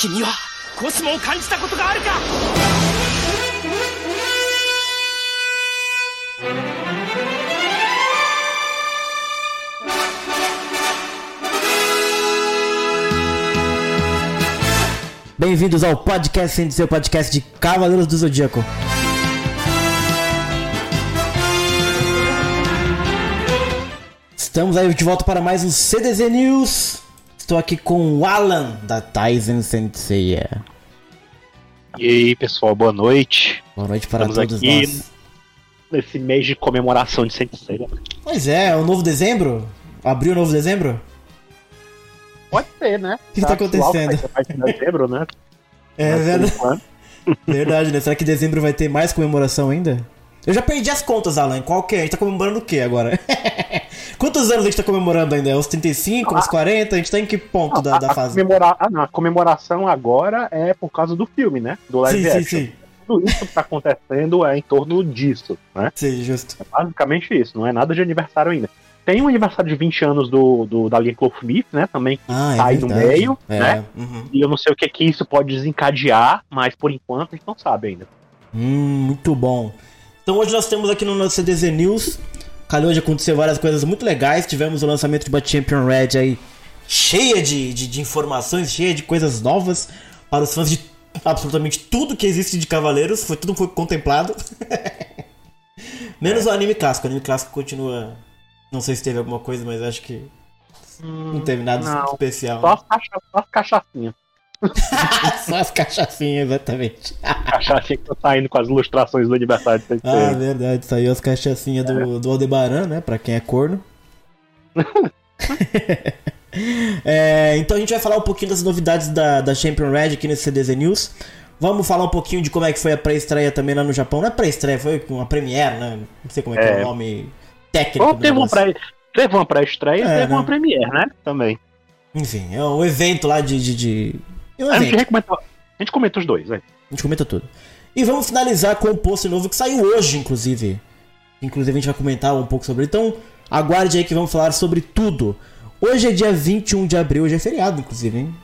君はコスモを感じたことがあるか Bem-vindos ao podcast sem seu podcast de Cavaleiros do Zodíaco. Estamos aí de volta para mais um CDZ News. Estou aqui com o Alan da Tyson Sensei. E aí, pessoal, boa noite. Boa noite para Estamos todos aqui nós. nesse mês de comemoração de Sensei. Pois é, é o novo dezembro? Abriu o novo dezembro? Pode ser, né? O que tá acontecendo? Vai ser dezembro, né? É Mas, verdade, verdade, né? Será que dezembro vai ter mais comemoração ainda? Eu já perdi as contas, Alan. Qual que é? A gente tá comemorando o que agora? Quantos anos a gente tá comemorando ainda? É Os 35, os 40? A gente tá em que ponto da, da a fase? comemora- ah, não, a comemoração agora é por causa do filme, né? Do live Sim, sim, action. sim. Tudo isso que tá acontecendo é em torno disso, né? Sim, justo. É basicamente isso, não é nada de aniversário ainda. Tem um aniversário de 20 anos do, do- da linha Cloverleaf, né? Também Ah, é Tá aí no meio, é. né? uhum. E eu não sei o que que isso pode desencadear, mas por enquanto a gente não sabe ainda. Hum, muito bom. Então hoje nós temos aqui no nosso CDZ News. Calhou de acontecer várias coisas muito legais. Tivemos o lançamento de Bat Champion Red aí, cheia de, de, de informações, cheia de coisas novas para os fãs de absolutamente tudo que existe de Cavaleiros. Foi tudo foi contemplado. Menos o anime clássico. O anime clássico continua. Não sei se teve alguma coisa, mas acho que não teve nada não. especial. Só as, cacha só. Só as cachaçinhas, exatamente. Cachaçinha que tá saindo com as ilustrações do aniversário Sensei. Ah, verdade, saiu as cachaçinhas do, do Aldebaran, né? Pra quem é corno. É, então a gente vai falar um pouquinho das novidades da, da Champion Red aqui nesse CDZ News. Vamos falar um pouquinho de como é que foi a pré-estreia também lá no Japão. Não é pré-estreia, foi uma premiere, né? Não sei como é, que é o É. nome técnico. Ou teve, um pré, teve uma pré-estreia É, e teve né? uma premiere, né? Também. Enfim, é um evento lá de. de, de... É um A gente, recomenta, a gente comenta os dois, velho. A gente comenta tudo. E vamos finalizar com um post novo que saiu hoje, inclusive. Inclusive a gente vai comentar um pouco sobre. Então, aguarde aí que vamos falar sobre tudo. Hoje é dia 21 de abril, hoje é feriado, inclusive, hein?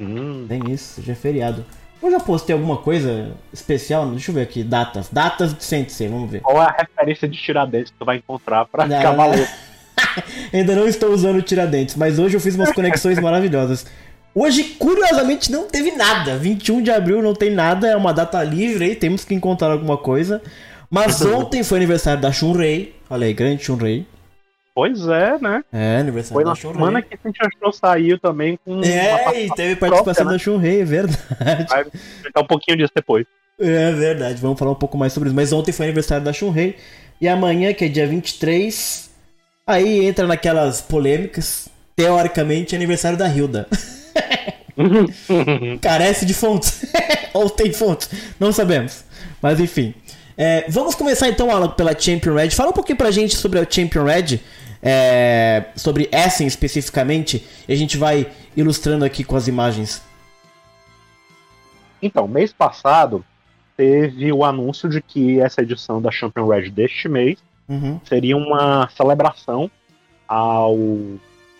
Hum, Tem isso, hoje é feriado. Eu já postei alguma coisa especial? Deixa eu ver aqui, datas. Datas de Sensei, vamos ver. qual é a referência de Tiradentes que tu vai encontrar pra Não, Cavaleiro? Ainda não estou usando Tiradentes, mas hoje eu fiz umas conexões maravilhosas. Hoje, curiosamente, não teve nada. 21 de abril não tem nada, é uma data livre aí, temos que encontrar alguma coisa. Mas ontem foi aniversário da Shunrei. Olha aí, grande Shunrei. Pois é, né? É, aniversário Foi da na Shunrei. semana que a gente achou saiu também com. É, e teve participação própria, da Shunrei, é verdade. né? Vai comentar um pouquinho disso depois. É verdade, vamos falar um pouco mais sobre isso. Mas ontem foi aniversário da Shunrei. E amanhã, que é dia 23, aí entra naquelas polêmicas. Teoricamente, é aniversário da Hilda. Carece de fontes. Ou tem fontes. Não sabemos. Mas enfim. É, vamos começar então, Alan, pela Champion Red. Fala um pouquinho pra gente sobre a Champion Red. é, sobre Essen especificamente. E a gente vai ilustrando aqui com as imagens. Então, mês passado teve o anúncio de que essa edição da Champion Red deste mês Uhum. seria uma celebração ao,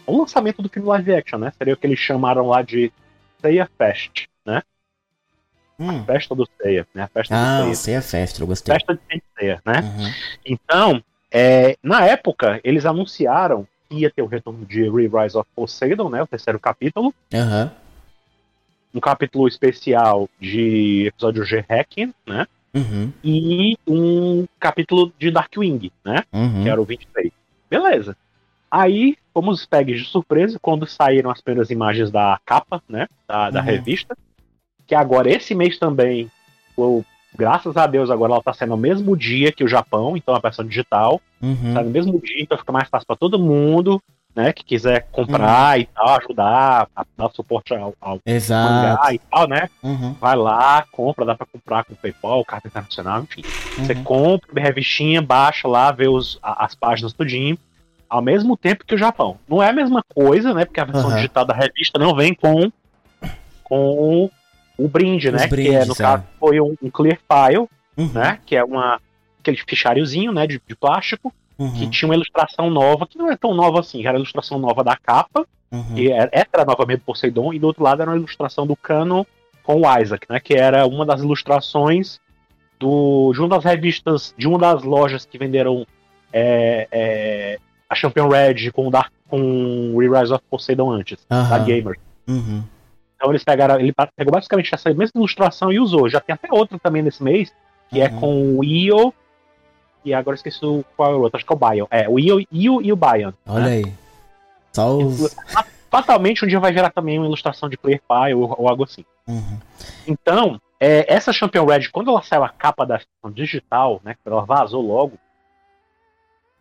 ao lançamento do filme live action, né? Seria o que eles chamaram lá de Seiya Fest, né? Hum. Festa do Seiya, né? A festa Ah, do Seiya. sei a festa, eu gostei. Festa de Seiya, né? Uhum. Então, é, na época, eles anunciaram que ia ter o retorno de Re-Rise of Poseidon, né? O terceiro capítulo. Aham. Um capítulo especial de episódio G-Hacking, né? Uhum. E um capítulo de Darkwing, né? Uhum. que era o 23. Beleza. Aí, fomos pegues de surpresa quando saíram as primeiras imagens da capa, né? Da, da Uhum. revista. Que agora, esse mês também, o- graças a Deus, agora ela tá saindo no mesmo dia que o Japão, então a versão digital. Uhum. Sai no mesmo dia, então fica mais fácil para todo mundo, né? Que quiser comprar e tal, ajudar, a dar suporte ao, ao Exato. e tal, né? Uhum. Vai lá, compra, dá pra comprar com PayPal, carta internacional, enfim. Você Uhum. compra a revistinha, baixa lá, vê os, as páginas tudinho, ao mesmo tempo que o Japão. Não é a mesma coisa, né? Porque a versão Aham. digital da revista não vem com, com o brinde, Os né? que é, brindes, no é. caso, foi um, um clear file, Uhum. né? Que é uma, aquele fichariozinho, né? De, de plástico, Uhum. que tinha uma ilustração nova, que não é tão nova assim, era a ilustração nova da capa, Uhum. que era, essa era novamente do Poseidon, e do outro lado era uma ilustração do Cano com o Isaac, né? Que era uma das ilustrações do, de uma das revistas, de uma das lojas que venderam é, é, a Champion Red com o Dark, com o Re-Rise of Poseidon antes, da Gamer. Uhum. Então eles pegaram, ele pegou basicamente essa mesma ilustração e usou. Já tem até outra também nesse mês, que é Uhum. com o Io. E agora esqueci o- qual é o outro, acho que é o Bion. É, o Io, Io e o Bion. Olha aí. Só os. Fatalmente um dia vai virar também uma ilustração de Player Pie ou, ou algo assim. Uhum. Então, é, essa Champion Red, quando ela saiu a capa da digital, né, ela vazou logo,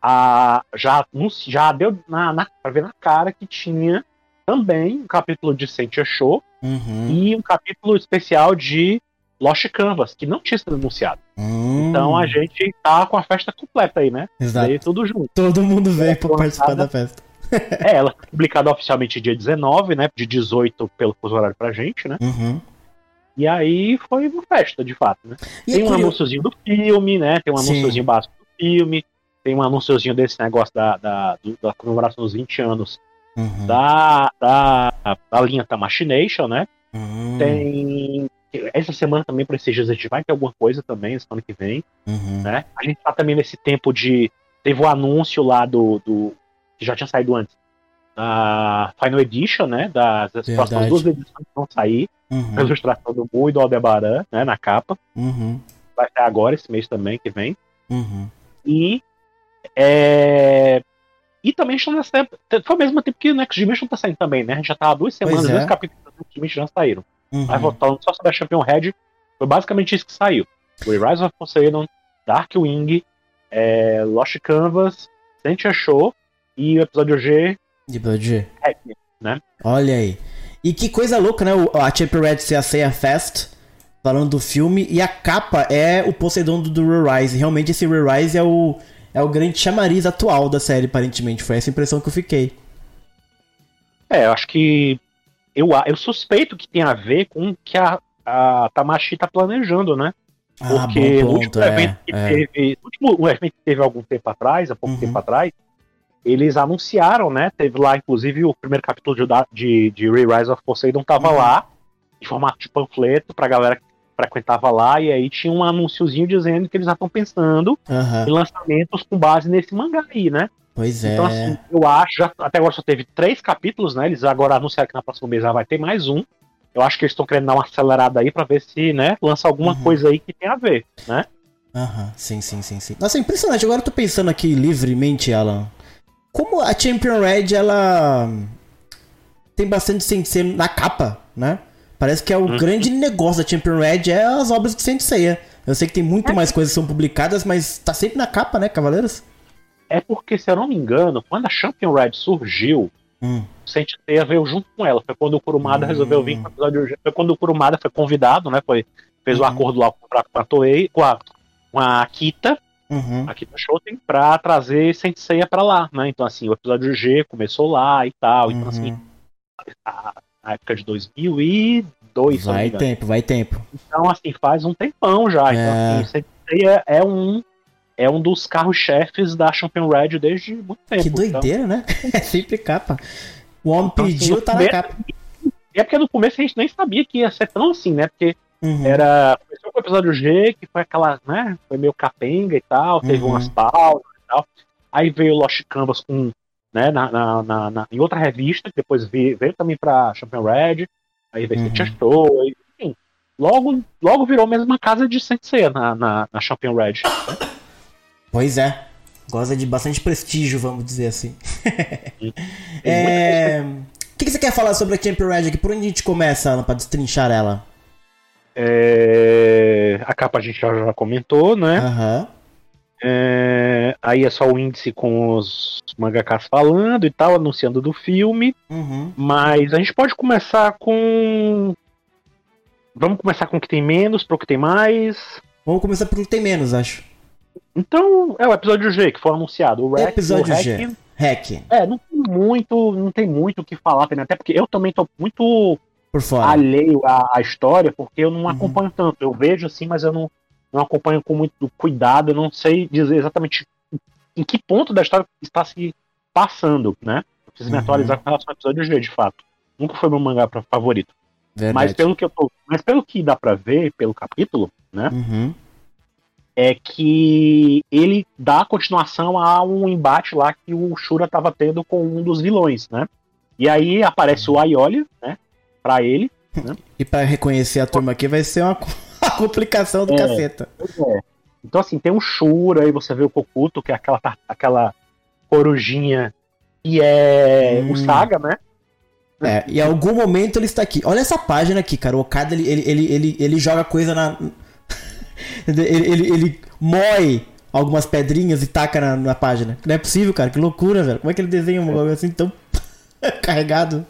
a, já, já deu na, na, pra ver na cara que tinha também um capítulo de Sentia Show Uhum. e um capítulo especial de Lost Canvas, que não tinha sido anunciado. Hum. Então a gente tá com a festa completa aí, né? Exato. Veio tudo junto. Todo mundo veio pra participar da festa. É, ela foi publicada oficialmente dia 19, né? De 18 pelo fuso horário pra gente, né? Uhum. E aí foi uma festa, de fato, né? E tem é um curio- anúnciozinho do filme, né? Tem um anúnciozinho básico do filme. Tem um anúnciozinho desse negócio da, da, da comemoração dos 20 anos Uhum. da, da, da linha Tamachination, né? Uhum. Tem. Essa semana também, para esses dias, a gente vai ter alguma coisa também, semana que vem, Uhum. né? A gente tá também nesse tempo de. Teve o anúncio lá do. do que já tinha saído antes. Da Final Edition, né? Das, das próximas duas edições que vão sair. A Uhum. ilustração do Mu e do Aldebaran, né? Na capa. Uhum. Vai ser agora, esse mês também, que vem. Uhum. E. É... E também está nessa época. Foi ao mesmo tempo que o Next Dimension tá saindo também, né? A gente já tá há duas semanas, é. dois capítulos do Next Dimension já saíram. Uhum. Mas voltando só sobre a Champion Red, foi basicamente isso que saiu. O Rise of Poseidon, Darkwing, é, Lost Canvas, Sentia Show e o episódio G, De Blood. Hack. né? Olha aí. E que coisa louca, né? A Champion Red ser a Seiya Fest, falando do filme, e a capa é o Poseidon do, do Re-Rise. Realmente esse Re-Rise é o, é o grande chamariz atual da série, aparentemente. Foi essa impressão que eu fiquei. É, eu acho que. Eu, eu suspeito que tem a ver com o que a, a Tamashi tá planejando, né? Ah, Porque bom o último é. evento que é. teve. O último um evento que teve algum tempo atrás, há pouco Uhum. tempo atrás, eles anunciaram, né? Teve lá, inclusive, o primeiro capítulo de, de, de Re-Rise of Poseidon tava Uhum. lá, em formato de panfleto, pra galera que frequentava lá, e aí tinha um anúnciozinho dizendo que eles já estão pensando Aham. em lançamentos com base nesse mangá aí, né? Pois é. Então, assim, eu acho, já, até agora só teve três capítulos, né? Eles agora anunciaram que na próxima mês já vai ter mais um. Eu acho que eles estão querendo dar uma acelerada aí pra ver se, né, lança alguma Uhum. coisa aí que tem a ver, né? Aham, sim, sim, sim, sim. Nossa, é impressionante. Agora eu tô pensando aqui livremente, Alan. Como a Champion Red, ela tem bastante sensei na capa, né? Parece que é o Uhum. grande negócio da Champion Red é as obras de Senseiya. Eu sei que tem muito mais coisas que são publicadas, mas tá sempre na capa, né, Cavaleiros? É porque, se eu não me engano, quando a Champion Red surgiu, Hum. o Sentinela veio junto com ela. Foi quando o Kurumada Hum. resolveu vir com o episódio. Foi quando o Kurumada foi convidado, né? Foi, fez o Uhum. acordo lá com a, com a Toei, com a, com a Akita, Uhum. Akita Shoten, pra trazer Senseiya pra lá, né? Então, assim, o episódio G começou lá e tal. Então, assim, Uhum. a, a época de 2002, se eu não me Vai tempo, vai tempo. Então, assim, faz um tempão já. É. Então, assim, Senseiya é um. É um dos carros-chefes da Champion Red desde muito tempo. Que então- doideira, né? É sempre capa. O homem Então, assim, pediu, no tá na capa. E é porque no começo a gente nem sabia que ia ser tão assim, né? Porque Uhum. era. Começou com o episódio G, que foi aquela, né? Foi meio capenga e tal, teve Uhum. umas pausas e tal. Aí veio o Lost Canvas com. Né, na, na, na- em outra revista, que depois veio, veio também pra Champion Red, aí veio Uhum. Show, aí, enfim. Logo, logo virou mesmo uma casa de Sensei na, na, na Champion Red. Pois é. Goza de bastante prestígio, vamos dizer assim. É... O que, que você quer falar sobre a Champion Red aqui? Por onde a gente começa, pra destrinchar ela? É, a capa a gente já, já comentou, né? Aham. É, aí é só o índice com os mangakas falando e tal, anunciando do filme. Uhum. Mas a gente pode começar com. Vamos começar com o que tem menos para o que tem mais. Vamos começar pelo que tem menos, acho. Então, é o episódio G que foi anunciado. O Rec, Episódio o Rec- G. Hack, É, não tem muito, não tem muito o que falar também, até porque eu também tô muito por fora. alheio à, à história, porque eu não Uhum. acompanho tanto. Eu vejo assim, mas eu não, não acompanho com muito cuidado, eu não sei dizer exatamente em que ponto da história está se passando, né? Preciso me Uhum. atualizar com relação ao episódio G, de fato. Nunca foi meu mangá favorito. Verdade. Mas pelo que eu tô. Mas pelo que dá pra ver, pelo capítulo, né? Uhum. É que ele dá continuação a um embate lá que o Shura tava tendo com um dos vilões, né? E aí aparece o Aioli, né? Pra ele. E pra reconhecer a turma aqui vai ser uma complicação do É. caceta. Então, assim, tem o Shura, aí você vê o Kokuto, que é aquela, aquela corujinha que é Hum. o Saga, né? É, e em algum momento ele está aqui. Olha essa página aqui, cara. O Okada ele, ele, ele, ele, ele joga coisa na. ele, ele, ele moe algumas pedrinhas e taca na, na página. Não é possível, cara. Que loucura, velho. Como é que ele desenha um bagulho assim tão carregado?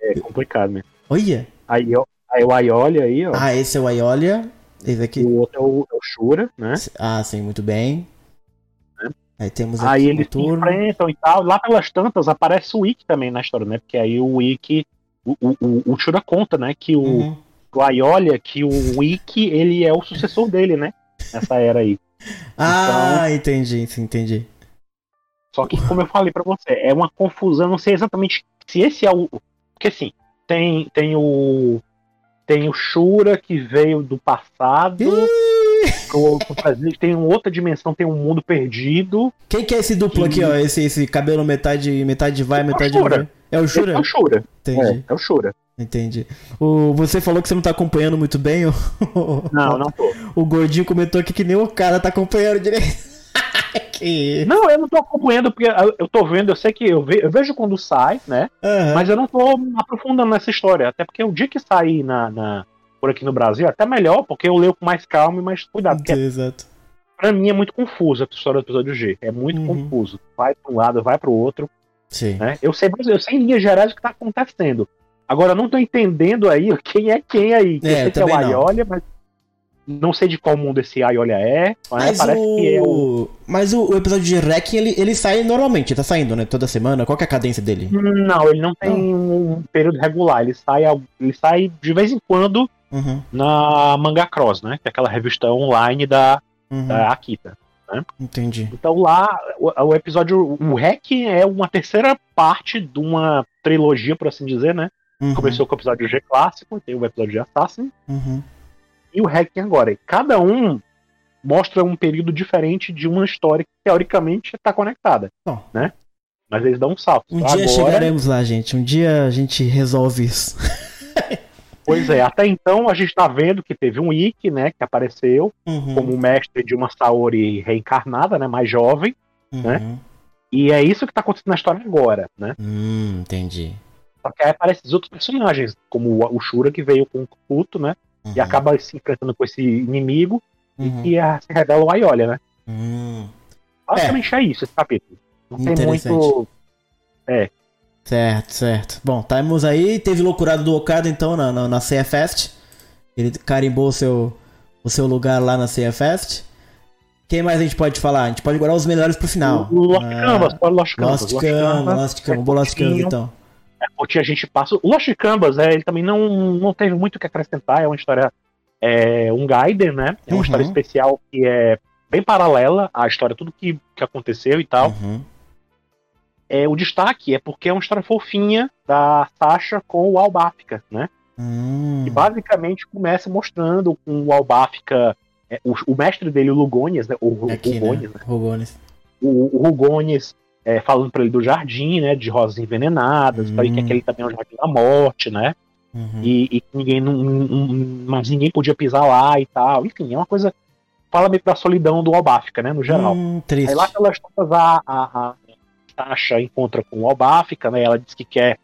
É complicado, né? Olha. Aí, ó, aí o Aioli aí, ó. Ah, esse é o Aiolia. Esse aqui. o outro é o, é o Shura, né? Ah, sim, muito bem. Aí temos aqui Aí eles se turno. enfrentam e tal. Lá pelas tantas aparece o Ikki também na história, né? Porque aí o Ikki. O, o, o, o Shura conta, né? Que o, Uhum. o Aiolia, que o Ikki, ele é o sucessor dele, né? Nessa era aí. Ah, entendi, sim, entendi. Só que, como eu falei pra você, é uma confusão, não sei exatamente se esse é o. Porque assim, tem, tem o. Tem o Shura que veio do passado pro, pro presente, tem outra dimensão, tem um mundo perdido. Quem que é esse duplo aqui, ó? Esse, esse cabelo metade, metade vai, metade Shura. vai. É o Shura? É o Shura. Entendi. É, é o Shura. Entendi. O, você falou que você não tá acompanhando muito bem. O, Não, não tô. o gordinho comentou aqui que nem o cara tá acompanhando direito. Que... Não, eu não tô acompanhando, porque eu- tô vendo, eu sei que eu, ve- eu vejo quando sai, né? Aham. Mas eu não tô aprofundando nessa história. Até porque o dia que sair na, na- por aqui no Brasil, é até melhor, porque eu leio com mais calma e mais cuidado. Porque Exato. pra mim é muito confuso a história do episódio G. É muito Uhum. confuso. Vai pra um lado, vai pro outro. Sim. Né? Eu sei, eu sei em linhas gerais o que tá acontecendo. Agora, eu não tô entendendo aí quem é quem aí. É, eu sei que é o. Aiolia, mas não sei de qual mundo esse Aiolia é. Mas Mas, parece o... que é o. Mas o, o episódio de Wrecking, ele, ele sai normalmente, tá saindo, né? Toda semana. Qual é a cadência dele? Não, ele não tem um período regular. Ele sai, ele sai de vez em quando Uhum. na Manga Cross, né? Que é aquela revista online da, Uhum. da Akita. Entendi. Então lá, o, o episódio. O REC é uma terceira parte de uma trilogia, por assim dizer, né? Uhum. Começou com o episódio G clássico, tem o episódio de Assassin Uhum. E o REC agora. E cada um mostra um período diferente de uma história que teoricamente está conectada. Né? Mas eles dão um salto. Um Então dia agora, chegaremos lá, gente. Um dia a gente resolve isso. Pois é, até então a gente está vendo que teve um Ikki, né? Que apareceu Uhum. como mestre de uma Saori reencarnada, né? Mais jovem. né? Uhum. E é isso que está acontecendo na história agora, né? Hum, entendi. Só que aí aparecem os outros personagens, como o- o Shura que veio com o Kuto, né? Uhum. E acaba se enfrentando com esse inimigo Uhum. e que é- se revela o Aiolia, né? Hum. Basicamente é. isso esse capítulo. Não tem muito. Certo, certo. Bom, temos aí, teve loucurado do Okada então na, na, na CF Fest. Ele carimbou o seu, o seu lugar lá na CF Fest. Quem mais a gente pode falar? A gente pode guardar os melhores pro final. Lost Ah, Canvas, fala Lost Canvas. Lost Canvas, Lost Canvas, vou Lost Canvas então. Curtinho a gente passa. O Lost Canvas, é, ele também não, não teve muito o que acrescentar, é uma história. É um Gaiden, né? É uma Uhum. história especial que é bem paralela à história, tudo que, que aconteceu e tal. Uhum. É, o destaque é porque é uma história fofinha da Sasha com o Albafka, né? Hum. que basicamente começa mostrando com o Albafka, é, o, o mestre dele, o Lugones, né, o, É Aqui, Rugones, né? né? Rugones. o, o Rugones é, falando pra ele do jardim, né, de rosas envenenadas, Hum. pra ele que aquele também é um jardim da morte, né, Uhum. e, e ninguém, não, mas ninguém podia pisar lá e tal, enfim, é uma coisa, fala meio da solidão do Albafka, né, no geral. Hum, triste. Aí lá pelas tantas a, a, a Tasha encontra com o Albafka, né? Ela diz que quer,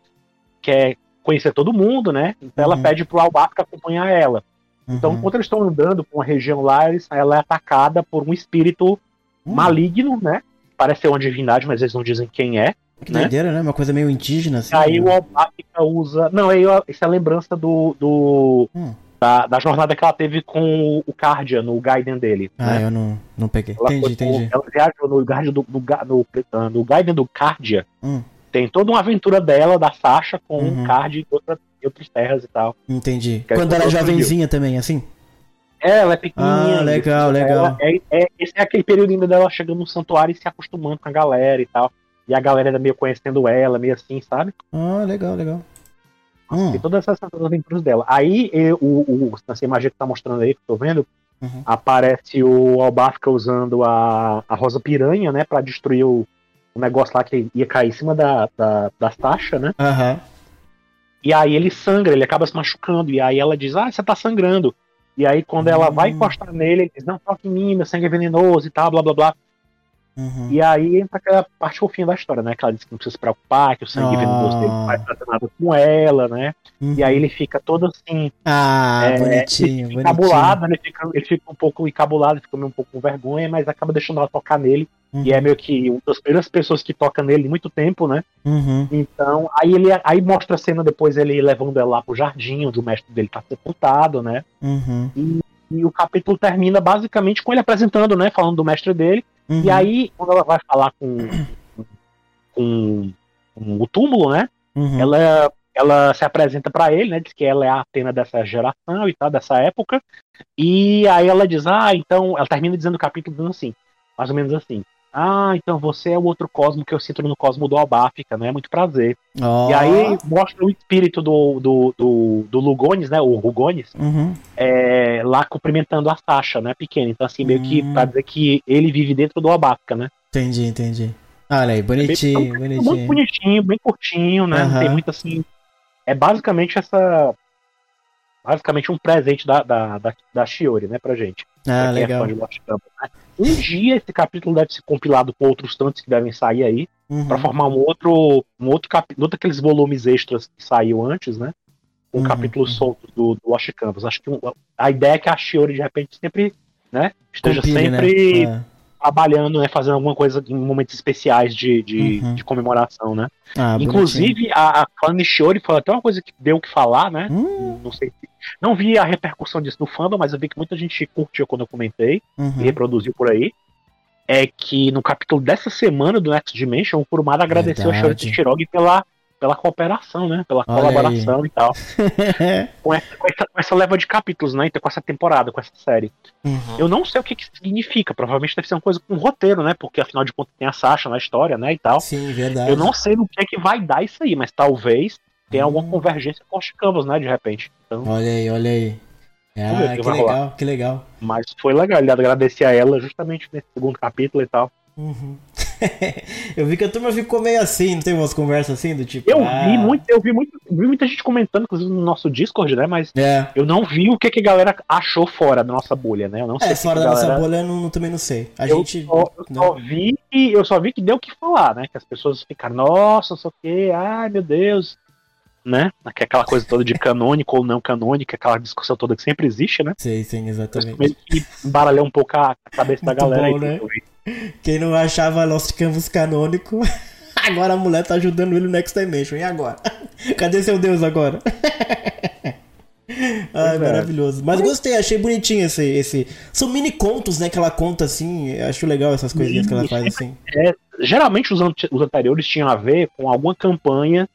quer conhecer todo mundo, né? Então ela Uhum. pede pro Albafka acompanhar ela. Então, Uhum. enquanto eles estão andando por uma região lá, eles- ela é atacada por um espírito Hum. maligno, né? Parece ser uma divindade, mas eles não dizem quem é. Que né? doideira, né? Uma coisa meio indígena, assim. Aí né? o Albafka usa. Não, aí isso é lembrança do. do- Hum. da, da jornada que ela teve com o Cardia, no Gaiden dele. Ah, né? eu não, não peguei. Ela, entendi, foi- entendi. ela viajou no Guardian do, Ga- no, ah, no Gaiden do Cardia. Hum. Tem toda uma aventura dela, da Sasha, com Uhum. um Card em, outra- outras terras e tal. Entendi. Quando ela é jovenzinha também, assim? Ela é pequenininha. Ah, legal, ela- legal. é, é- esse é aquele período ainda dela chegando no santuário e se acostumando com a galera e tal. e a galera ainda meio conhecendo ela, meio assim, sabe? Ah, legal, legal. Hum, Tem todas essas aventuras dela. Aí eu- o, o, nessa imagem que tá mostrando aí, que eu tô vendo, Uhum. aparece o Albafica usando a, a Rosa Piranha, né, pra destruir o, o negócio lá que ia cair em cima da, da, das taxas, né? Aham. E aí ele sangra, ele acaba se machucando. E aí ela diz: Ah, você tá sangrando. E aí quando ela vai Hum. encostar nele, ele diz: Não, toque em mim, meu sangue é venenoso e tal, blá blá blá. Uhum. E aí entra aquela parte fofinha da história, né? Que ela diz que não precisa se preocupar, que o sangue Ah. venenoso dele não vai fazer nada com ela, né? Uhum. E aí ele fica todo assim, Ah, É, bonitinho, bonitinho. encabulado, né? ele fica, ele fica um pouco encabulado, fica meio um pouco com vergonha, mas acaba deixando ela tocar nele. Uhum. E é meio que uma das primeiras pessoas que toca nele em muito tempo, né? Uhum. Então, aí ele aí mostra a cena depois ele levando ela lá pro jardim, onde o mestre dele tá sepultado, né? Uhum. E o capítulo termina basicamente com ele apresentando, né? Falando do mestre dele. Uhum. E aí, quando ela vai falar com, com, com o túmulo, né? Uhum. Ela, ela se apresenta pra ele, né? Diz que ela é a Atena dessa geração e tal, dessa época. E aí ela diz, ah, então. Ela termina dizendo o capítulo dizendo assim, mais ou menos assim. Ah, então você é o outro cosmo que eu sinto no cosmo do Albáfica, né? Muito prazer. Ó. E aí mostra o espírito do, do, do, do Lugones, né? O Rugones, Uhum. é, lá cumprimentando a Sasha, né? Pequena. Então, assim, meio que Hum. pra dizer que ele vive dentro do Albáfica, né? Entendi, entendi. Olha aí, bonitinho, Bem- Muito bonitinho. bonitinho, bem curtinho, né? Não tem muito assim. É basicamente essa. Basicamente um presente da, da, da, da Shiori, né, pra gente. Ah, pra legal. É fã de Lost Canvas, né? Um dia esse capítulo deve ser compilado com outros tantos que devem sair aí, Uhum. pra formar um outro. Um outro capítulo. Outro daqueles volumes extras que saiu antes, né? Com Uhum, capítulos uhum. soltos do, do Lost Canvas. Acho que um- a ideia é que a Shiori, de repente, sempre. Né, esteja Compile, sempre né? Trabalhando, né? Fazendo alguma coisa em momentos especiais de, de, Uhum. de comemoração, né? Ah, bonitinho. Inclusive, a, a falando em Shiori foi até uma coisa que deu o que falar, né? Hum, Não sei se. Não vi a repercussão disso no fandom, mas eu vi que muita gente curtiu quando eu comentei e uhum. reproduziu por aí. É que no capítulo dessa semana do Next Dimension, o Kurumada agradeceu a Shiori Verdade. Tsuchirogi pela, pela cooperação, né? Pela Olha colaboração e tal. Com essa, com, essa, com essa leva de capítulos, né? Então, com essa temporada, com essa série. Uhum. Eu não sei o que, que significa. Provavelmente deve ser uma coisa com roteiro, né? Porque afinal de contas tem a Sasha na história, né? E tal. Sim, verdade. Eu não sei no que é que vai dar isso aí, mas talvez tenha alguma Hum. convergência com os Canvas, né? De repente. Então, Olha aí, olha aí. Ah, que que legal, que legal. mas foi legal ele agradecer a ela justamente nesse segundo capítulo e tal. Uhum. eu vi que a turma ficou meio assim, não tem umas conversas assim do tipo. Eu ah, vi muito, eu vi muito, vi muita gente comentando, inclusive no nosso Discord, né? Mas É, eu não vi o que, que a galera achou fora da nossa bolha, né? Eu não sei é o que fora da a nossa galera... bolha eu não, também não sei. A Eu, gente. só, eu não. só vi que eu só vi que deu o que falar, né? Que as pessoas ficaram, nossa, não sei o que, ai meu Deus, né? É Aquela coisa toda de canônico ou não canônico, aquela discussão toda que sempre existe, né? Sei, sim, exatamente. Meio que embaralhou um pouco a cabeça da Muito galera bom, aí. né? Quem não achava Lost Canvas canônico, agora a mulher tá ajudando ele no Next Dimension. E agora? Cadê seu Deus agora? Ai, é. maravilhoso. Mas gostei, achei bonitinho esse, esse. São mini contos, né? Que ela conta assim. Acho legal essas coisinhas que ela faz assim. É, geralmente os, os anteriores tinham a ver com alguma campanha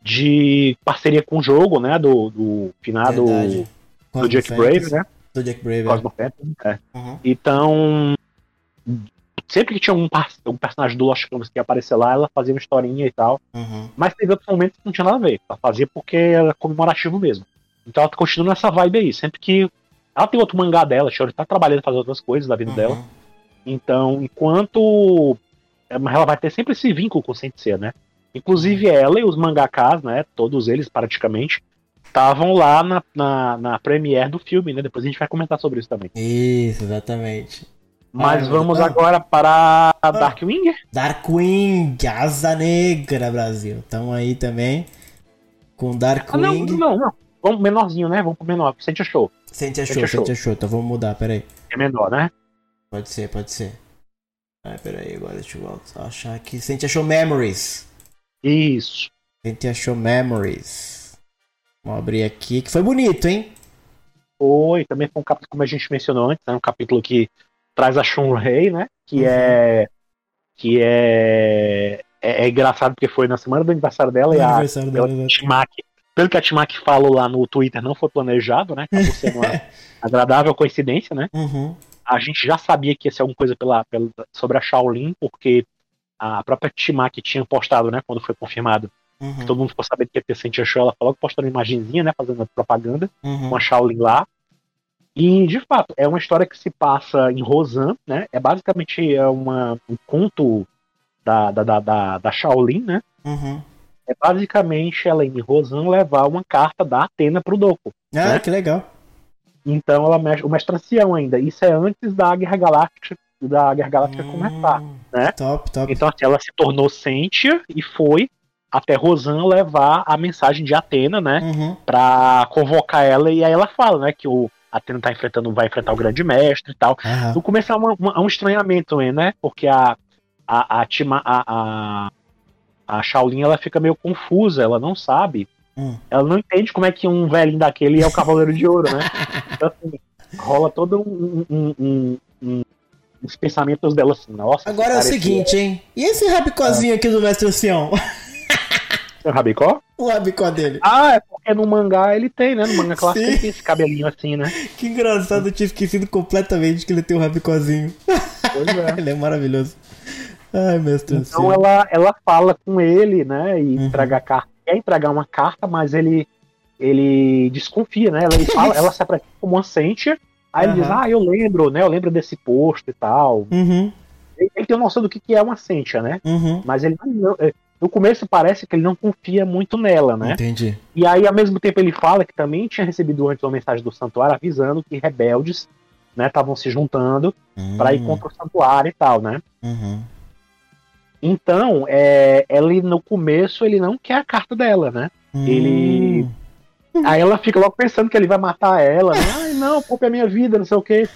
de parceria com o jogo, né? Do, do finado Verdade. do Jack. Brave, né? Do Jack Brave. é. Cosmo Phantom, é. Uhum. Então, sempre que tinha um, um personagem do Lost Canvas que ia aparecer lá, ela fazia uma historinha e tal. Uhum. Mas teve outros momentos que não tinha nada a ver. Ela fazia porque era comemorativo mesmo. Então ela continua nessa vibe aí. Sempre que. Ela tem outro mangá dela, a Shiori tá trabalhando fazendo outras coisas da vida dela. Uhum. Então, enquanto. Ela vai ter sempre esse vínculo com o Sensei, né? Inclusive ela e os mangakas, né? Todos eles praticamente. Estavam lá na, na, na premiere do filme, né? Depois a gente vai comentar sobre isso também. Isso, exatamente. Mas Ah, vamos ah. agora para Darkwing. Darkwing, Asa Negra, Brasil. Tamo aí também. Com Ah, não, Darkwing. não, não. Vamos menorzinho, né? Vamos pro menor. Sente achou. Sente achou, Sente achou. sente achou. Então vamos mudar, peraí. É menor, né? Pode ser, pode ser. Ah, peraí, agora deixa eu voltar- achar aqui. Sente achou Memories. Isso. Sente achou Memories. Vamos abrir aqui, que foi bonito, hein? Foi, também foi um capítulo, como a gente mencionou antes, né? Um capítulo que traz a Shunrei, né? Que Uhum. é. Que é, é. é engraçado porque foi na semana do aniversário dela e a, aniversário dela, pelo, exato. que a Timaki- pelo que a Timaki falou lá no Twitter, não foi planejado, né? Acabou sendo uma agradável coincidência, né? Uhum. A gente já sabia que ia ser alguma coisa pela, pela, sobre a Shaolin, porque a própria Timaki tinha postado, né, quando foi confirmado. Uhum. Todo mundo ficou sabendo que ia ter Sentia Show, ela falou que postou uma imagenzinha, né, fazendo propaganda, Uhum. com a Shaolin lá. E, de fato, é uma história que se passa em Rosan, né, é basicamente é uma, um conto da, da, da, da, da Shaolin, né, Uhum. é basicamente ela em Rosan levar uma carta da Atena pro Doku. Ah, Né? que legal. Então ela mexe, o mestre ancião ainda. Isso é antes da Guerra Galáctica, da Guerra Galáctica começar. Hum, né? Top, top. Então assim, ela se tornou Sentia e foi até Rosan levar a mensagem de Atena, né? Uhum. Pra convocar ela e aí ela fala, né? Que o Atena tá enfrentando, vai enfrentar o grande mestre e tal. Aham. No começo é uma- uma- um estranhamento, né? Porque a a a, Tima, a, a, a Shaolin ela fica meio confusa, ela não sabe. Hum. Ela não entende como é que um velhinho daquele é o Cavaleiro de Ouro, né? Então, assim, rola todo um, um, um, um- uns pensamentos dela assim, nossa. Agora é o seguinte, hein? E esse rabicozinho aqui do mestre ancião? É o Rabicó? o rabicó dele. Ah, é porque no mangá ele tem, né? No mangá clássico ele tem esse cabelinho assim, né? Que engraçado, eu tinha esquecido completamente que ele tem um rabicózinho. Pois é. Ele é maravilhoso. Ai, mestre Então ancião. ela, ela fala com ele, né? E Uhum. entrega a carta. Quer entregar uma carta, mas ele ele desconfia, né? Ela, fala, ela se apresenta como uma Sentia. Aí ele diz, ah, eu lembro, né? Eu lembro desse posto e tal. Uhum, Ele, ele tem noção do que, que é uma Sentia, né? uhum. Mas ele não. No começo parece que ele não confia muito nela, né? Entendi. E aí, ao mesmo tempo, ele fala que também tinha recebido antes uma mensagem do santuário avisando que rebeldes né, estavam se juntando para ir Hum, contra o santuário e tal, né? Uhum. Então, é, ele no começo ele não quer a carta dela, né? Ele- Hum. Aí ela fica logo pensando que ele vai matar ela, né? Ai, não, poupa a minha vida, não sei o quê.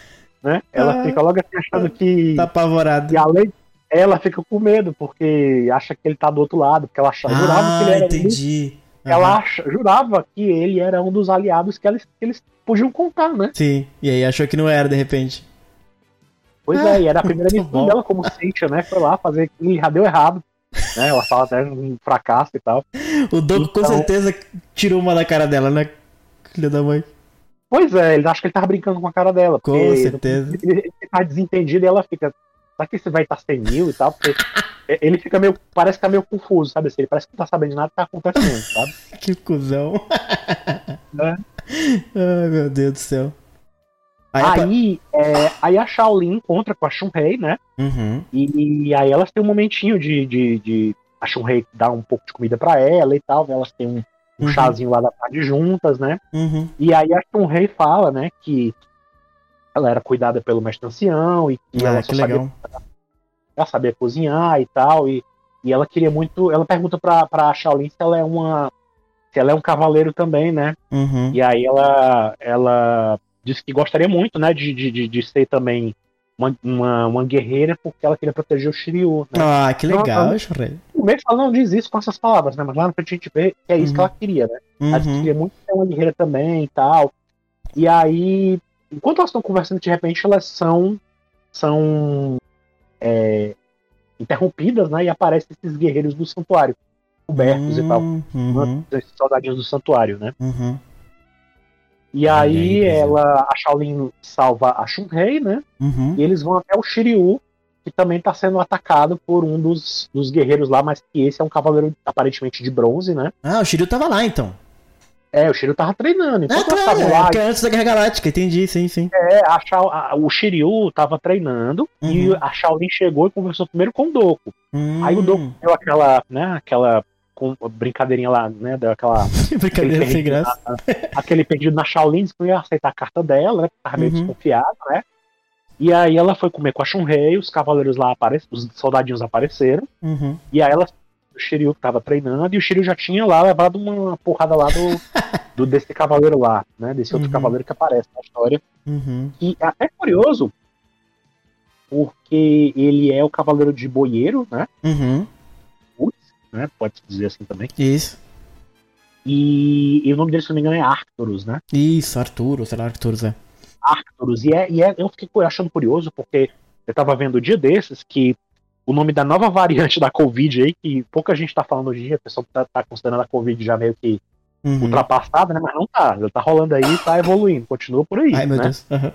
Né? Ela Ah. fica logo assim achando que. Tá apavorado. E além. Ela fica com medo, porque acha que ele tá do outro lado, porque ela achava, jurava que Ah, ele era. entendi. Ela Aham. acha- jurava que ele era um dos aliados que eles, que eles podiam contar, né? Sim, e aí achou que não era de repente. Pois Ah, é, e era a primeira missão bom. dela como Sentia, né? Foi lá fazer e já deu errado. Né? Ela fala até um fracasso e tal. O com Então- certeza tirou uma da cara dela, né? Filha da mãe. Pois é, ele acha que ele tava brincando com a cara dela. Com certeza. Ele, ele tá desentendido e ela fica. Será que esse vai estar senil e tal? Porque ele fica meio. Parece que tá meio confuso, sabe? Assim, Ele parece que não tá sabendo de nada que tá acontecendo, sabe? Que cuzão. É. Ai, meu Deus do céu. Aí, Aí, é, aí a Shaolin encontra com a Shunrei, né? Uhum. E, aí elas têm um momentinho de. de, de a Shunrei dá um pouco de comida pra ela e tal. Elas têm um, um Uhum. chazinho lá da tarde juntas, né? Uhum. E aí a Shunrei fala, né, que ela era cuidada pelo mestre ancião e que Ah, ela que sabia, legal. ela sabia cozinhar e tal. E, e ela queria muito. Ela pergunta pra, pra Shaolin se ela é uma. Se ela é um cavaleiro também, né? Uhum. E aí ela, ela disse que gostaria muito, né, de, de, de, ser também uma, uma, uma guerreira, porque ela queria proteger o Shiryu, né? Ah, que legal, Não, Shurei. No começo ela não diz isso com essas palavras, né? Mas lá na frente a gente vê que é isso Uhum. que ela queria, né? Ela disse que Uhum. queria muito ser uma guerreira também e tal. E aí, enquanto elas estão conversando, de repente elas são. são. é, interrompidas, né? E aparecem esses guerreiros do santuário, cobertos e tal. Uhum. Esses soldadinhos do santuário, né? Uhum. E aí, ela, a Shaolin salva a Shunrei, né? Uhum. E eles vão até o Shiryu, que também está sendo atacado por um dos, dos guerreiros lá, mas que esse é um cavaleiro aparentemente de bronze, né? Ah, o Shiryu tava lá então. É, o Shiryu tava treinando. Enquanto eles claro, é, lá, é antes da Guerra Galáctica, entendi, sim, sim. é, a Shao- a- o Shiryu tava treinando e Uhum. a Shaolin chegou e conversou primeiro com o Doku. Aí o Doku Hum. deu aquela, né, aquela com- brincadeirinha lá, né, deu aquela, Brincadeira sem graça. aquele pedido na Shaolin, que ia aceitar a carta dela, né, tava meio Uhum. desconfiado, né. E aí ela foi comer com a Shunrei, os cavaleiros lá apareceram, os soldadinhos apareceram, Uhum. e aí ela, o Shiryu tava treinando, e o Shiryu já tinha lá levado uma porrada lá do, do desse cavaleiro lá, né, desse outro Uhum. cavaleiro que aparece na história. Uhum. E é até curioso, porque ele é o cavaleiro de boieiro, né? Uhum. né? Pode-se dizer assim também. Isso. E, e o nome dele, se não me engano, é Arcturus, né? Isso, Arturo, sei lá, Arturo, Zé. Arcturus. E, é, e é, eu fiquei achando curioso, porque eu tava vendo o dia desses que o nome da nova variante da Covid aí, que pouca gente tá falando hoje em dia, o pessoal tá, tá considerando a Covid já meio que Uhum. ultrapassada, né? Mas não tá. Ele tá rolando aí tá evoluindo. Continua por aí. Ai, meu né? Deus. Aham.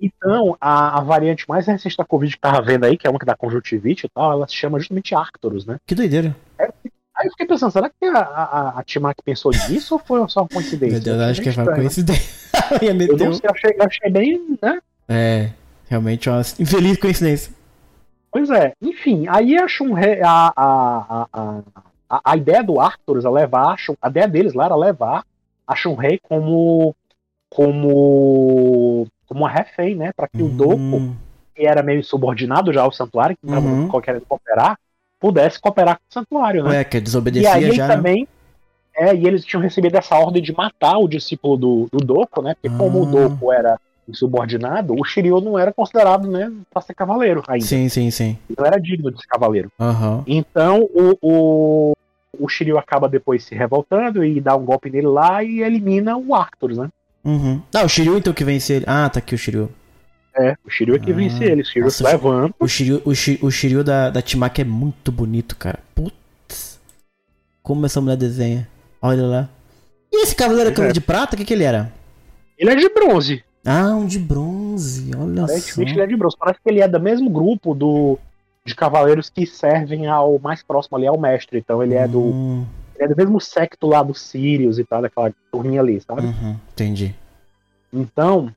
Então, a, a variante mais recente da Covid que tava vendo aí, que é uma que dá conjuntivite e tal, ela se chama justamente Arcturus, né? Que doideira. Aí eu fiquei pensando, será que a, a, a Timac pensou nisso ou foi só uma coincidência? Meu Deus, eu acho que Achei foi estranho, né? coincidência. Ia Eu não sei, achei, eu achei bem, né? É, realmente uma infeliz coincidência. Pois é, enfim, aí a Shunrei, a, a, a, a, a ideia do Arcturus é levar, a, Shun- a ideia deles lá era levar a Shunrei como como como uma refém, né, para que o Doku, Hum, que era meio subordinado já ao santuário, que Uhum. estava querendo cooperar, pudesse cooperar com o santuário, né? Ué, que e desobedecia aí ele já. né? também é, e eles tinham recebido essa ordem de matar o discípulo do, do Doku, né? Porque como o Ah. Doku era insubordinado, o Shiryu não era considerado, né, para ser cavaleiro ainda. Sim, sim, sim. Não era digno de ser cavaleiro. Aham. Então o, o, o Shiryu acaba depois se revoltando e dá um golpe nele lá e elimina o Arcturus, né? Uhum. Ah, o Shiryu então que vence ele. Ah, tá aqui o Shiryu. É, o Shiryu é que Ah, vence ele. O Shiryu nossa, levanta. O Shiryu, o Shiryu, o Shiryu da, da Timaki é muito bonito, cara. Putz. Como essa mulher desenha. Olha lá. E esse cavaleiro é. de prata, o que que ele era? Ele é de bronze. Ah, um de bronze. Olha só. Ele é de bronze. Parece que ele é do mesmo grupo do, de cavaleiros que servem ao mais próximo ali, ao mestre. Então ele é do, Hum, ele é do mesmo secto lá dos Sirius e tal, daquela turminha ali, sabe? uhum, entendi. Então,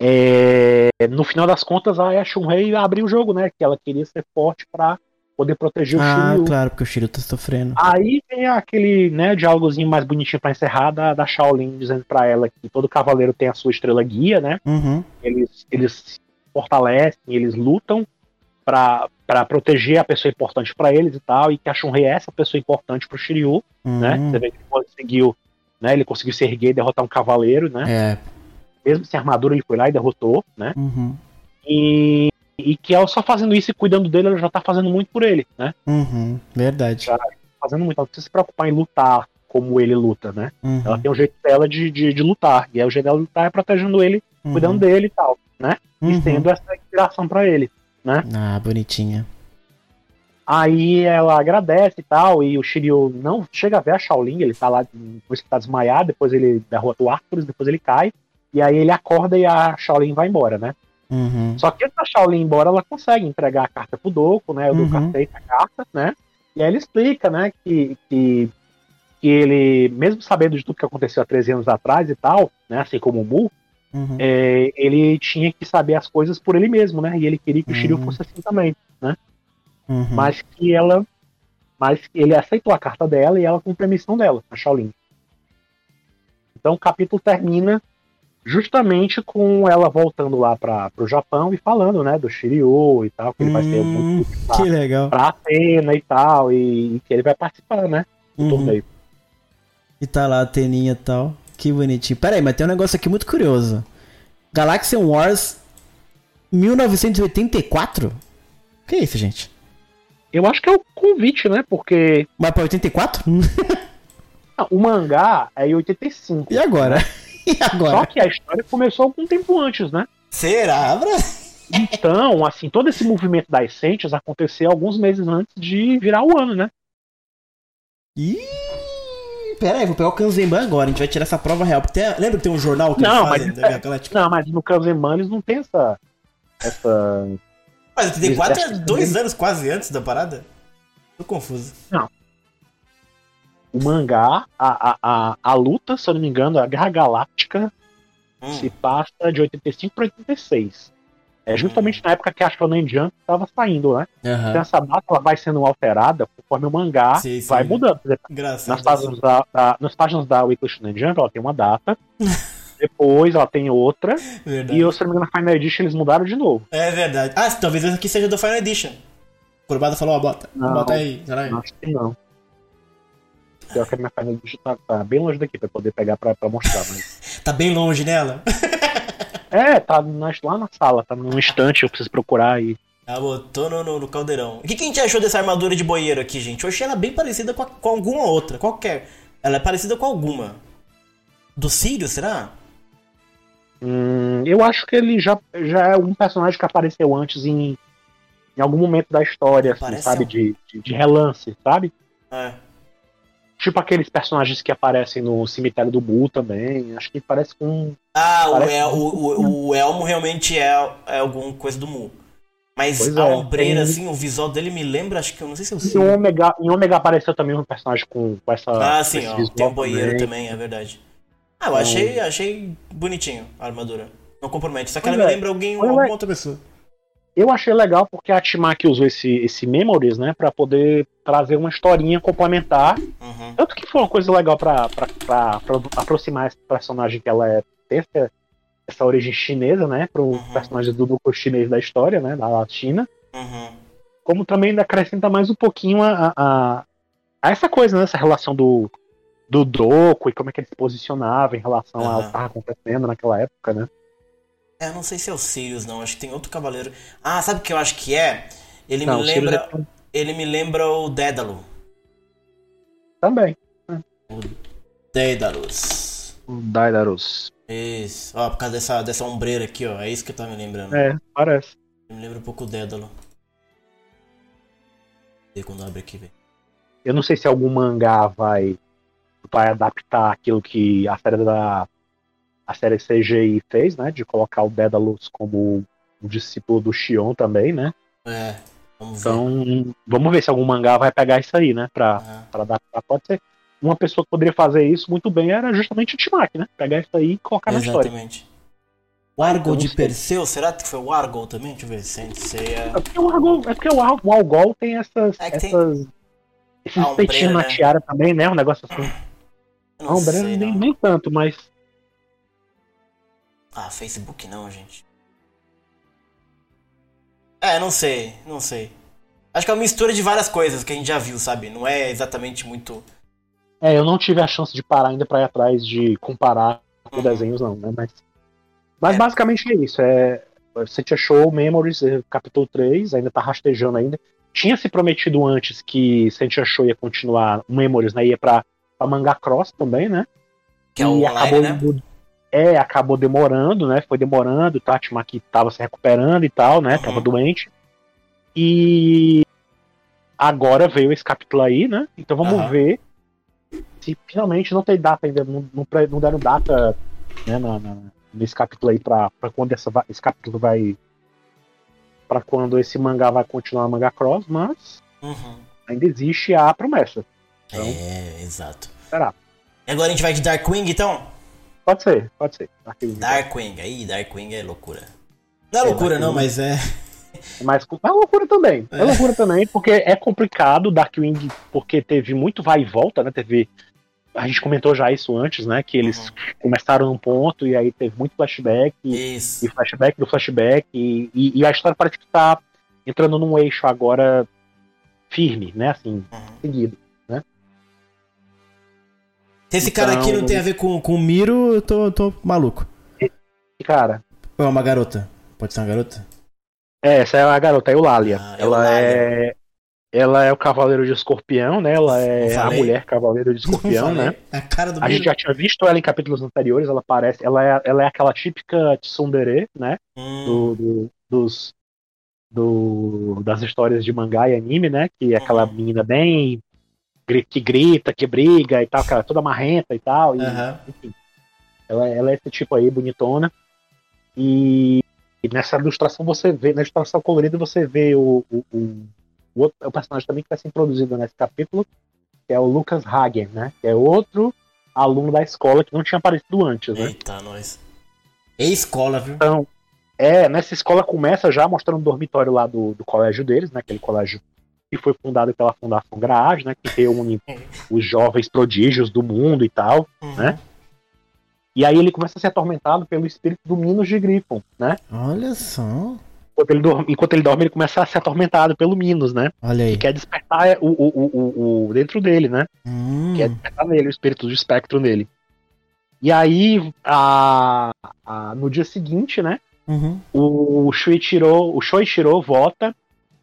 é, no final das contas, a Shunrei abriu o jogo, né? Que ela queria ser forte pra poder proteger o Ah, Shiryu. claro, porque o Shiryu tá sofrendo. Aí vem aquele, né, diálogozinho mais bonitinho pra encerrar da, da Shaolin dizendo pra ela que todo cavaleiro tem a sua estrela guia, né? Uhum. Eles, eles se fortalecem, eles lutam pra pra proteger a pessoa importante pra eles e tal, e que a Shunrei é essa pessoa importante pro Shiryu, né? uhum. Você vê que ele conseguiu, né? Ele conseguiu se erguer e derrotar um cavaleiro, né? É. Mesmo sem armadura, ele foi lá e derrotou, né? Uhum. E, e que ela só fazendo isso e cuidando dele, ela já tá fazendo muito por ele, né? Uhum. Verdade. Já. Fazendo muito. Ela não precisa se preocupar em lutar como ele luta, né? Uhum. Ela tem um jeito dela de, de, de lutar. E aí o jeito dela de lutar é protegendo ele, Uhum. cuidando dele e tal, né? Uhum. E sendo essa inspiração pra ele. Ah, bonitinha. Aí ela agradece e tal, e o Shiryu não chega a ver a Shaolin, ele tá lá, depois que tá desmaiado, depois ele derrota o Arthur, depois ele cai, e aí ele acorda e a Shaolin vai embora, né? Uhum. Só que antes da Shaolin embora, ela consegue entregar a carta pro Doku, né? O Doku Uhum. aceita a carta, né? E aí ele explica, né, que, que, que ele, mesmo sabendo de tudo que aconteceu há 13 anos atrás e tal, né, assim como o Mu, Uhum. é, ele tinha que saber as coisas por ele mesmo, né? E ele queria que o Shiryu Uhum. fosse assim também. Uhum. Mas que ela. Mas que ele aceitou a carta dela e ela com permissão dela, a Shaolin. Então o capítulo termina justamente com ela voltando lá para o Japão e falando, né, do Shiryu e tal, que ele vai ser Hum, muito que legal. pra Atena e tal, e, e que ele vai participar, né, do Uhum. torneio. E tá lá a teninha e tal. Que bonitinho. Pera aí, mas tem um negócio aqui muito curioso. Galaxian Wars 1984? Que isso, gente? Eu acho que é o convite, né, porque Mas pra 84? ah, o mangá é em 85. E agora? E Só agora? que a história começou algum tempo antes, né? Será, Bra? Então, assim, todo esse movimento das Sentes aconteceu alguns meses antes de virar o ano, né? Ih, pera aí, vou pegar o Kanzenban agora. A gente vai tirar essa prova real. Porque tem- lembra que tem um jornal que Não, fazem mas- Via Galáctica? Não, mas no Kanzenban eles não tem essa. essa... Mas 84 é Eles- dois anos quase antes da parada? Tô confuso. O mangá, a, a, a, a luta, se eu não me engano, a Guerra Galáctica Hum. se passa de 85 para 86. É justamente na época que a Shonen Jump estava saindo, né? Aham. Então essa data ela vai sendo alterada conforme o mangá Sim, sim. vai mudando. Engraçado. nas páginas da, da- nas páginas da Weekly Shonen Jump ela tem uma data, depois ela tem outra, Verdade. e eu, se não me engano, na Final Edition eles mudaram de novo. É verdade. Ah, talvez esse aqui seja do Final Edition. O Kurbada falou, ó, bota. Não. Bota aí. Será aí? Acho que não. Pior que a minha Edition tá, tá bem longe daqui pra poder pegar pra, pra mostrar, mas. Tá bem longe nela. É, tá na- lá na sala, tá num instante, eu preciso procurar aí. Ah, botou no, no, no caldeirão. O que, que a gente achou dessa armadura de boieiro aqui, gente? Eu achei ela bem parecida com, a- com alguma outra. Qualquer. Ela é parecida com alguma. Do Sirius, será? Hum, eu acho que ele já, já é um personagem que apareceu antes em, em algum momento da história, assim, sabe? um- De, de, de relance, sabe? É. Tipo aqueles personagens que aparecem no cemitério do Mu também. Acho que parece com. Ah, o, Parece- El- o, o, o Elmo realmente é, é alguma coisa do Mu. Mas Pois a é, ombreira, tem- assim, o visual dele me lembra, acho que eu não sei se eu Em sei. Ômega, em Ômega apareceu também um personagem com, com essa. Ah, sim, ó. Tem um banheiro também. também, é verdade. Ah, eu Então- achei, achei bonitinho a armadura. Não compromete. Só que Pois ela me é. lembra alguém, Pois alguma é. outra pessoa. Eu achei legal porque a Timak usou esse, esse Memories, né, pra poder trazer uma historinha complementar. Uhum. Tanto que foi uma coisa legal pra aproximar esse personagem que ela é. Tem essa, essa origem chinesa, né, pro Uhum. personagem do núcleo chinês da história, né, da China. Uhum. Como também acrescenta mais um pouquinho a, a, a essa coisa, né, essa relação do, do Doku e como é que ele se posicionava em relação ao Aham. que estava acontecendo naquela época, né. É, eu não sei se é o Sirius, não. Acho que tem outro cavaleiro. Ah, sabe o que eu acho que é? Ele Não, me o Sirius lembra. é- Ele me lembra o Dédalo. Também. Dédalus. O Daidarus. Isso. Ó, por causa dessa, dessa ombreira aqui, ó. É isso que eu tava me lembrando. É, parece. Me lembra um pouco o Dédalo. Vê quando abre aqui, velho. Eu não sei se algum mangá vai, vai adaptar aquilo que a série da a série CGI fez, né? De colocar o Daedalus como o discípulo do Shion também, né? É, vamos ver. Então, vamos ver se algum mangá vai pegar isso aí, né? Pra, Aham. pra adaptar. Pode ser. Uma pessoa que poderia fazer isso muito bem era justamente o Timaki, né? Pegar isso aí e colocar na história. Exatamente. O Argol Então, de. Perseu, será que foi o Argol também? Deixa eu ver. Senseiya. É porque o Argol, é porque o, Ar- o Algol tem essas. É que tem- essas esses peitinhos na né? tiara também, né? Um negócio assim. Não, não sei, nem, não. nem tanto, mas. Ah, Facebook não, gente. É, não sei, não sei. Acho que é uma mistura de várias coisas que a gente já viu, sabe? Não é exatamente muito. É, eu não tive a chance de parar ainda pra ir atrás de comparar com Uhum. desenhos, não, né? Mas, mas É. basicamente é isso. É, Sentia Show, Memories, capítulo 3, ainda tá rastejando ainda. Tinha se prometido antes que Sentia Show ia continuar, Memories, né? Ia pra, pra Manga Cross também, né? Que é o e online, acabou, né? indo- É, acabou demorando, né? Foi demorando, o Tatimaki tava se recuperando e tal, né? Uhum. Tava doente. E agora veio esse capítulo aí, né? Então vamos Aham. ver se finalmente não tem data ainda, não, não, deram data né, na- na- nesse capítulo aí pra, pra quando essa, esse capítulo vai. Pra quando esse mangá vai continuar no Manga Cross, mas Uhum. ainda existe a promessa. Então, É, exato. será? E agora a gente vai de Darkwing, então? Pode ser, pode ser. Darkwing, aí, Darkwing é loucura. Não é É, loucura, não, Darkwing. mas é. Mas é loucura também. É. É. loucura também, porque é complicado Darkwing, porque teve muito vai e volta, né? Teve. A gente comentou já isso antes, né? Que eles Uhum. começaram num ponto e aí teve muito flashback e, Isso. e flashback do flashback e, e- e a história parece que tá entrando num eixo agora firme, né? Assim, Uhum. seguido. Se esse cara aqui Então- não tem a ver com, com o Miro, eu tô, tô maluco. Cara, Ou é uma garota? Pode ser uma garota? é, essa é a garota, é o Lália. Ah, ela Eulália. é. Ela é o cavaleiro de escorpião, né? Ela é a mulher cavaleiro de escorpião, né? É a cara do A gente já tinha visto ela em capítulos anteriores, ela parece. Ela é, ela é aquela típica tsundere, né? Hum, Do, do- dos. Do, das histórias de mangá e anime, né? Que é aquela Uhum. menina bem. Que grita, que briga e tal, que ela é toda marrenta e tal. E, Aham. Enfim. Ela, ela é esse tipo aí, bonitona. E, e nessa ilustração você vê, na ilustração colorida você vê o, o, o, o outro o personagem também que vai ser introduzido nesse capítulo, que é o Lucas Hagen, né? Que é outro aluno da escola que não tinha aparecido antes, né? Eita, nós. É escola, viu? Então, é, nessa escola começa já mostrando o dormitório lá do, do colégio deles, né? Aquele colégio que foi fundado pela Fundação Graage, né? Que reúne os jovens prodígios do mundo e tal. Uhum. né? E aí ele começa a ser atormentado pelo espírito do Minos de Griffon, né? Olha só. Enquanto ele, dorme, enquanto ele dorme, ele começa a ser atormentado pelo Minos, né? Olha aí. E quer despertar o, o, o, o- o dentro dele, né? Hum. Quer despertar nele, o espírito do espectro nele. E aí, a, a- no dia seguinte, né? Uhum. O Shuichiro, o Shoichiro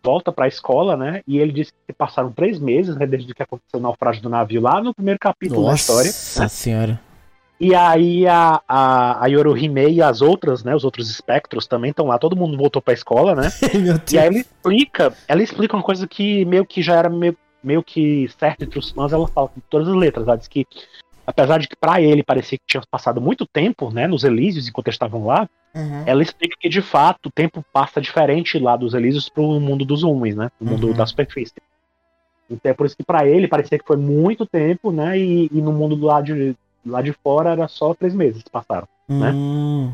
volta, volta pra escola, né? E ele diz que passaram três meses, né? Desde que aconteceu o naufrágio do navio lá no primeiro capítulo da história. Nossa senhora. E aí a, a, a Yorohime e as outras, né? Os outros espectros também estão lá, todo mundo voltou pra escola, né? E aí ela explica, ela explica uma coisa que meio que já era meio, meio que certo entre os fãs, ela fala com todas as letras. Ela diz que, apesar de que pra ele parecia que tinha passado muito tempo, né, nos Elísios, enquanto eles estavam lá, Uhum. ela explica que de fato o tempo passa diferente lá dos Elísios pro mundo dos homens, né? No mundo Uhum. da superfície. Então é por isso que pra ele parecia que foi muito tempo, né? E, e no mundo do lado de, lá de fora era só três meses que passaram. né? Hum.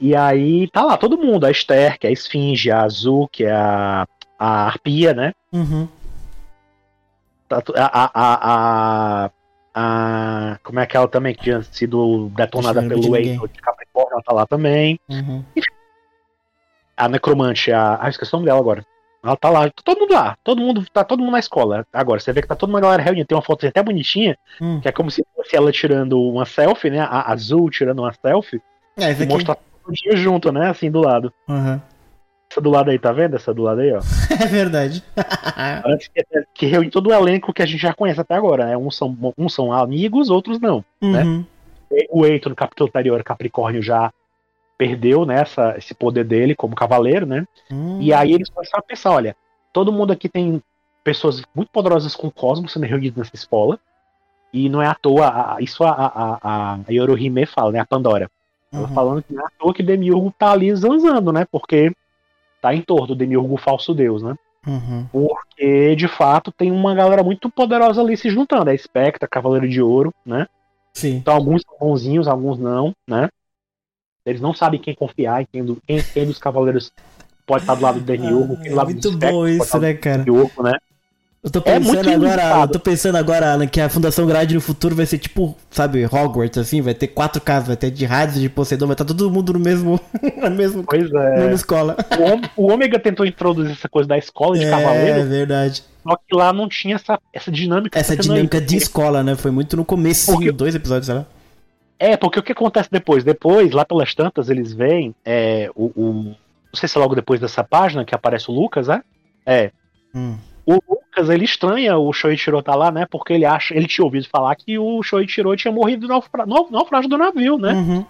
E aí tá lá todo mundo, a Esther, que é a Esfinge, a Azul, que é a, a Arpia, né? Uhum. Tá A, a, a, a, a- Como é aquela também que tinha sido detonada pelo de ninguém. Eito de Ela tá lá também. Uhum. A Necromante, a. Ah, esqueci o nome dela agora. Ela tá lá, tá todo mundo lá, todo mundo, tá todo mundo na escola. Agora, você vê que tá toda uma galera reunida, tem uma foto até bonitinha, Hum. que é como se fosse ela tirando uma selfie, né? A Azul tirando uma selfie, É, e mostra todo dia junto, né? Assim do lado. Uhum. Essa do lado aí, tá vendo? Essa do lado aí, ó. É verdade. Parece que, que reúne todo o elenco que a gente já conhece até agora, né? Uns são, uns são amigos, outros não. Uhum. O Eito, no capítulo anterior, Capricórnio já perdeu né, essa, esse poder dele como cavaleiro, né? Hum. E aí eles começaram a pensar, olha, todo mundo aqui tem pessoas muito poderosas com o cosmos sendo reunidas nessa escola. E não é à toa, isso a, a, a, a Yorohime fala, né? A Pandora. Ela Uhum. falando que não é à toa que Demiurgo tá ali zanzando, né? Porque tá em torno do Demiurgo falso deus, né? Uhum. Porque, de fato, tem uma galera muito poderosa ali se juntando. É Spectra, Cavaleiro de Ouro, né? Sim. Então alguns são bonzinhos, alguns não, né? Eles não sabem quem confiar, quem, do, quem, quem dos cavaleiros pode estar do lado do Demiurgo, quem Ah, do é lado do muito bom isso, né, cara? Demiurgo, né? Eu tô É muito pensando agora, limitado. eu tô pensando agora, Alan, que a Fundação Grade no futuro vai ser tipo, sabe, Hogwarts, assim, vai ter quatro casas, vai ter de Hades, de Poseidon, vai estar todo mundo no mesmo, na mesma, Pois na é. mesma escola. O, o Ômega tentou introduzir essa coisa da escola de É, cavaleiro, verdade. só que lá não tinha essa, essa dinâmica. Essa tá dinâmica de escola, né? Foi muito no começo, Porque- dois episódios, sei lá. É, porque o que acontece depois? Depois, lá pelas tantas, eles veem é, o, o- Não sei se é logo depois dessa página que aparece o Lucas, né? É. Hum. O Lucas, ele estranha o Shoichiro tá lá, né? Porque ele acha, ele tinha ouvido falar que o Shoichiro tinha morrido no naufra- no naufrágio do navio, né? Uhum.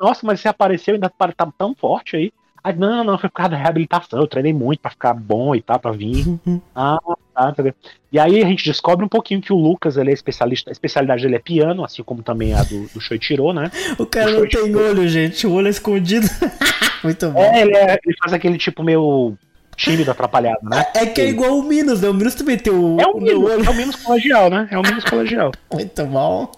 Nossa, mas você apareceu ainda tá tá tão forte aí. Aí, não, não, foi por causa da reabilitação, eu treinei muito pra ficar bom e tal, pra vir. Uhum. Ah, tá, entendeu? E aí a gente descobre um pouquinho que o Lucas, ele é especialista, a especialidade dele é piano, assim como também a do, do Shoichiro, né? O cara não tem olho, gente, o olho é escondido. muito bom. É, ele, é- ele faz aquele tipo meio tímido, atrapalhado, né? É que é igual o Minos, né? O Minos também tem o, É o o Minos, olho. é o Minos colegial, né? É o Minos colegial. Muito bom.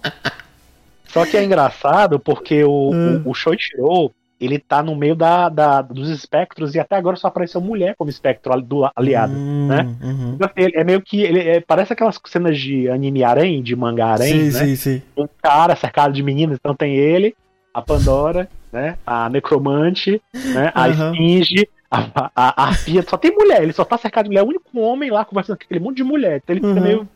Só que é engraçado porque o, Hum. o, o Shoichiro, ele tá no meio da, da- dos espectros e até agora só apareceu mulher como espectro ali- do aliado. Hum, né? uhum. Então, assim, ele é meio que. Ele é- parece aquelas cenas de anime harém, de mangá harém, Sim, né? sim, sim. Um cara cercado de meninas, então tem ele, a Pandora, né? A Necromante, né? A Aham. Esfinge, a, a, a Arpia, só tem mulher, ele só tá cercado de mulher, é o único homem lá conversando com aquele monte de mulher. Então ele fica Uhum. meio.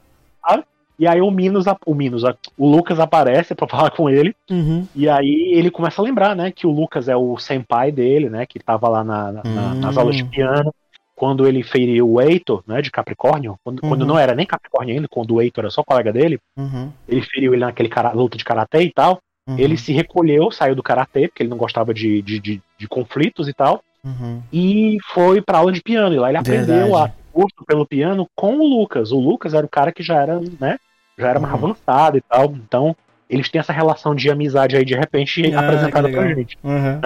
sabe? E aí o Minos, o Minos, o Lucas aparece pra falar com ele. Uhum. E aí ele começa a lembrar, né, que o Lucas é o senpai dele, né, que tava lá na- na- na- Hum. nas aulas de piano, quando ele feriu o Eitor, né, de Capricórnio, quando, quando Uhum. não era nem Capricórnio ainda, quando o Eitor era só colega dele, Uhum. ele feriu ele naquele cara, luta de karatê e tal, Uhum. ele se recolheu, saiu do karatê, porque ele não gostava de, de, de, de conflitos e tal, Uhum. e foi pra aula de piano, e lá ele aprendeu Verdade. a gosto pelo piano com o Lucas. O Lucas era o cara que já era, né, já era mais Uhum. avançado e tal, então eles têm essa relação de amizade aí de repente Ah, apresentada pra gente. Uhum.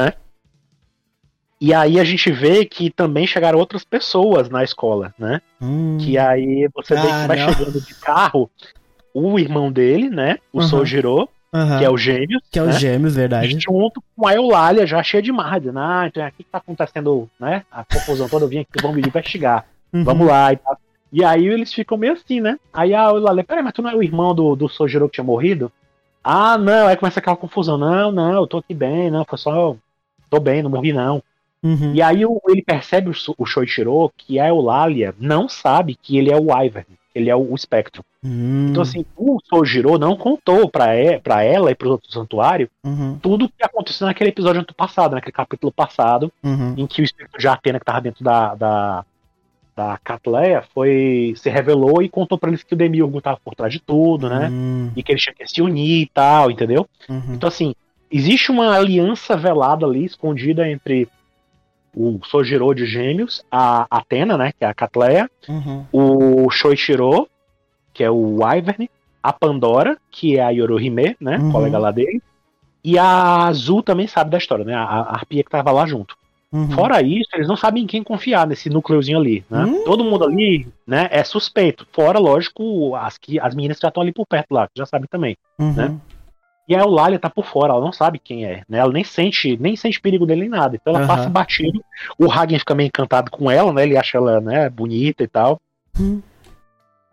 E aí a gente vê que também chegaram outras pessoas na escola, né? Hum. Que aí você vê Ah, que vai não. chegando de carro o irmão dele, né? O Uhum. Sojiro, Uhum. que é o gêmeo, Que é o né? Gêmeos, verdade. junto com a Eulália, já cheia de marra, dizendo, ah, então aqui que tá acontecendo, né? A confusão toda, eu vim aqui, vamos investigar, Uhum. vamos lá e tal. E aí eles ficam meio assim, né? Aí a Eulália, peraí, mas tu não é o irmão do, do Sojiro que tinha morrido? Ah, não, aí começa aquela confusão, não, não, eu tô aqui bem, não, foi só, tô bem, não morri não. Uhum. E aí ele percebe o, o Shoichiro que a Eulália não sabe que ele é o que ele é o, o espectro. Hum. Então assim, o Sojiro não contou pra, e, pra ela e pro outro santuário Uhum. tudo o que aconteceu naquele episódio passado, naquele capítulo passado, Uhum. em que o espírito de Atena que tava dentro da, da, da Catleia foi, se revelou e contou pra eles que o Demiurgo tava por trás de tudo, né? Hum. E que eles tinham que se unir e tal, entendeu? Uhum. Então, assim, existe uma aliança velada ali, escondida entre o Sojiro de Gêmeos, a Atena, né, que é a Catleia, Uhum. o Shoichiro, que é o Wyvern, a Pandora, que é a Yorohime, né, Uhum. colega lá dele, e a Azul também sabe da história, né, a, a Arpia que tava lá junto. Uhum. Fora isso, eles não sabem em quem confiar nesse núcleozinho ali, né? Hum. Todo mundo ali, né, é suspeito. Fora, lógico, as, que, as meninas que já estão ali por perto lá, que já sabem também. Uhum. né? E a Eulália tá por fora, ela não sabe quem é, né? Ela nem sente, nem sente perigo dele nem nada. Então ela Aham. passa batido. O Hagen fica meio encantado com ela, né? Ele acha ela, né, bonita e tal. Hum.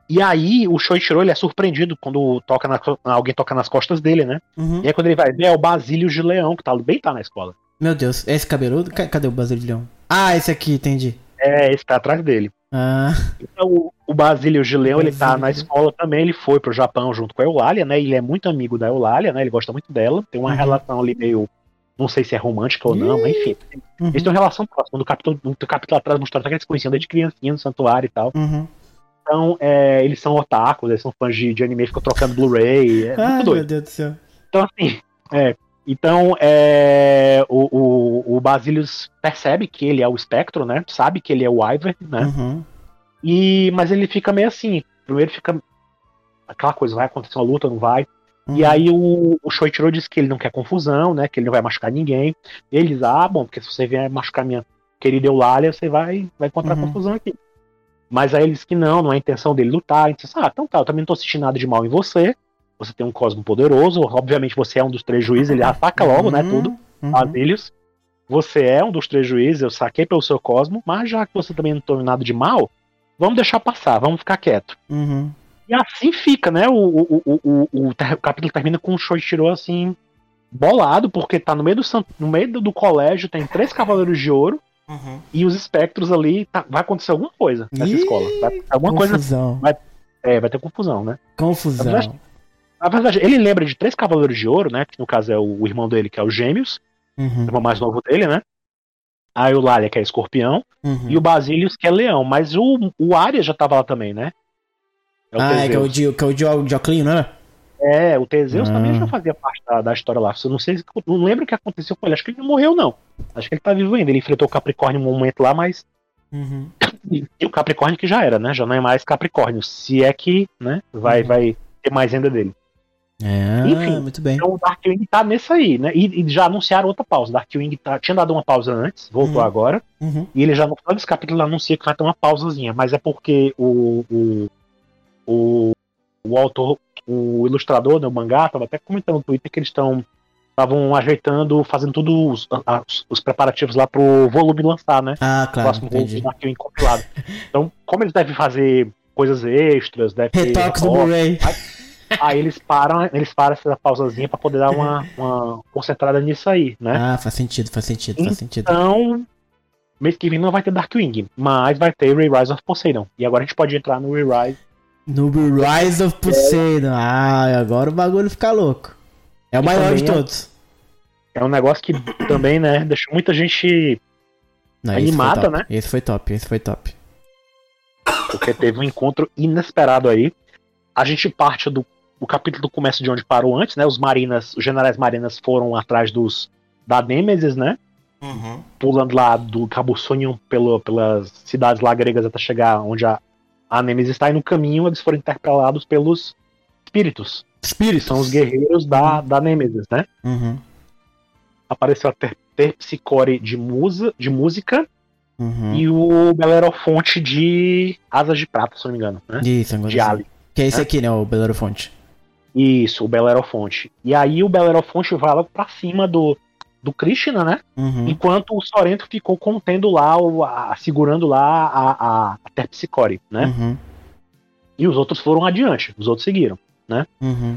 E aí o Shoichiro ele é surpreendido quando toca na- alguém toca nas costas dele, né? Uhum. E aí quando ele vai ver é o Basílio de Leão, que tá bem tá na escola. Meu Deus, esse cabeludo? Ca- Cadê o Basílio de Leão? Ah, esse aqui, entendi. É, esse tá atrás dele. Ah, Então, o, o Basílio de Leão, ele tá na escola também, ele foi pro Japão junto com a Eulália, né? Ele é muito amigo da Eulália, né? Ele gosta muito dela. Tem uma Uhum. relação ali meio. Não sei se é romântica ou não, mas enfim. uhum. Eles têm uma relação próxima. No capítulo, no capítulo atrás mostrando que eles conheciam desde criancinha no santuário e tal. Uhum. Então, é, eles são otakus, eles são fãs de, de anime, ficam trocando Blu-ray. É Ai, meu. Deus do céu. Então, assim, é. Então, é, o, o, o Basilius percebe que ele é o espectro, né? Sabe que ele é o Ivern, né? Uhum. E, mas ele fica meio assim. Primeiro fica aquela coisa, vai acontecer uma luta, não vai. E Uhum. aí o, o Shoichiro diz que ele não quer confusão, né? Que ele não vai machucar ninguém. Eles, ah, bom, porque se você vier machucar minha querida Eulália, você vai, vai encontrar Uhum. confusão aqui. Mas aí ele diz que não, não é a intenção dele lutar. Então, ah, então tá, eu também não tô assistindo nada de mal em você. Você tem um cosmo poderoso, obviamente você é um dos três juízes, ele ataca logo, né, Uhum. tudo. Uhum. Basílios. Você é um dos três juízes, eu saquei pelo seu cosmo, mas já que você também não tem nada de mal, vamos deixar passar, vamos ficar quieto. Uhum. E assim fica, né? O, o, o, o, o capítulo termina com o Shoichiro assim, bolado, porque tá no meio do, no meio do, colégio, tem três cavaleiros de ouro Uhum. e os espectros ali. tá- vai acontecer alguma coisa nessa Ih, escola. Vai acontecer alguma coisa. Confusão. É, vai ter confusão, né? Confusão. Na verdade, ele lembra de três cavaleiros de ouro, né? Que no caso é o, o irmão dele, que é o Gêmeos, o Uhum. irmão mais novo dele, né? A Eulália, que é escorpião, Uhum. e o Basílios, que é leão. Mas o, o Arias já tava lá também, né? É o Ah, é que é o de, que é o de, era? É, o Teseus Ah. também já fazia parte da, da história lá. Eu não sei, se- não lembro o que aconteceu com ele. Acho que ele não morreu, não. Acho que ele tá vivo ainda. Ele enfrentou o Capricórnio um momento lá, mas. Uhum. E o Capricórnio que já era, né? Já não é mais Capricórnio. Se é que, né? Vai, Uhum. vai ter mais ainda dele. É, Enfim. muito bem. Então o Darkwing tá nesse aí, né? E, e já anunciaram outra pausa. Darkwing tá, tinha dado uma pausa antes, voltou Uhum. agora. Uhum. E ele já no final desse capítulo anuncia que vai ter uma pausazinha. Mas é porque o. O, o, o autor, o ilustrador, né, o mangá, tava até comentando no Twitter que eles estão. Estavam ajeitando, fazendo tudo os, os- os preparativos lá pro volume lançar, né? Ah, O claro, próximo volume entendi. do Darkwing compilado. Então, como eles devem fazer coisas extras, deve ter Retoques do Blu-ray. Aí eles param, eles param essa pausazinha pra poder dar uma, uma concentrada nisso aí, né? Ah, faz sentido, faz sentido, faz sentido. Então, mês que vem não vai ter Darkwing, mas vai ter Re-Rise of Poseidon. E agora a gente pode entrar no Re-Rise. No Rise of Poseidon. Ah, agora o bagulho fica louco. É o maior de é- todos. É um negócio que também, né, deixou muita gente. Não, Animada, né? Esse foi top, esse foi top. Porque teve um encontro inesperado aí. A gente parte do o capítulo do começo de onde parou antes, né? Os marinas, os generais marinas foram atrás dos da Nemesis, né? Pulando lá do Cabo pelo, pelas cidades lá gregas até chegar onde a, a Nemesis está. E no caminho eles foram interpelados pelos espíritos. Espíritos. São os guerreiros da, da Nemesis, né? Uhum. Apareceu a Ter- Terpsicore de, musa, de música Uhum. e o Belerofonte de Asas de Prata, se não me engano, né? Isso, agora De sim. Ali. Que é esse né? aqui, né? O Belerofonte. Isso, o Belerofonte. E aí o Belerofonte vai logo pra cima do, do Krishna, né? Uhum. Enquanto o Sorento ficou contendo lá, o, a- segurando lá a, a, a Terpsicore, né? Uhum. E os outros foram adiante, os outros seguiram. Uhum.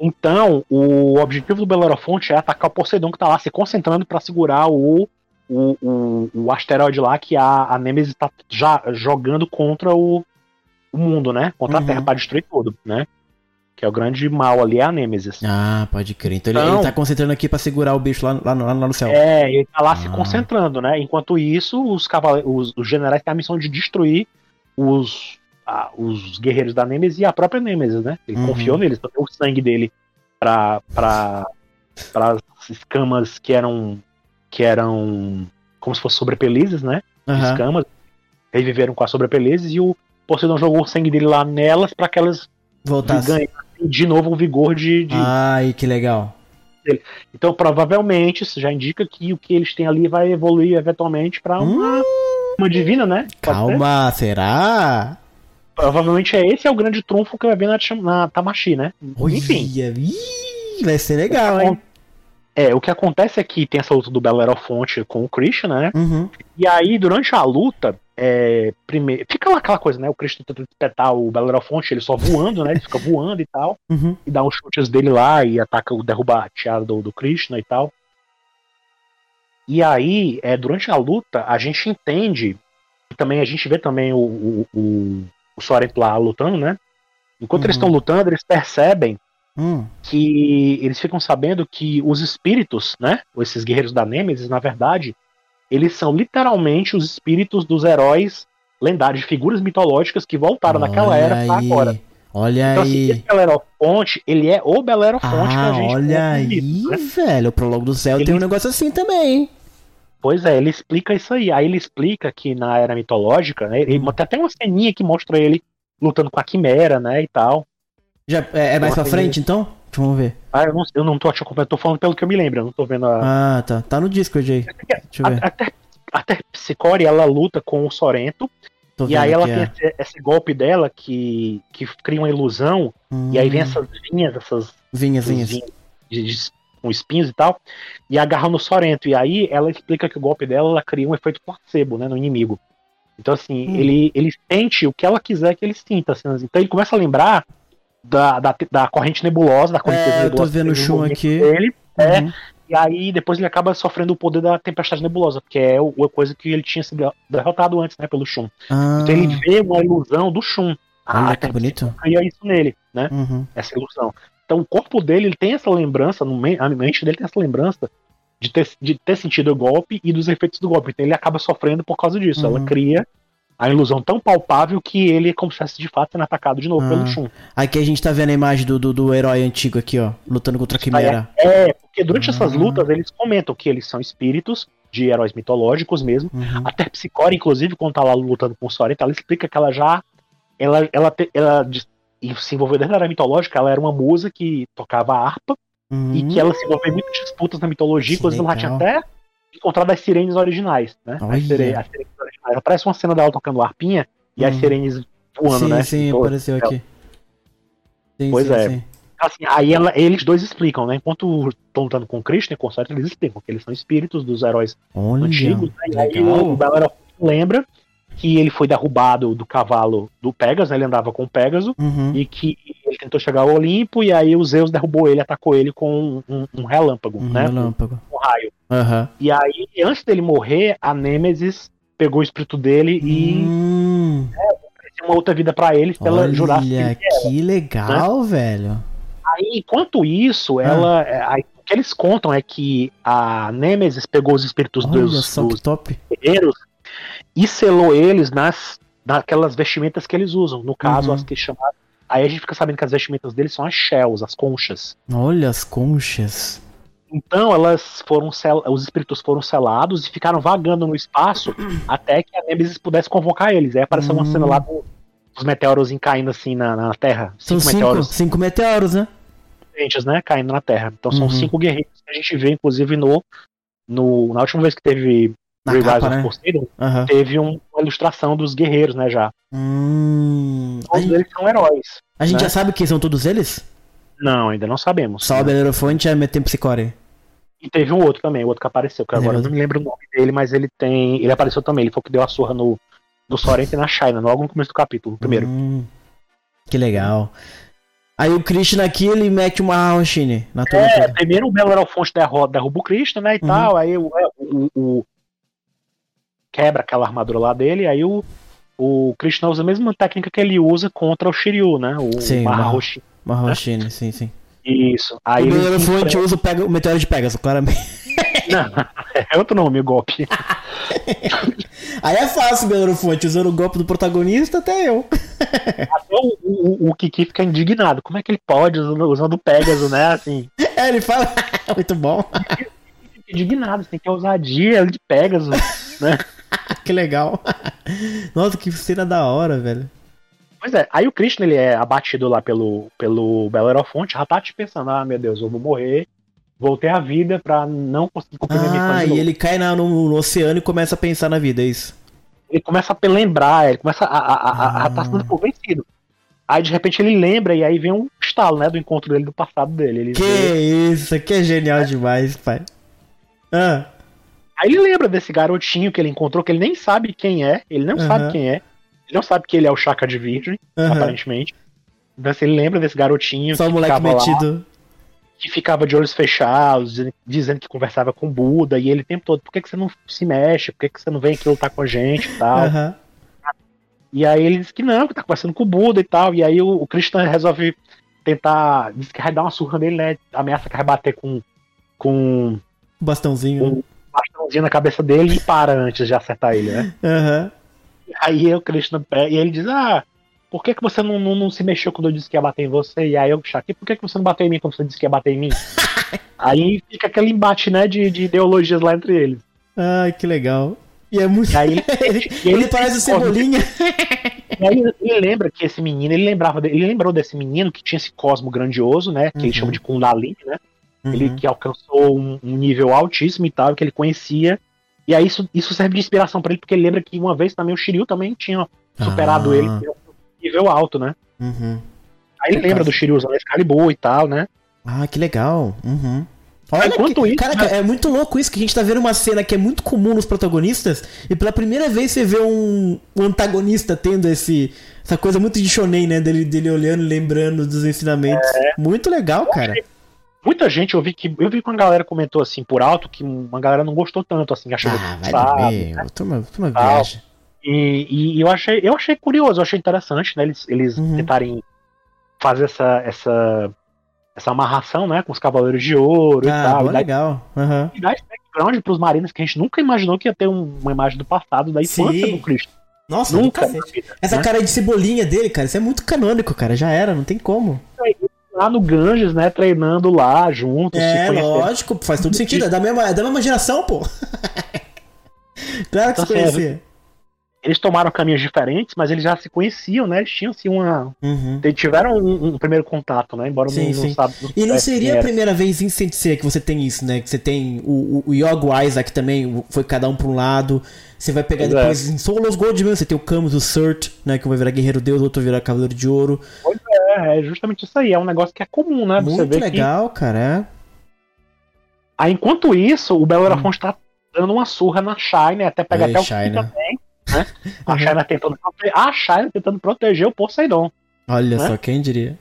Então, o objetivo do Belerofonte é atacar o Poseidon que tá lá se concentrando pra segurar o, o, o, o asteroide lá que a, a Nemesis tá já jogando contra o, o mundo, né? Contra Uhum. a Terra pra destruir tudo, né? Que é o grande mal ali, é a Nemesis. Ah, pode crer. Então, ele- ele, Então- tá concentrando aqui pra segurar o bicho lá, lá, no- lá no céu. É, ele tá lá se Ah. concentrando, né? Enquanto isso, os, os, os generais têm a missão de destruir os, a- os guerreiros da Nemesis e a própria Nemesis, né? Ele Uhum. confiou neles, então o sangue dele pra, pra, pra escamas que eram que eram como se fosse sobrepelizes, né? Aham. escamas. Reviveram com as sobrepelizes e o Poseidon jogou o sangue dele lá nelas pra que elas Voltasse. Ganhassem de novo o vigor de. de- Ai, que legal. Então, provavelmente, isso já indica que o que eles têm ali vai evoluir eventualmente pra uma, uma divina, né? Pode ser? Calma, será? Provavelmente é esse é o grande trunfo que vai vir na, na Tamashi, né? Enfim. Olha, ih, vai ser legal, hein? É, o que acontece é que tem essa luta do Belerofonte com o Krishna, né? Uhum. E aí, durante a luta, é, primeiro, fica lá aquela coisa, né? O Krishna tenta espetar o Belerofonte, ele só voando, né? Ele fica voando e tal, Uhum. e dá os chutes dele lá e ataca, o derruba a tiara do, do Krishna e tal. E aí, é, durante a luta, a gente entende, e também a gente vê também o, o, o, o Sorrento lá lutando, né? Enquanto eles Uhum. estão lutando, eles percebem Hum. que eles ficam sabendo que os espíritos, né? Esses guerreiros da Nêmesis, na verdade, eles são literalmente os espíritos dos heróis lendários, de figuras mitológicas que voltaram naquela Olha era pra aí. agora. Olha Então, assim, aí. esse Belerofonte, ele é o Belerofonte que Ah, a gente olha aí, né? velho. O Prologo do Céu Ele- tem um negócio assim também, hein? Pois é, ele explica isso aí. Aí ele explica que na era mitológica, né? Ele, Hum. Tem até uma ceninha que mostra ele lutando com a Quimera, né? E tal. Já, é, é mais pra Nossa, frente, então? Vamos ver. Ah, eu não, eu não tô te acompanhando, tô falando pelo que eu me lembro, eu não tô vendo a. Ah, tá. Tá no Discord aí. Deixa eu ver. a- Até, até Psicore, ela luta com o Sorrento. Tô E aí ela tem é. esse, esse golpe dela que, que cria uma ilusão. E aí vem Hum, essas vinhas, essas Vinhas, vinhas. vinhos de, de- com espinhos e tal, e agarra no Sorrento. E aí ela explica que o golpe dela ela cria um efeito placebo, né, no inimigo. Então, assim, Hum. ele, ele sente o que ela quiser que ele sinta. assim, então ele começa a lembrar da, da, da corrente nebulosa, da corrente É, eu tô nebulosa vendo o que chum aqui. Dele, é, Uhum. e aí depois ele acaba sofrendo o poder da tempestade nebulosa, porque é o- a coisa que ele tinha sido derrotado antes, né, pelo Shun. Ah, Então ele vê uma ilusão do Shun. olha Ah, que bonito. cria isso nele, né? Uhum. Essa ilusão. Então o corpo dele ele tem essa lembrança, a mente dele tem essa lembrança de ter, de ter sentido o golpe e dos efeitos do golpe. Então ele acaba sofrendo por causa disso. Uhum. Ela cria a ilusão tão palpável que ele é como se estivesse de fato sendo atacado de novo Ah. pelo Shun. Aqui a gente tá vendo a imagem do, do, do herói antigo aqui, ó. Lutando contra a Quimera. É, porque durante essas Ah. lutas eles comentam que eles são espíritos de heróis mitológicos mesmo. Uhum. Até Psicore, inclusive, quando tá lá lutando com o Sorento, ela explica que ela já. Ela, ela, ela de- e se envolveu desde a era mitológica, ela era uma musa que tocava harpa Uhum. e que ela se envolveu em muitas disputas na mitologia, Que inclusive ela tinha até encontrado as sirenes originais, né? As, sire- as sirenes originais. Aparece uma cena dela tocando harpinha e as Uhum. sirenes voando, sim, né? sim, Então, apareceu aqui. Sim, Pois sim, é. sim. assim, aí ela- eles dois explicam, né? Enquanto estão lutando com Krishna e com Sorte, eles explicam que eles são espíritos dos heróis Olha, antigos, né? E aí o. Bellerophon lembra que ele foi derrubado do cavalo do Pegasus, né? Ele andava com o Pegasus, Uhum. e que ele tentou chegar ao Olimpo, e aí o Zeus derrubou ele, atacou ele com um, um relâmpago, Um né? relâmpago. Um raio. Aham. E aí, antes dele morrer, a Nêmesis pegou o espírito dele e Hum, ofereceu uma outra vida pra ele, se ela jurasse que ele que legal, velho. Aí, enquanto isso, ela. é, aí, o que eles contam é que a Nêmesis pegou os espíritos Olha dos, só dos top. guerreiros e selou eles nas naquelas vestimentas que eles usam. No caso, Uhum. as que chamaram. Aí a gente fica sabendo que as vestimentas deles são as shells, as conchas. Olha as conchas. Então elas foram sel... os espíritos foram selados e ficaram vagando no espaço até que a Nemesis pudesse convocar eles. Aí apareceu uma Hum. cena lá do- dos meteoros caindo assim na, na Terra. São Cinco cinco, meteoros cinco meteoros, né? diferentes, né? Caindo na Terra. Então são Uhum. cinco guerreiros que a gente vê, inclusive, no, no. Na última vez que teve Na Revive capa, of né? Poseidon, Aham. teve um- uma ilustração dos guerreiros, né? Já. Hum, Todos gente, eles são heróis. a gente né? já sabe quem são todos eles? Não, ainda não sabemos. Só o Belerofonte e a Metempicore. E teve um outro também, o outro que apareceu, que agora eu não me lembro o nome dele, mas ele tem. Ele apareceu também, ele foi o que deu a surra no, no Sorrento e na China, logo no começo do capítulo, primeiro. Hum, que legal. Aí o Krishna aqui, ele mete uma Roshine na turma É, primeiro o Belo Alfonso derrota, derruba o Krishna, né? E Uhum. tal, aí o, é, o- o- quebra aquela armadura lá dele, aí o, o Krishna usa a mesma técnica que ele usa contra o Shiryu, né? O Sim, o Maharoshi. Uma Roshine, sim, sim. Isso. Aí o ele Belerofonte enfrenta- usa o, pega, o meteoro de Pegasus, claramente. Não, é outro nome, o golpe. Aí é fácil, Belerofonte, usando o golpe do protagonista, até eu. Até o, o, o Kiki fica indignado. Como é que ele pode usando, usando o Pegasus, né? Assim. É, ele fala. Muito bom. fica indignado, você tem que ter ousadia, ele de Pegasus, né? que legal. Nossa, que cena da hora, velho. Pois é, aí o Krishna ele é abatido lá pelo, pelo Belo Aerofonte, já tá te pensando, ah, meu Deus, eu vou morrer, voltei à vida pra não conseguir cumprir minha missão Ah, e ele cai na- no, no oceano e começa a pensar na vida, é isso. Ele começa a lembrar, ele começa a, a, a, a, a tá sendo convencido. Aí de repente ele lembra e aí vem um estalo, né, do encontro dele do passado dele. Ele Que vê- isso, aqui é genial demais, pai. Ah, Aí ele lembra desse garotinho que ele encontrou, que ele nem sabe quem é, ele não Aham. sabe quem é, ele não sabe que ele é o Chaka de Virgem, Aham. aparentemente. Então assim, ele lembra desse garotinho só o que moleque ficava lá, metido. que ficava de olhos fechados, dizendo, que conversava com Buda, e ele o tempo todo, por que, que você não se mexe? Por que, que você não vem aqui lutar com a gente e tal? Aham. E aí ele diz que não, que tá conversando com o Buda e tal. E aí o, o Krishna resolve tentar. Diz que vai dar uma surra nele, né? Ameaça que vai bater com, com bastãozinho. Um bastãozinho na cabeça dele e para antes de acertar ele, né? Aham. Aí o Krishna pega, e ele diz: Ah, por que, que você não, não, não se mexeu quando eu disse que ia bater em você? E aí eu Shaki, por que, que você não bateu em mim quando você disse que ia bater em mim? aí fica aquele embate, né, de, de ideologias lá entre eles. Ai, que legal. E é muito. E aí ele, ele, e ele parece Cebolinha. E aí ele, ele lembra que esse menino, ele lembrava ele lembrou desse menino que tinha esse cosmo grandioso, né? Que Uhum. ele chama de Kundalini, né? Ele Uhum. que alcançou um, um nível altíssimo e tal, que ele conhecia. E aí isso, isso serve de inspiração pra ele, porque ele lembra que uma vez também o Shiryu também tinha superado Ah. ele nível alto, né? Uhum. Aí ele Que lembra caso. do Shiryu usando Excalibur e tal, né? Ah, que legal. Uhum. Olha Enquanto que, isso, cara, né? é muito louco isso que a gente tá vendo uma cena que é muito comum nos protagonistas e pela primeira vez você vê um, um antagonista tendo esse essa coisa muito de shonen, né, dele, dele olhando, lembrando dos ensinamentos. É. Muito legal, cara. Muita gente, eu vi que eu vi que uma galera comentou assim por alto que uma galera não gostou tanto, assim, achou Ah, vai sabe. Turma, turma Tal. viaja. E, e eu achei, eu achei curioso, eu achei interessante, né? Eles, eles Uhum. tentarem fazer essa, essa, essa amarração, né? Com os Cavaleiros de Ouro e Ah, tal. bom, E dar, legal. Aham. e dar esse background pros marinos que a gente nunca imaginou que ia ter um- uma imagem do passado, da infância Sim. do Cristo. Nossa, Nunca. vida, Essa né? cara de cebolinha dele, cara, isso é muito canônico, cara. Já era, não tem como. Lá no Ganges, né? Treinando lá juntos, É, lógico, faz todo sentido. É da mesma, é da mesma geração, pô. claro que Então, se assim, conhecia. Eles tomaram caminhos diferentes, mas eles já se conheciam, né? Eles tinham assim uma. Uhum. Eles tiveram um, um primeiro contato, né? Embora Sim, não, sim. não sabe. não E não seria a primeira vez em Sensei que você tem isso, né? Que você tem o, o, o Yogo Isaac também, foi cada um pra um lado. Você vai pegar Pois é. depois em Solos Gold mesmo, você tem o Camus, o Surt, né? Que um vai virar Guerreiro Deus, o outro virar Cavaleiro de Ouro. É, é justamente isso aí. É um negócio que é comum, né? Você Muito que legal, cara. é. Aí, enquanto isso, o Belo Hum. Horizonte tá dando uma surra na Shine, até pega Ei, até o Shine. Também, né? A Uhum. Shine tentando a Shine tentando proteger o Poseidon. Olha Né? só, quem diria?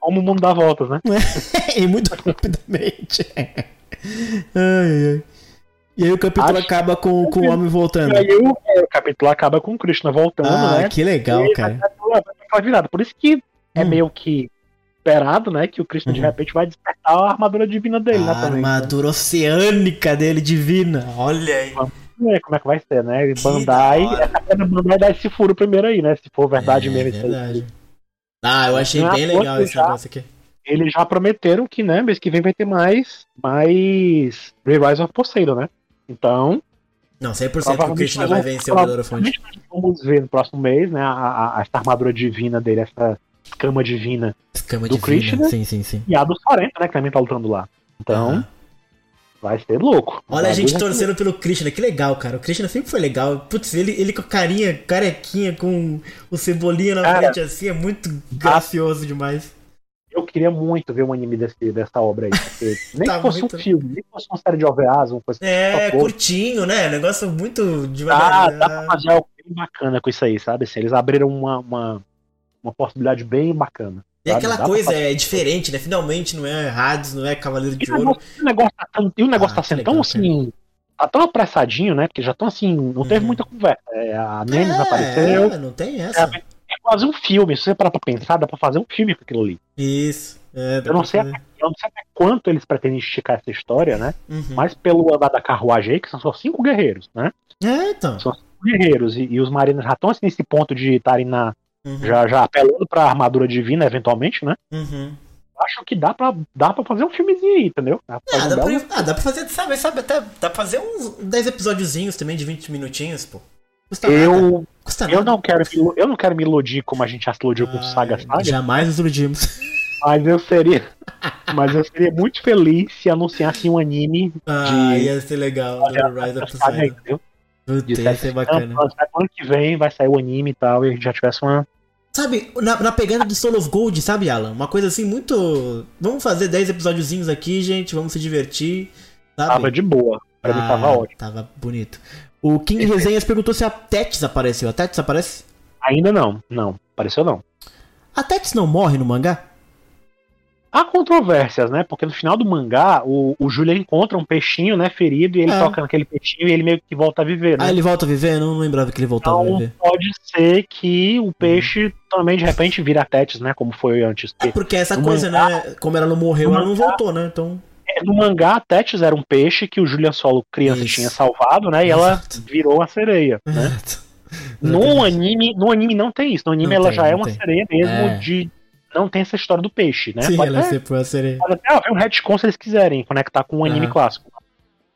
Como o mundo dá voltas, né? e muito rapidamente. ai, ai, ai. E aí o capítulo Acho- acaba com, com o homem voltando. E aí o, é, o capítulo acaba com o Krishna voltando, Ah, né? que legal, E cara. vai virada. Por isso que é Hum. meio que esperado, né? Que o Krishna de Uhum. repente vai despertar a armadura divina dele, né? A Também. armadura oceânica dele, divina. Olha aí. Vamos ver como é que vai ser, né? Que Bandai. Essa Bandai dá esse furo primeiro aí, né? Se for verdade É, mesmo. aí. verdade. Ah, eu achei é bem legal esse negócio aqui. eles já prometeram que, né, mês que vem vai ter mais, mais Rise of Poseidon, né? Então, Não, 100% que o Krishna vai vencer o Belorofonte. vamos ver no próximo mês, né, a, a- essa armadura divina dele, essa escama divina Escama do divina. Krishna? Sim, sim, sim. e a do Sorento, né, que também tá lutando lá. Então, Aham. vai ser louco. Olha Vai a gente ser- torcendo pelo Krishna, que legal, cara. O Krishna sempre foi legal. Putz, ele, ele com a carinha, carequinha, com o cebolinha na Cara, frente assim, é muito gracioso demais. Eu queria muito ver um anime desse, dessa obra aí, porque nem Tá que fosse muito- um filme, nem que fosse uma série de OVAs, uma coisa É, curtinho, né? Negócio muito devagar. dá pra fazer algo bem bacana com isso aí, sabe? Assim, eles abriram uma, uma, uma possibilidade bem bacana. E sabe? aquela Dá coisa é diferente, né? Finalmente não é Hades, não é Cavaleiro E de o Ouro. negócio, o negócio tá e o negócio Ah, tá sendo legal, tão assim. Tá tão apressadinho, né? Porque já estão assim. Não teve Uhum. muita conversa. É, a Nemes apareceu. É, não tem É, essa. é quase um filme. Se você parar pra pensar, dá pra fazer um filme com aquilo ali. Isso. É, Eu não sei, até, eu não sei até quanto eles pretendem esticar essa história, né? Uhum. Mas pelo andar da carruagem aí, que são só cinco guerreiros, né? É, então. São cinco guerreiros. E, e os marinos já estão assim, nesse ponto de estarem na. Uhum. Já, já apelando pra armadura divina, eventualmente, né? Uhum. acho que dá pra, dá pra fazer um filmezinho aí, entendeu? Dá pra Ah, fazer dá pra, ah, dá pra fazer, sabe, sabe, até dá pra fazer uns 10 episódiozinhos também de 20 minutinhos, pô. Custa. Eu, Custa eu, não quero me, eu não quero me iludir como a gente já se iludiu com Ah, Saga Saga, Jamais nos iludimos. mas eu seria. Mas eu seria muito feliz se anunciasse um anime Ah, De- ia ser legal. Olha, Rise of Saga, entendeu? Ia ser bacana. ano que vem vai sair o anime e tal, e a gente já tivesse uma. Sabe, na, na pegada do Soul of Gold, sabe, Alan? Uma coisa assim muito. Vamos fazer 10 episódiozinhos aqui, gente. Vamos se divertir. Sabe? Tava de boa. Pra mim tava Ah, ótimo. Tava bonito. O King Resenhas perguntou se a Tets apareceu. A Tets aparece? Ainda não, não. Apareceu não. A Tets não morre no mangá? Há controvérsias, né? Porque no final do mangá, o, o Júlio encontra um peixinho, né, ferido, e ele É. toca naquele peixinho e ele meio que volta a viver, né? Ah, ele volta a viver? Eu não lembrava que ele voltava a Então viver. pode ser que o peixe também de repente vira Tétis, né? Como foi antes. É porque essa no coisa, né? Como ela não morreu, ela não mangá- voltou, né? Então. No mangá, a Tétis era um peixe que o Julian Solo, criança, Isso. tinha salvado, né? E ela Exato. virou a sereia, né? No anime, no anime não tem isso. No anime Não ela tem, já é uma tem. sereia mesmo É. de. Não tem essa história do peixe, né? Sim, Pode ela até, sempre foi a sereia. pode até haver um retcon se eles quiserem conectar com o anime Aham. clássico.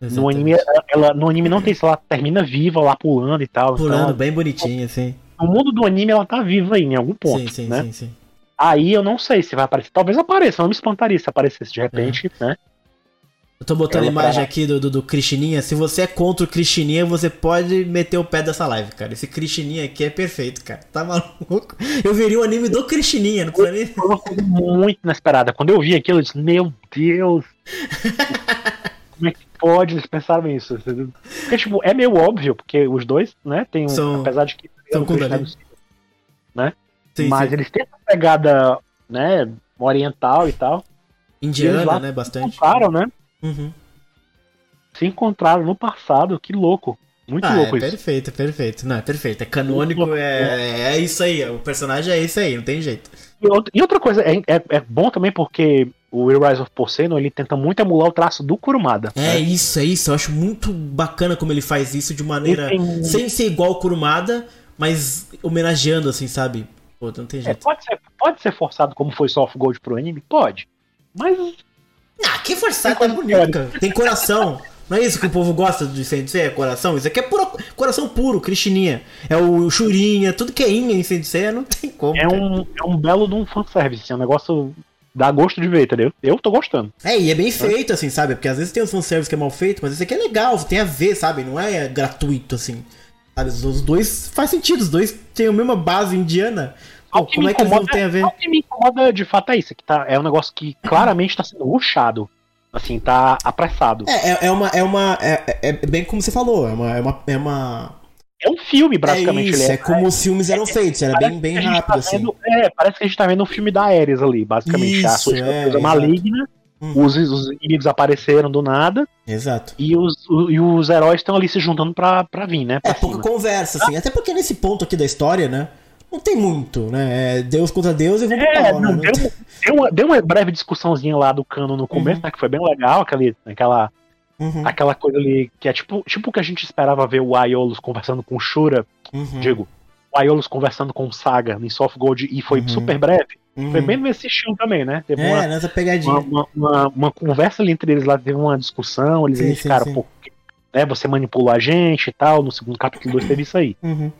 No anime, ela, no anime não tem isso, ela termina viva lá pulando e tal. Pulando Então, bem bonitinho, assim. no mundo do anime ela tá viva aí, em algum ponto, sim, sim, né? sim, sim. Aí eu não sei se vai aparecer. Talvez apareça, não me espantaria se aparecesse de repente, né? Eu tô botando Ela imagem pra- aqui do, do, do Cristininha. Se você é contra o Cristininha, você pode meter o pé dessa live, cara. Esse Cristininha aqui é perfeito, cara. Tá maluco? Eu veria o anime do Cristininha, não precisa nem. Foi uma coisa muito inesperada. Quando eu vi aquilo, eu disse, meu Deus! Como é que pode eles pensaram nisso? Porque, tipo, é meio óbvio, porque os dois, né, tem um. São- apesar de que. são é do- Sim, mas sim. eles têm essa pegada, né, oriental e tal. Indiana, eles lá né? Bastante. encontraram, né? Uhum. Se encontraram no passado, que louco. Muito Ah, louco é isso. perfeito, é perfeito. Não, é perfeito. É canônico, é, é isso aí. O personagem é isso aí, não tem jeito. E outra, coisa, é, é, é bom também porque o Rise of Poseidon, ele tenta muito emular o traço do Kurumada. É né? isso, é isso. Eu acho muito bacana como ele faz isso de maneira. Tem- Sem ser igual o Kurumada, mas homenageando, assim, sabe? Pô, não tem É, jeito. pode, ser, pode ser forçado como foi Soft Gold pro anime? Pode. Mas Ah, que forçado, tá cara. Tem coração. Não é isso que o povo gosta de Sensei? É coração? Isso aqui é puro, coração puro, Cristininha. É o Churinha, tudo que é Inha em Sensei, não tem como. é cara. um, é um belo de um fanservice. É um negócio. Dá gosto de ver, entendeu? Eu tô gostando. É, e é bem feito, assim, sabe? Porque às vezes tem uns fanservice que é mal feito, mas esse aqui é legal, tem a ver, sabe? Não é gratuito, assim. Sabe? Os dois faz sentido, os dois têm a mesma base indiana. Pô, O que como me é que eles não incomoda- têm a ver? O que me incomoda de fato é isso, que tá, é um negócio que claramente tá sendo ruxado. Assim, tá apressado. É, é, é uma. É, uma é, é- é bem como você falou, é uma. É, uma, é, uma- É um filme, basicamente. é isso, ele é como os filmes eram feitos, era bem, bem a gente rápido, tá assim. vendo- é, parece que a gente tá vendo um filme da Ares ali, basicamente. a Isso, sua é, maligna, Uhum. os, os inimigos apareceram do nada, Exato. e os, o- e os heróis estão ali se juntando pra, pra vir, né? Pra É pouca conversa, assim. Até porque nesse ponto aqui da história, né? Não tem muito, né? É Deus contra Deus e vamos É, pau, não, né? deu, deu, uma, deu uma breve discussãozinha lá do cano no começo, Uhum. né? Que foi bem legal, aquele, aquela, Uhum, aquela coisa ali que é tipo, tipo o que a gente esperava ver o Aiolos conversando com o Shura, uhum, digo, o Aiolos conversando com o Saga em Soft Gold e foi Uhum. super breve. uhum. Foi bem nesse estilo também, né? Teve É, uma, nessa pegadinha. uma, uma, uma- uma conversa ali entre eles lá, teve uma discussão, eles Sim, sim, ficaram, sim. pô, né, você manipulou a gente e tal, no segundo capítulo 2 teve isso aí. Uhum.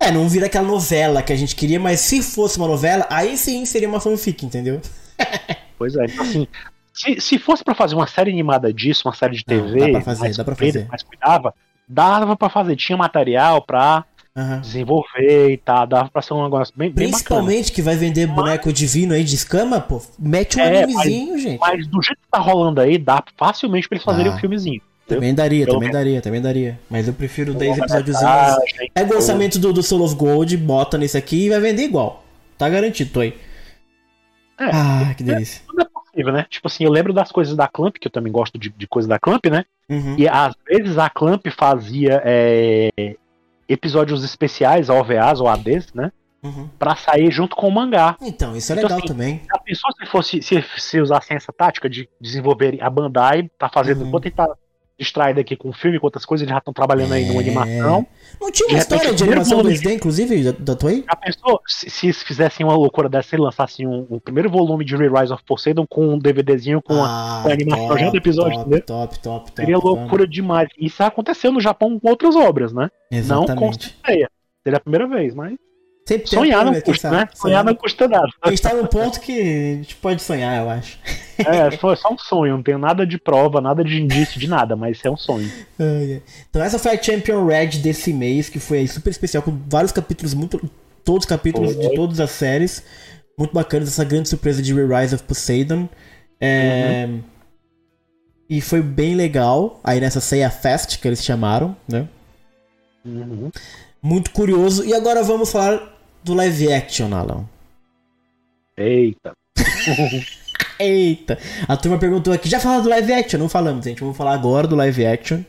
É, não vira aquela novela que a gente queria, mas se fosse uma novela, aí sim seria uma fanfic, entendeu? Pois é, então assim, se, se fosse pra fazer uma série animada disso, uma série de Não, TV, dá pra fazer, mais dá pra fazer. mais cuidava, dava pra fazer, tinha material pra Aham. desenvolver e tal, dava pra ser um negócio bem, bem bacana. Principalmente que vai vender boneco divino aí de escama, pô, mete um É, animezinho, gente. Mas do jeito que tá rolando aí, dá facilmente pra eles fazerem Ah. um filmezinho. Também daria, Pelo também menos. daria, também daria. Mas eu prefiro 10 Uma episódiozinhos. metragem, Pega o orçamento do, do Soul of Gold, bota nesse aqui e vai vender igual. Tá garantido, tô aí. É, Ah, que delícia. tudo é possível, né? Tipo assim, eu lembro das coisas da Clamp, que eu também gosto de, de coisa da Clamp, né? Uhum. E às vezes a Clamp fazia é, episódios especiais, OVAs ou ADs, né? Uhum. Pra sair junto com o mangá. Então, isso é Então, legal assim, também. Já pensou se fosse se, se usassem essa tática de desenvolver a Bandai tá fazendo Uhum. enquanto ele distraído aqui com o filme, com outras coisas, eles já estão trabalhando aí numa É. animação. Não tinha uma história o de animação volume- 2D, inclusive, da, Toei? Já pensou se, se fizessem uma loucura dessa e lançassem um, um primeiro volume de Re-Rise of Poseidon com um DVDzinho com a, Ah, com a animação já do episódio, top, entendeu? top, top, top. Seria top, loucura demais. Isso aconteceu no Japão com outras obras, né? Não com Exatamente. Seria a primeira vez, mas Sempre sonhar não custa, né? Sonhar não custa nada. A gente tá num ponto que a gente pode sonhar, eu acho. É, só, só um sonho, não tenho nada de prova, nada de indício de nada, mas é um sonho. Então essa foi a Champion Red desse mês, que foi super especial, com vários capítulos, muito, todos os capítulos Foi. de todas as séries. Muito bacanas, essa grande surpresa de Re-Rise of Poseidon. É, E foi bem legal, aí nessa Seiya Fest, que eles chamaram, né? Uhum. Muito curioso. E agora vamos falar do live action, Alan. Eita. Eita! A turma perguntou aqui, já falaram do live action? Não falamos, gente. Vamos falar agora do live action.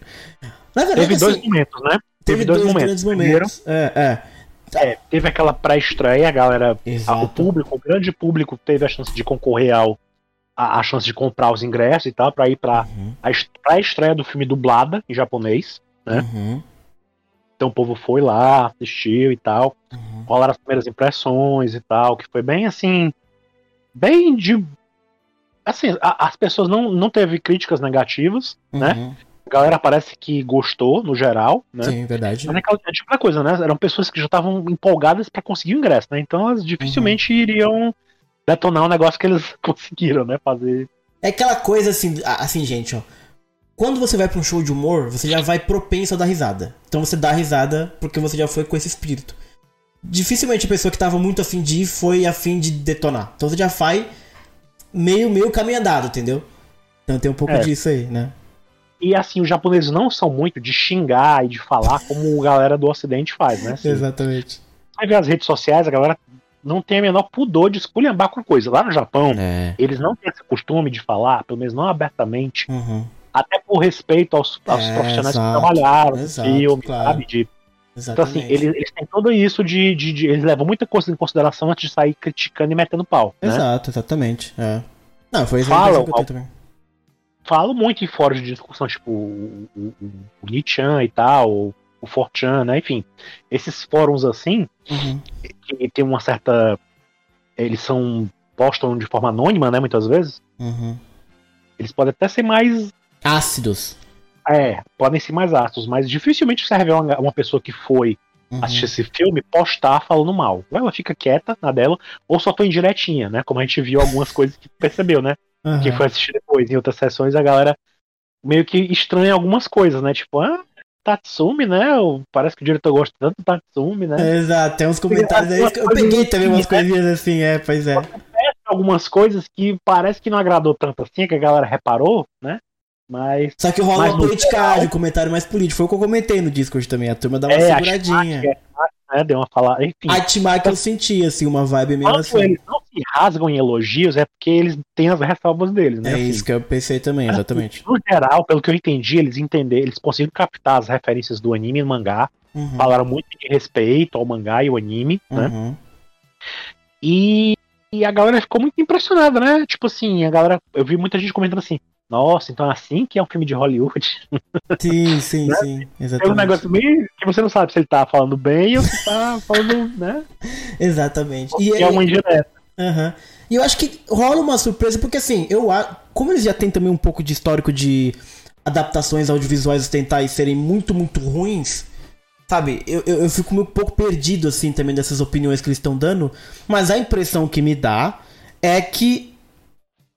Na verdade, Teve dois assim, momentos, né? teve dois, grandes momentos. É, é. É, teve aquela pré-estreia, a galera, Exato. o público, o grande público teve a chance de concorrer ao a, a chance de comprar os ingressos e tal, pra ir pra Uhum, a est- pré-estreia do filme dublada em japonês. né? uhum, Então o povo foi lá, assistiu e tal. uhum. Rolaram as primeiras impressões e tal, que foi bem assim. Bem de. Assim, a- as pessoas não, não teve críticas negativas, né? Uhum. A galera parece que gostou, no geral, né? Sim, verdade. Mas é aquela é tipo coisa, né? Eram pessoas que já estavam empolgadas pra conseguir o ingresso, né? Então elas dificilmente Uhum. iriam detonar um negócio que eles conseguiram, né? Fazer. É aquela coisa assim, assim, gente, ó. Quando você vai pra um show de humor, você já vai propenso a dar risada. Então você dá risada porque você já foi com esse espírito. Dificilmente a pessoa que tava muito afim de ir foi afim de detonar. Então você já vai meio, meio caminho andado, entendeu? Então tem um pouco É. disso aí, né? E assim, os japoneses não são muito de xingar e de falar como a galera do ocidente faz, né? Assim, Exatamente. vai ver as redes sociais, a galera não tem a menor pudor de esculhambar com coisa. Lá no Japão, É. eles não têm esse costume de falar, pelo menos não abertamente, Uhum. até por respeito aos, aos É, profissionais exato, que trabalharam no filme, claro. sabe? De, então, assim, Exatamente. eles, eles têm tudo isso de, de, de- Eles levam muita coisa em consideração antes de sair criticando e metendo pau. Né? Exato, exatamente. É. Não, foi Falam, que eu também. Falo muito em fóruns de discussão, tipo o, o, o, Nichan e tal, o, Forchan, né? Enfim, esses fóruns assim, Uhum. que tem uma certa. Eles são. postam de forma anônima, né? Muitas vezes. Uhum. Eles podem até ser mais. Ácidos. É, podem ser mais ácidos, mas dificilmente você vai ver uma, uma pessoa que foi Uhum. assistir esse filme postar falando mal. Ou ela fica quieta na dela, ou só tô indiretinha, né? Como a gente viu algumas coisas que percebeu, né? Uhum. Quem foi assistir depois, em outras sessões, a galera meio que estranha algumas coisas, né? Tipo, ah, Tatsumi, né? Parece que o diretor gosta tanto do Tatsumi, né? Exato, tem uns comentários aí. que Eu peguei também umas coisinhas assim, é, pois é. Algumas coisas que parece que não agradou tanto assim, que a galera reparou, né? Mas. Só que rola Mas uma politicagem, um comentário mais político. Foi o que eu comentei no Discord também. A turma dá uma É, seguradinha. Shimak, né, deu uma falada. Enfim. A Timar que eu senti, assim, uma vibe meio Quando assim. eles não se rasgam em elogios, é porque eles têm as ressalvas deles, né? É Assim, isso que eu pensei também, exatamente. No geral, pelo que eu entendi, eles entenderam, eles conseguiram captar as referências do anime e mangá, Uhum, falaram muito de respeito ao mangá e ao anime, né? uhum. E, e a galera ficou muito impressionada, né? Tipo assim, a galera. Eu vi muita gente comentando assim. Nossa, então é assim que é um filme de Hollywood. Sim, sim, Né? sim. É um Exatamente. negócio meio que você não sabe se ele tá falando bem ou se tá falando, né? Exatamente. E é uma indireta. E eu acho que rola uma surpresa, porque assim, eu como eles já têm também um pouco de histórico de adaptações audiovisuais ocidentais serem muito, muito ruins, sabe? Eu, eu, eu fico um pouco perdido, assim, também dessas opiniões que eles estão dando, mas a impressão que me dá é que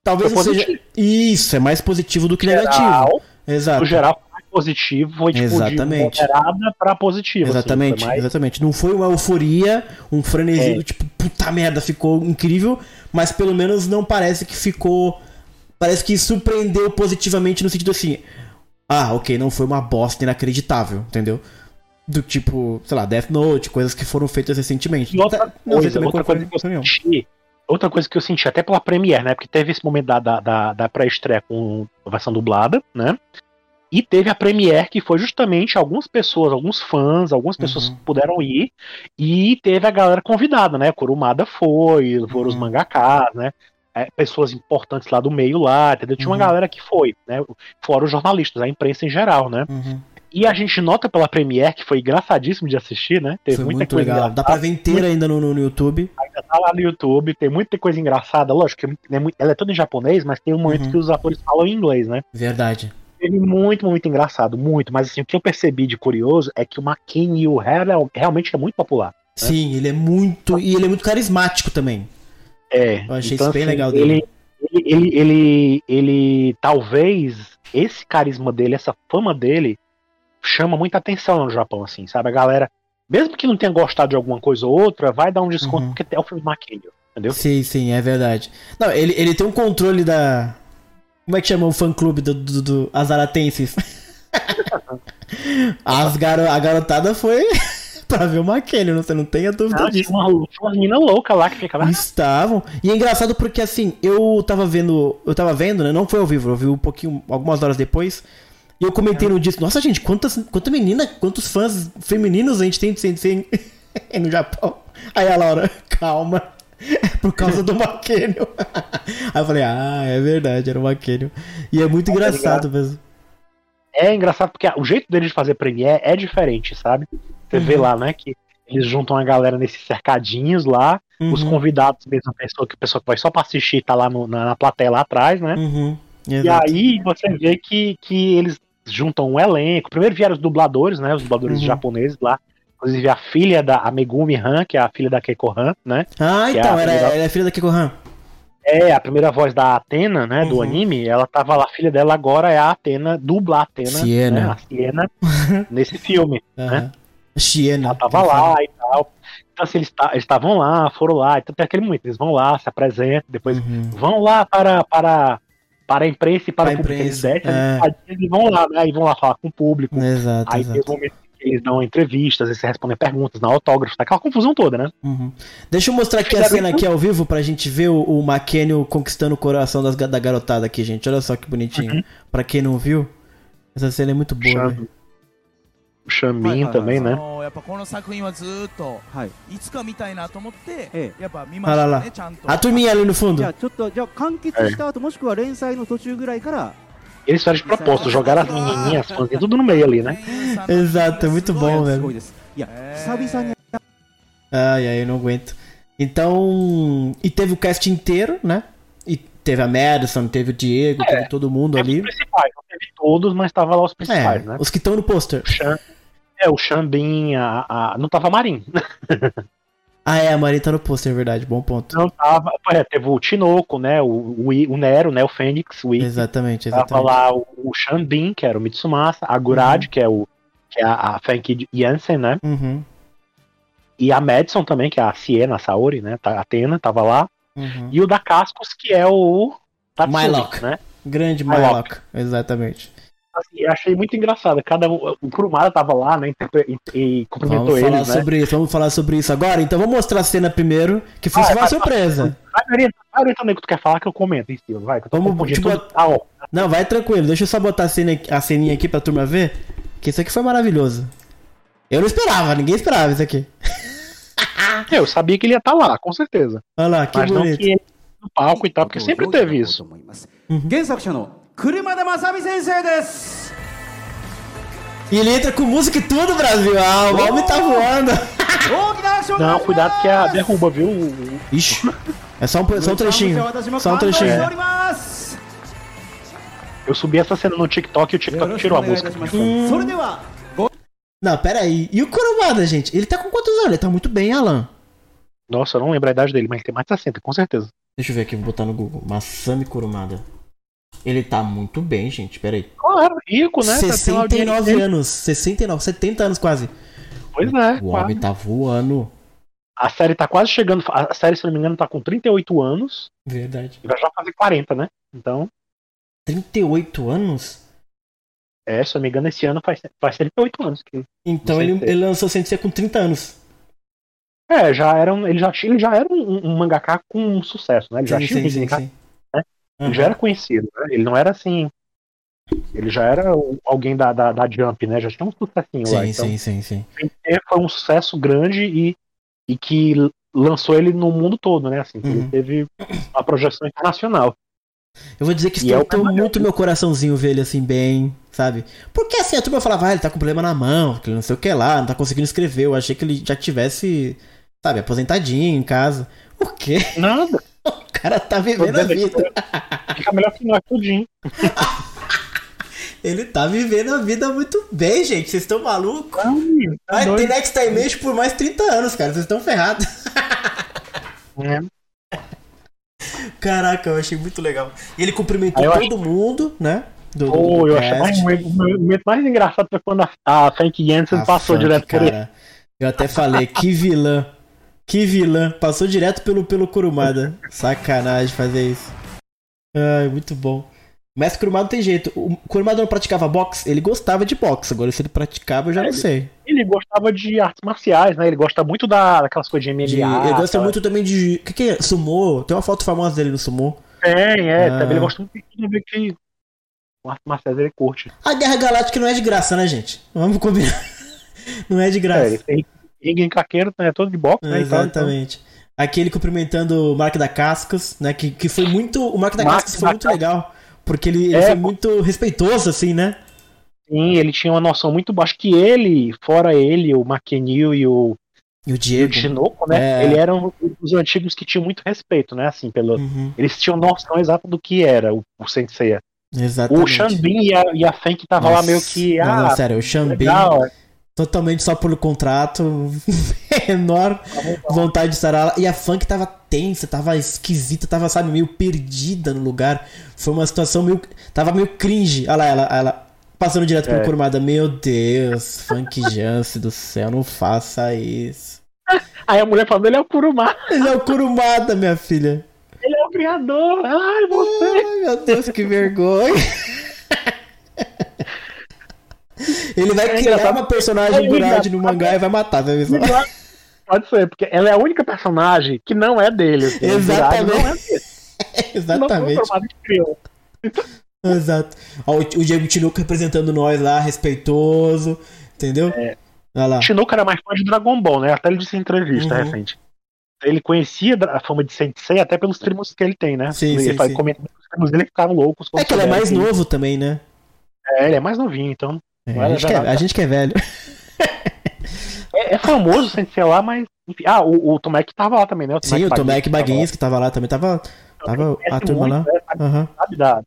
talvez não seja. positivo. Isso, é mais positivo do que negativo. Geral, Exato. no geral, foi positivo, foi tipo Exatamente. de moderada pra positiva. assim, Exatamente, foi mais- exatamente. Não foi uma euforia, um frenesi, É. tipo, puta merda, ficou incrível, mas pelo menos não parece que ficou. Parece que surpreendeu positivamente no sentido assim. Ah, ok, não foi uma bosta inacreditável, entendeu? Do tipo, sei lá, Death Note, coisas que foram feitas recentemente. E outra não coisa, outra foi coisa que eu senti, outra coisa que eu senti até pela Premiere, né? Porque teve esse momento da, da, da, da pré-estreia com a versão dublada, né? E teve a Premiere, que foi justamente algumas pessoas, alguns fãs, algumas pessoas Uhum. puderam ir, e teve a galera convidada, né? Kurumada foi, foram os Uhum. mangakas, né? é, pessoas importantes lá do meio lá, entendeu? Tinha uma Uhum. galera que foi, né? Fora os jornalistas, a imprensa em geral, né? Uhum. E a gente nota pela Premiere, que foi engraçadíssimo de assistir, né? Teve Foi muita muito coisa legal. Dá pra ver inteira ainda no, no, no YouTube. ainda tá lá no YouTube, tem muita coisa engraçada, lógico que é ela é toda em japonês, mas tem um momento Uhum. que os atores falam em inglês, né? Verdade. Teve muito, muito engraçado, muito, mas assim, o que eu percebi de curioso é que o McKinney e o Harrell realmente é muito popular. Sim, ele é muito. E ele é muito carismático também. É, Eu achei isso bem legal dele. Ele, ele, ele, ele, ele- talvez esse carisma dele, essa fama dele, chama muita atenção no Japão, assim, sabe? A galera, mesmo que não tenha gostado de alguma coisa ou outra, vai dar um desconto Uhum. porque é o filme McKinney, entendeu? Sim, sim, é verdade. Não, ele, ele tem um controle da. Como é que chama o fã clube do, do, do Azaratenses? As garo, a garotada foi pra ver o McKenny, você não tenha dúvida Ah, tinha disso. uma, uma menina louca lá que ficava. Estavam. E é engraçado porque assim, eu tava vendo. Eu tava vendo, né? Não foi ao vivo, eu vi um pouquinho, algumas horas depois. E eu comentei no disco, nossa gente, quantas, quanta menina, quantos fãs femininos a gente tem de no Japão. Aí a Laura, calma. É por causa do McKenny. Aí eu falei, ah, é verdade, era o McKenny. E é muito engraçado mesmo. É engraçado porque o jeito deles de fazer Premiere é diferente, sabe? Você vê Uhum. lá, né, que eles juntam a galera nesses cercadinhos lá, os Uhum, convidados, mesmo a pessoa que a pessoa que vai só pra assistir tá lá no- na, na plateia lá atrás, né? uhum, E aí você vê que, que eles juntam um elenco. Primeiro vieram os dubladores, né? Os dubladores Uhum. japoneses lá. Inclusive a filha da a Megumi Han, que é a filha da Keiko Han, né? Ah, que é então, a era, primeira- ela é filha da Kikohan. É, a primeira voz da Atena, né? Do Uhum. anime, ela tava lá, a filha dela agora é a Atena, dubla a Atena. Siena. Né, a Siena, nesse filme. Aham. Xiena. Ela tava lá e tal. Então, assim, eles estavam lá, foram lá. Então tem aquele momento, eles vão lá, se apresentam, depois Uhum. vão lá para, para, para a imprensa e para a o público. imprensa, Eles descem é. as escadinhas e vão lá, né? Aí vão lá falar com o público. Exato, Aí tem exato. os momentos que eles dão entrevistas, eles respondem perguntas, dão autógrafos, tá aquela confusão toda, né? Uhum. Deixa eu mostrar aqui a cena aqui ao vivo pra gente ver o, o McKenny conquistando o coração das, da garotada aqui, gente. Olha só que bonitinho. Uhum. Pra quem não viu, essa cena é muito boa O Xambin também, そ né? のやっぱこの作品はずーっとはいいつか見たいなと思って、えやっぱ見ましたあららねちゃんと A turminha ali no fundo. じゃあちょっとじゃあ完結した後もしくは連載の途中ぐらいから Eles fizeram de propósito, jogaram as menininhas, as fãzinhas, tudo no meio ali, né? Exato, é muito bom, すご velho. いですいやえ久々に Ai, ai, eu não aguento. Então. E teve o cast inteiro, né? Teve a Madison, teve o Diego, teve todo mundo Teve ali. os principais, não teve todos, mas tava lá os É, principais, né? os que estão no pôster. É, o Xambin, a, a- não tava a Marin. Ah, é, a Maria tá no pôster, é verdade. Bom ponto. Não tava. É, teve o Tinoco, né? O, o, o Nero, né? O Fênix, o I. Exatamente, Tava exatamente. lá o, o Xambin, que era o Mitsumasa, a Gurad, que é o que é a, a Fenki Jansen, né? Uhum, E a Madison também, que é a Siena, a Saori, né? tá- A Atena tava lá. Uhum. E o da Cascos, que é o Tatsumi, Mylock. né? Grande Mylock. Mylock, exatamente. Assim, eu achei muito engraçado. Cada um, o Kurumada tava lá, né? E, e, cumprimentou Vamos falar eles, né? sobre isso, vamos falar sobre isso agora. Então vamos mostrar a cena primeiro, que foi Vai, uma vai, surpresa. Vai vai orientando aí o que tu quer falar que eu comento em cima, vai. Que eu tô Vamos, tipo, tudo. Ah, ó. Não, vai tranquilo, deixa eu só botar a, cena, a ceninha aqui pra turma ver, que isso aqui foi maravilhoso. Eu não esperava, ninguém esperava isso aqui. É, eu sabia que ele ia estar lá, com certeza. Olha lá, que mas bonito. não que ele ia no palco e tal, porque sempre teve isso. Uhum. E ele entra com música e tudo, Brasil. Ah, o Valme tá voando. Não, cuidado que a derruba, viu? Ixi. É só um, só um trechinho. Só um trechinho. É. Eu subi essa cena no TikTok e o TikTok tirou a música. Hum. Não, pera aí. E o Kurumada, gente? Ele tá com quantos anos? Ele tá muito bem, Alan. Nossa, eu não lembro a idade dele, mas tem mais de 60, com certeza. Deixa eu ver aqui, vou botar no Google. Masami Kurumada. Ele tá muito bem, gente. Pera aí. Claro, rico, né? Tá tendo audiência 69 dele. anos. 69, 70 anos quase. Pois é, O quase. homem tá voando. A série tá quase chegando. A série, se não me engano, tá com 38 anos. Verdade. E vai já fazer 40, né? Então, 38 anos? É, se eu não me engano, esse ano faz, faz 38 anos. Que... Então ele, ele lançou Sensei com 30 anos. É, já era um, ele, já tinha, ele já era um, um mangaka com um sucesso, né? Ele já Sim, tinha um sim, sim, mangaka, sim. Ele Aham. já era conhecido, né? Ele não era assim. Ele já era alguém da, da, da Jump, né? Já tinha um sucessinho lá. Sim, Então, sim, sim, sim. Foi um sucesso grande e, e que lançou ele no mundo todo, né? Assim, Uhum. ele teve uma projeção internacional. Eu vou dizer que é Camaleão. muito meu coraçãozinho ver ele assim, bem, sabe? Porque assim, a turma falava, ah, ele tá com problema na mão, que ele não sei o que lá, não tá conseguindo escrever. Eu achei que ele já tivesse, sabe, aposentadinho em casa. O quê? Nada. O cara tá vivendo a vida. Fica melhor que nós, tudinho. Ele tá vivendo a vida muito bem, gente. Vocês estão malucos? Menino, tá Vai ter doido. Next Time Age por mais 30 anos, cara. Vocês estão ferrados. É. Caraca, eu achei muito legal. E ele cumprimentou todo mundo, né? Do, Pô, do eu achei mais, o momento- mais engraçado foi quando a, a Frank Jensen A passou Funk, direto por ele. cara. Eu até falei, que vilã. Que vilã. Passou direto pelo, pelo Kurumada. Sacanagem fazer isso. Ai, muito bom. Mas Kurumada não tem jeito. O Kurumada não praticava boxe, ele gostava de boxe. Agora, se ele praticava, eu já É, não sei. Ele gostava de artes marciais, né? Ele gosta muito da, daquelas coisas de MMA. De- ele gosta muito também de. O que, que é? Sumô. Tem uma foto famosa dele no Sumô. Tem, é. Ah. Também ele gosta muito de ver que o artes marciais ele curte. A Guerra Galáctica não é de graça, né, gente? Vamos combinar. Não é de É, graça. ele tem ringue em caqueiro, né? Todo de boxe, né? então- Exatamente. Aqui ele cumprimentando o Mark da Cascas, né? Que, que foi muito. O Mark da Mark Cascas foi da muito legal. Porque ele, ele É, foi muito respeitoso, assim, né? Sim, ele tinha uma noção muito boa. Acho que ele, fora ele, o McKenil e o, E o e o Diego. Tinoco, né? É. Ele eram os antigos que tinham muito respeito, né? Assim, pelo. Uhum, Eles tinham noção exata do que era o, o Sensei. exatamente. O Xambin e a, e a Fen que tava lá Nossa, meio que. Não, Ah, não, sério, o Xambin, legal. totalmente só pelo contrato, menor vontade de estar lá. E a funk tava tensa, tava esquisita, tava, sabe, meio perdida no lugar. Foi uma situação meio. Tava meio cringe. Olha lá, ela, ela passando direto É. Kurumada. Meu Deus, Funk Jance do céu, não faça isso. Aí a mulher falando, ele é o Kuruma, Ele é o Kurumada, minha filha. ele é o criador. Ai, você. Ai, meu Deus, que vergonha. Ele vai É criar uma personagem É Gurad no mangá e vai matar, vai ver. Pode ser, porque ela é a única personagem que não é dele. assim, o Exatamente. É dele. Exatamente. Não foi formado em criou. Exato. Ó, o, o Diego Tinoco representando nós lá, respeitoso. Entendeu? É. Olha lá. Shinuka era mais fã de Dragon Ball, né? Até ele disse em entrevista Uhum. recente. Ele conhecia a fama de Sensei até pelos primos que ele tem, né? Sim, ele sim, faz sim. que os primos dele ficaram loucos. É que ele é mais que- novo também, né? É, ele é mais novinho, então. É, a, gente que é, a gente que é velho. É, é famoso o Sensei lá, mas. enfim. Ah, o, o Tomek tava lá também, né? Sim, o Tomek lá. Baguins que tava lá também. Tava, tava a turma lá. muito, né? Sabe, Aham. sabe da,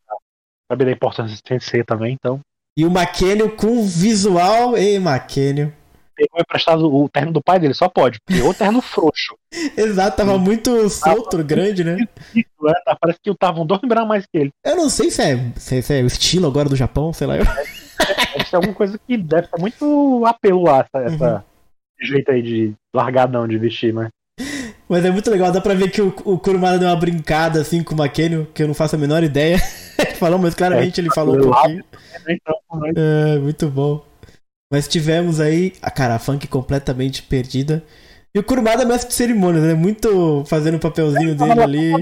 sabe da importância do Sensei também, então. E o Maquênio com visual. Ei, Maquênio. Pegou emprestado o terno do pai dele, só pode, porque o terno frouxo. Exato, tava muito solto, grande, né? Né? Tá- Parece que estavam dois gramas mais que ele. Eu não sei se é, se, se é o estilo agora do Japão, sei lá. Eu. Deve ser alguma coisa que deve ter muito apelo lá, essa, essa jeito aí de largadão de vestir, né? Mas é muito legal, dá pra ver que o, o Kurumada deu uma brincada assim com o Maquênio, que eu não faço a menor ideia. Falou, mas claramente ele falou um pouquinho. Então, né? É, muito bom. Mas tivemos aí a cara a funk completamente perdida. E o Kurumada é mestre de cerimônias, né? Muito fazendo o papelzinho dele ali.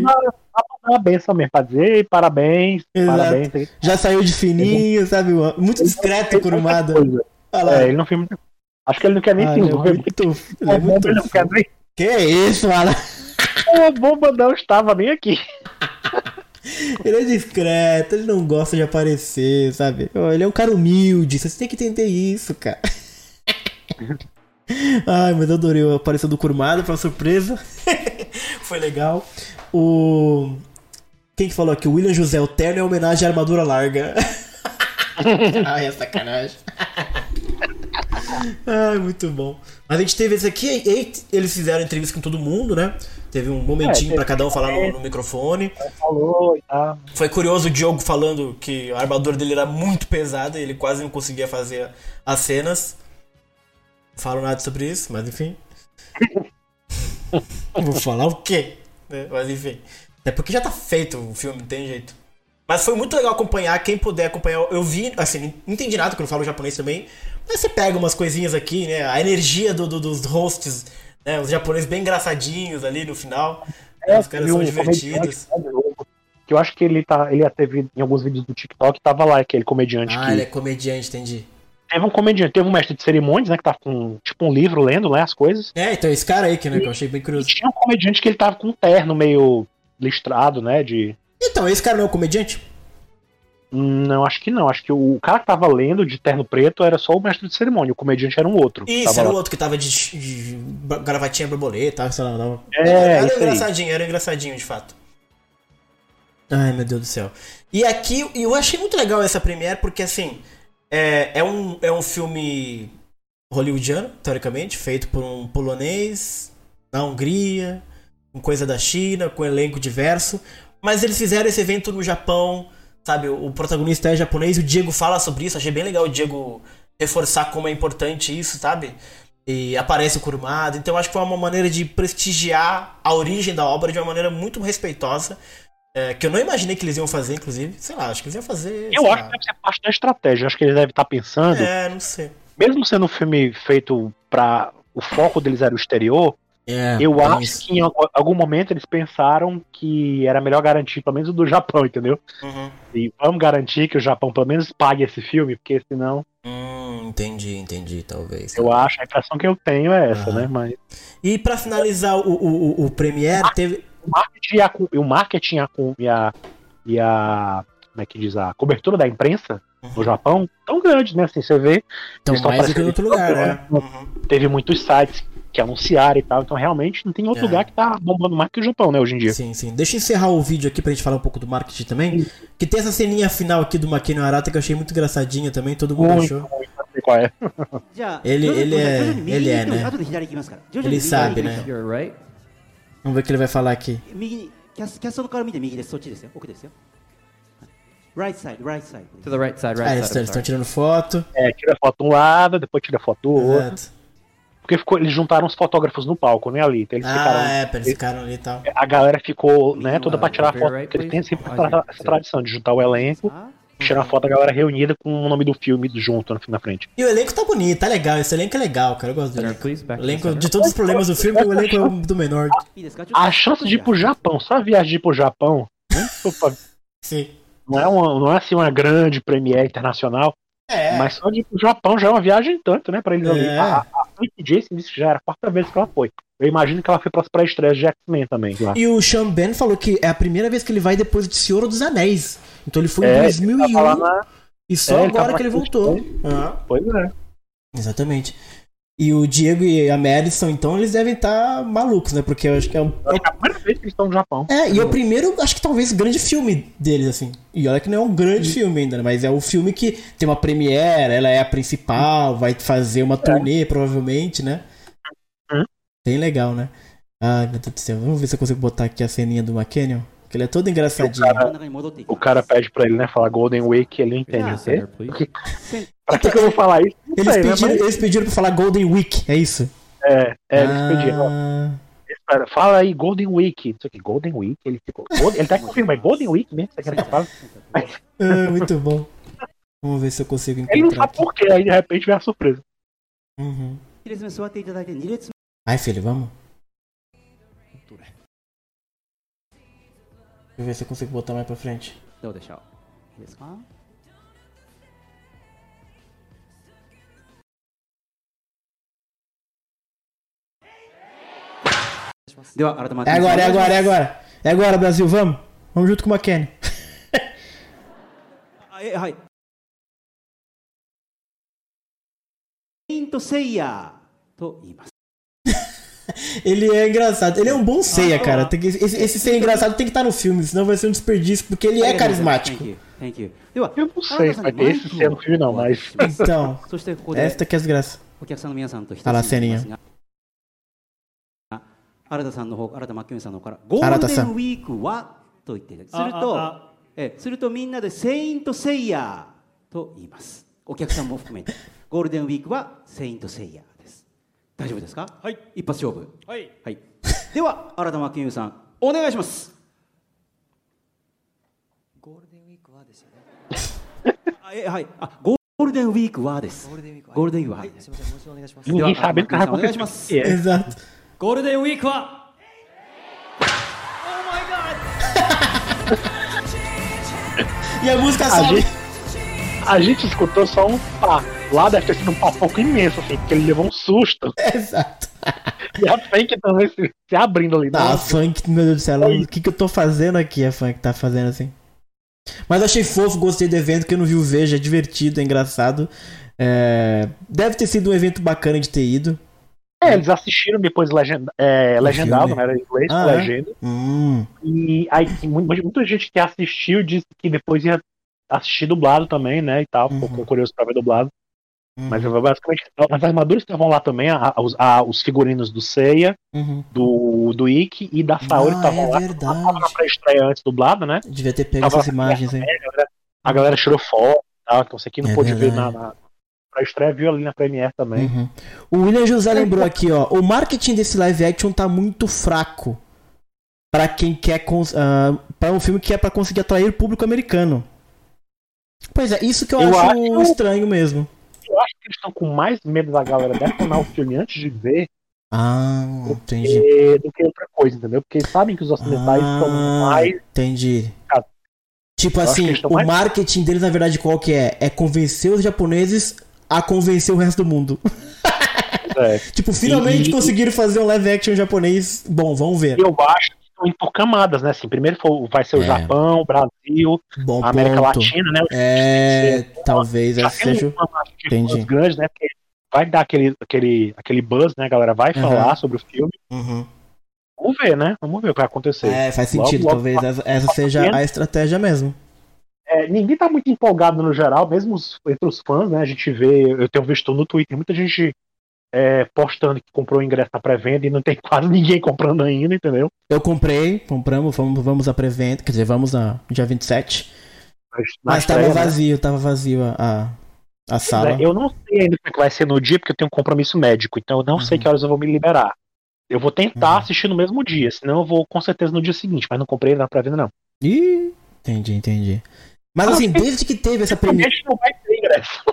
Benção mesmo, pra dizer "Ei, parabéns, Exato. parabéns. Já saiu de fininho, sabe? Muito discreto o Kurumada. É, ele não fez muita Acho que ele não quer nem Ah, ele é muito, ele é É muito ele não quer nem. Que é isso, mano? A bomba não estava nem aqui. Ele é discreto, ele não gosta de aparecer, sabe? Ele é um cara humilde, você tem que entender isso, cara. Ai, mas eu adorei a aparição do Kurumada, uma surpresa. foi legal. O. Quem que falou aqui? O William José, o terno é homenagem à armadura larga. Ai, é sacanagem. Ai, muito bom. Mas a gente teve esse aqui, eles fizeram entrevista com todo mundo, né? Teve um momentinho É, pra cada um falar no, é. no microfone. Falou e tal. Foi curioso o Diogo falando que a armadura dele era muito pesada e ele quase não conseguia fazer as cenas. Não falo nada sobre isso, mas enfim. Vou falar o quê? né? Mas enfim. Até porque já tá feito o filme, não tem jeito. Mas foi muito legal acompanhar, quem puder acompanhar. Eu vi, assim, não entendi nada, porque eu não falo japonês também. Mas você pega umas coisinhas aqui, né? A energia do, do- dos hosts, né? Os japoneses bem engraçadinhos ali no final. né? Os caras são um divertidos. né, Que eu acho que ele tá. Ele teve em alguns vídeos do TikTok, tava lá, aquele comediante Ah, que ele é comediante, entendi. teve um comediante, teve um mestre de cerimônias, né? Que tava com tipo um livro lendo, né? As coisas. É, então esse cara aí que, né, que eu achei bem E curioso. tinha um comediante que ele tava com um terno meio listrado, né? De. Então, esse cara não é o comediante? Não, acho que não. Acho que o cara que tava lendo de terno preto era só o mestre de cerimônia. O comediante era um outro. Isso, era o outro que tava de, de gravatinha borboleta, sei lá. Tava... É, era aí. engraçadinho, era engraçadinho, de fato. Ai, meu Deus do céu. E aqui, eu achei muito legal essa premiere, porque assim, é, é, um, é um filme hollywoodiano, teoricamente, feito por um polonês, na Hungria, com coisa da China, com elenco diverso. Mas eles fizeram esse evento no Japão, sabe? O protagonista é japonês, o Diego fala sobre isso, achei bem legal o Diego reforçar como é importante isso, sabe? E aparece o Kurumada, então acho que foi uma maneira de prestigiar a origem da obra de uma maneira muito respeitosa. é, que eu não imaginei que eles iam fazer, inclusive. Sei lá, acho que eles iam fazer. Eu acho lá. que deve ser parte da estratégia. Acho que eles devem estar pensando, É, não sei. mesmo sendo um filme feito pra. O foco deles era o exterior, É, eu tem acho isso. que em al- algum momento eles pensaram que era melhor garantir, pelo menos o do Japão, entendeu? Uhum. E vamos garantir que o Japão pelo menos pague esse filme, porque senão Hum, entendi, entendi, talvez. eu acho, a impressão que eu tenho é essa, Aham. né? Mas E pra finalizar o, o, o, o Premiere, teve. o marketing, e a, o marketing a, e a, e a- Como é que diz? A cobertura da imprensa no Japão tão grande, né? Assim, você vê. Então, mais do que em outro lugar, né? em Uhum. Teve muitos sites que anunciaram e tal. Então realmente não tem outro é. lugar que tá bombando mais que o Japão, né, hoje em dia. Sim, sim. Deixa eu encerrar o vídeo aqui pra gente falar um pouco do marketing também. Sim. Que tem essa ceninha final aqui do Makino Arata que eu achei muito engraçadinha também, todo mundo muito, achou. Muito. É. Ele, é, ele é. Né? Ele é, né? Ele sabe, né? Vamos ver o que ele vai falar aqui. Right side, right side. To the right side, right ah, side. Eles estão tirando foto. É, tira foto um lado, depois tira foto do outro. Exato. Porque ficou, eles juntaram os fotógrafos no palco, né, ali. Então eles ah, ficaram, é, eles ficaram ali e tal. A galera ficou, né, toda pra tirar a foto. Porque eles têm sempre essa tradição de juntar o elenco. Tirar a foto da galera reunida com o nome do filme junto na frente. E o elenco tá bonito, tá legal. Esse elenco é legal, cara. Eu gosto de elenco. de todos os problemas do filme, o elenco é o do menor. A, a chance de ir pro Japão, só a viagem de ir pro Japão. Né? Sim. Não é, uma, não é assim uma grande premiere internacional. É. mas só de ir pro Japão já é uma viagem tanto, né, pra eles ali. É. A, a Frank Jason disse que já era a quarta vez que ela foi. Eu imagino que ela foi pras pré-estreias de X-Men também. Lá. E o Sean Ben falou que é a primeira vez que ele vai depois de Senhor dos Anéis. Então ele foi em É, 2001 Tava lá na- e só é, agora que ele voltou. Ah, Pois é. exatamente. E o Diego e a Madison, então, eles devem estar malucos, né? Porque eu acho que é que é a primeira vez que eles estão no Japão. É, e é o primeiro, acho que talvez, grande filme deles, assim. E olha que não é um grande filme ainda, né? Mas é o filme que tem uma premiere, ela é a principal, vai fazer uma turnê, provavelmente, né? Hum. Bem legal, né? Ai, meu Deus do céu. Vamos ver se eu consigo botar aqui a ceninha do McKennion. Ele é todo engraçadinho. O cara, o cara pede pra ele, né, falar Golden Wake, ele não entende ah, o pra que, que eu vou falar isso? Eles, sei, né, pediram, né, mas... eles pediram pra falar Golden Week, é isso? É, é eles ah... pediram. Fala aí Golden Week. Isso aqui, Golden Week. Ele, ficou, Golden, ele tá confirmando, é Golden Week mesmo? Isso é ah, muito bom. Vamos ver se eu consigo encontrar. Ele não sabe por quê, aí de repente vem a surpresa. Uhum. Ai, filho, vamos. Deixa eu ver se eu consigo botar mais pra frente. Então, Deu deixar. Isso, Deu a hora da tá matriz. É agora, é agora, é agora. É agora, Brasil, vamos. Vamos junto com o McKenny. ai. Quinto seia. Ah. To imasu. Ele é engraçado. Ele é um bom ceia, cara. Tem que- esse, esse ceia engraçado tem que estar no filme, senão vai ser um desperdício, porque ele é carismático. Thank you, thank you では Eu não sei se vai ter esse cena no filme, não, mas. Então, そしてここで esta que é a desgraça. お客さんの皆さんと一つあらになりますが新田さんの方新田真剣さんの方からゴールデンウィークはと言っていただくするとえするとみんなでセイントセイヤーと言いますお客さんも含めてゴールデンウィークはセイントセイヤーです 大丈夫ですか？はい。一発勝負。はい。はい。では新田真剣さんお願いします。ゴールデンウィークはですよね。えはい。あゴールデンウィークはです。ゴールデンウィークは。ゴールデンウィークは。はいすみません。もう一度お願いします。sabe o que vai お願いし.ます。ゴールデンウィークは。E a música A sobe. gente, a gente escutou só um pá. Lá deve ter sido um papoco imenso, assim, porque ele levou um susto. Exato. E a Funk também se, se abrindo ali. Não, a Nossa, funk, meu Deus do céu, o que, que eu tô fazendo aqui? A funk tá fazendo assim. Mas achei fofo, gostei do evento, que eu não vi o Veja, é divertido, é engraçado. É, Deve ter sido um evento bacana de ter ido. É, eles assistiram depois legenda, é, legendado, filme. né? Era inglês, Ah, é? legenda. Hum, E aí tem mu- muita gente que assistiu disse que depois ia assistir dublado também, né? E tal, ficou Uhum. curioso pra ver dublado. Uhum. Mas basicamente as armaduras estavam lá também, a- a- os, a- os figurinos do Seiya, uhum. do, do Ikki e da Saori Ah, estavam é lá. verdade. Tava na pré-estreia antes dublado, né? Devia ter pego Tava essas imagens aí. A galera, a galera tirou foto e tal, então você aqui não É pôde ver na, na pré-estreia, viu ali na Premiere também. Uhum. O William José lembrou aqui, ó. O marketing desse live action tá muito fraco. Pra quem quer. Cons ah, para um filme que é pra conseguir atrair público americano. Pois é, isso que eu, Eu acho, acho- estranho mesmo. Eles estão com mais medo da galera detonar o filme antes de ver Ah, entendi. do que outra coisa, entendeu? Porque eles sabem que os ocidentais são Ah, mais. entendi. Cara, Tipo assim, o mais- marketing deles, na verdade, qual que é? É convencer os japoneses a convencer o resto do mundo. É, tipo, finalmente E- conseguiram fazer um live action japonês. Bom, vamos ver. eu acho indo por camadas, né? Assim, primeiro for- vai ser o É. Japão, o Brasil, Bom a América ponto. Latina, né? É, talvez essa seja. uma Entendi. grande, né? Porque vai dar aquele, aquele, aquele buzz, né? A galera vai Uhum. falar sobre o filme. Uhum. Vamos ver, né? Vamos ver o que vai acontecer. É, faz sentido. logo, Talvez logo, essa, essa seja a estratégia mesmo. É, ninguém tá muito empolgado no geral, mesmo os- entre os fãs, né? A gente vê, eu tenho visto no Twitter muita gente é, postando que comprou o ingresso na pré-venda e não tem quase ninguém comprando ainda, entendeu? Eu comprei, compramos, vamos, vamos à pré-venda, quer dizer, vamos na dia 27. Mas, na Mas tava estreia, né? vazio, tava vazio a, a, a sala. É, Eu não sei ainda como é que vai ser no dia, porque eu tenho um compromisso médico, então eu não sei Uhum. que horas eu vou me liberar. Eu vou tentar Uhum. assistir no mesmo dia, senão eu vou com certeza no dia seguinte, mas não comprei na pré-venda, não. Ih, entendi, entendi. Mas Ah, assim, desde que teve essa ingresso.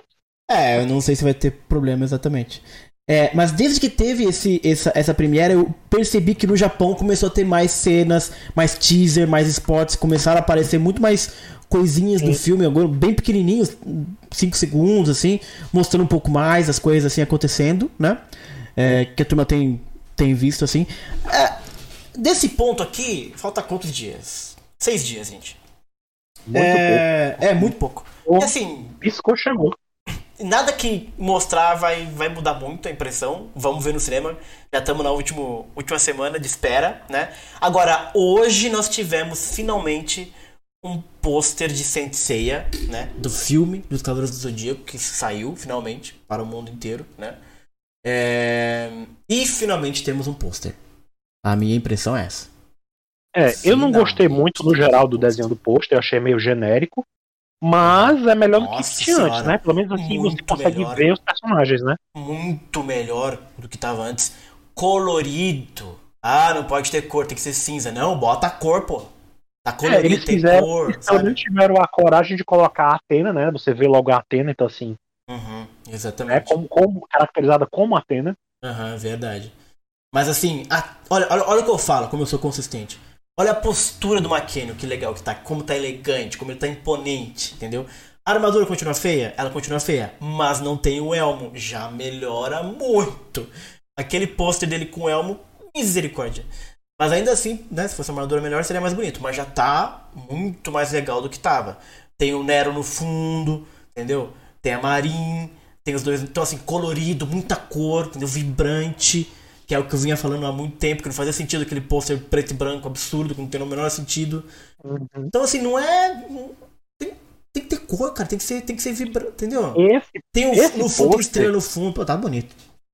É, eu não sei se vai ter problema exatamente. É, mas desde que teve esse, essa, essa premiere, eu percebi que no Japão começou a ter mais cenas, mais teaser, mais spots, começaram a aparecer muito mais coisinhas do Sim. filme, agora bem pequenininhos, 5 segundos, assim, mostrando um pouco mais as coisas assim acontecendo, né? É, que a turma tem, tem visto, assim. É, desse ponto aqui, falta quantos dias? Seis dias, gente. Muito é, é muito pouco. pouco. E assim, Piscou, chegou. Nada que mostrar vai, vai mudar muito a impressão. Vamos ver no cinema. Já estamos na último, última semana de espera, né? Agora, hoje nós tivemos finalmente um pôster de Saint Seiya, né? Do filme dos Cavaleiros do Zodíaco, que saiu finalmente para o mundo inteiro, né? É, E finalmente temos um pôster. A minha impressão é essa. É, eu não gostei muito no geral do desenho do pôster, eu achei meio genérico. Mas é melhor do que Nossa tinha antes, né? Pelo menos assim muito você consegue melhor. ver os personagens, né? muito melhor do que tava antes. Colorido. Ah, não pode ter cor, tem que ser cinza. Não, bota a cor, pô. Tá É, colorido, eles tem fizeram, cor, eles sabe? tiveram a coragem de colocar a Atena, né? Você vê logo a Atena, então assim, Uhum, é exatamente. como, como caracterizada como Atena. Aham, verdade. Mas assim, a- olha, olha, olha o que eu falo, como eu sou consistente. Olha a postura do McKenna, que legal que tá, como tá elegante, como ele tá imponente, entendeu? A armadura continua feia? Ela continua feia, mas não tem o elmo. Já melhora muito. Aquele pôster dele com o elmo, misericórdia. Mas ainda assim, né, se fosse uma armadura melhor, seria mais bonito. Mas já tá muito mais legal do que tava. Tem o Nero no fundo, entendeu? Tem a Marin, tem os dois. Então, assim, colorido, muita cor, entendeu? Vibrante. Que é o que eu vinha falando há muito tempo, que não fazia sentido aquele pôster preto e branco absurdo, que não tem o menor sentido. Então, assim, não é. Tem, tem que ter cor, cara. Tem que ser, tem que ser vibrante, entendeu? Esse, Tem o, esse no fundo, tem pôster- estrela no fundo. Pô, tá bonito.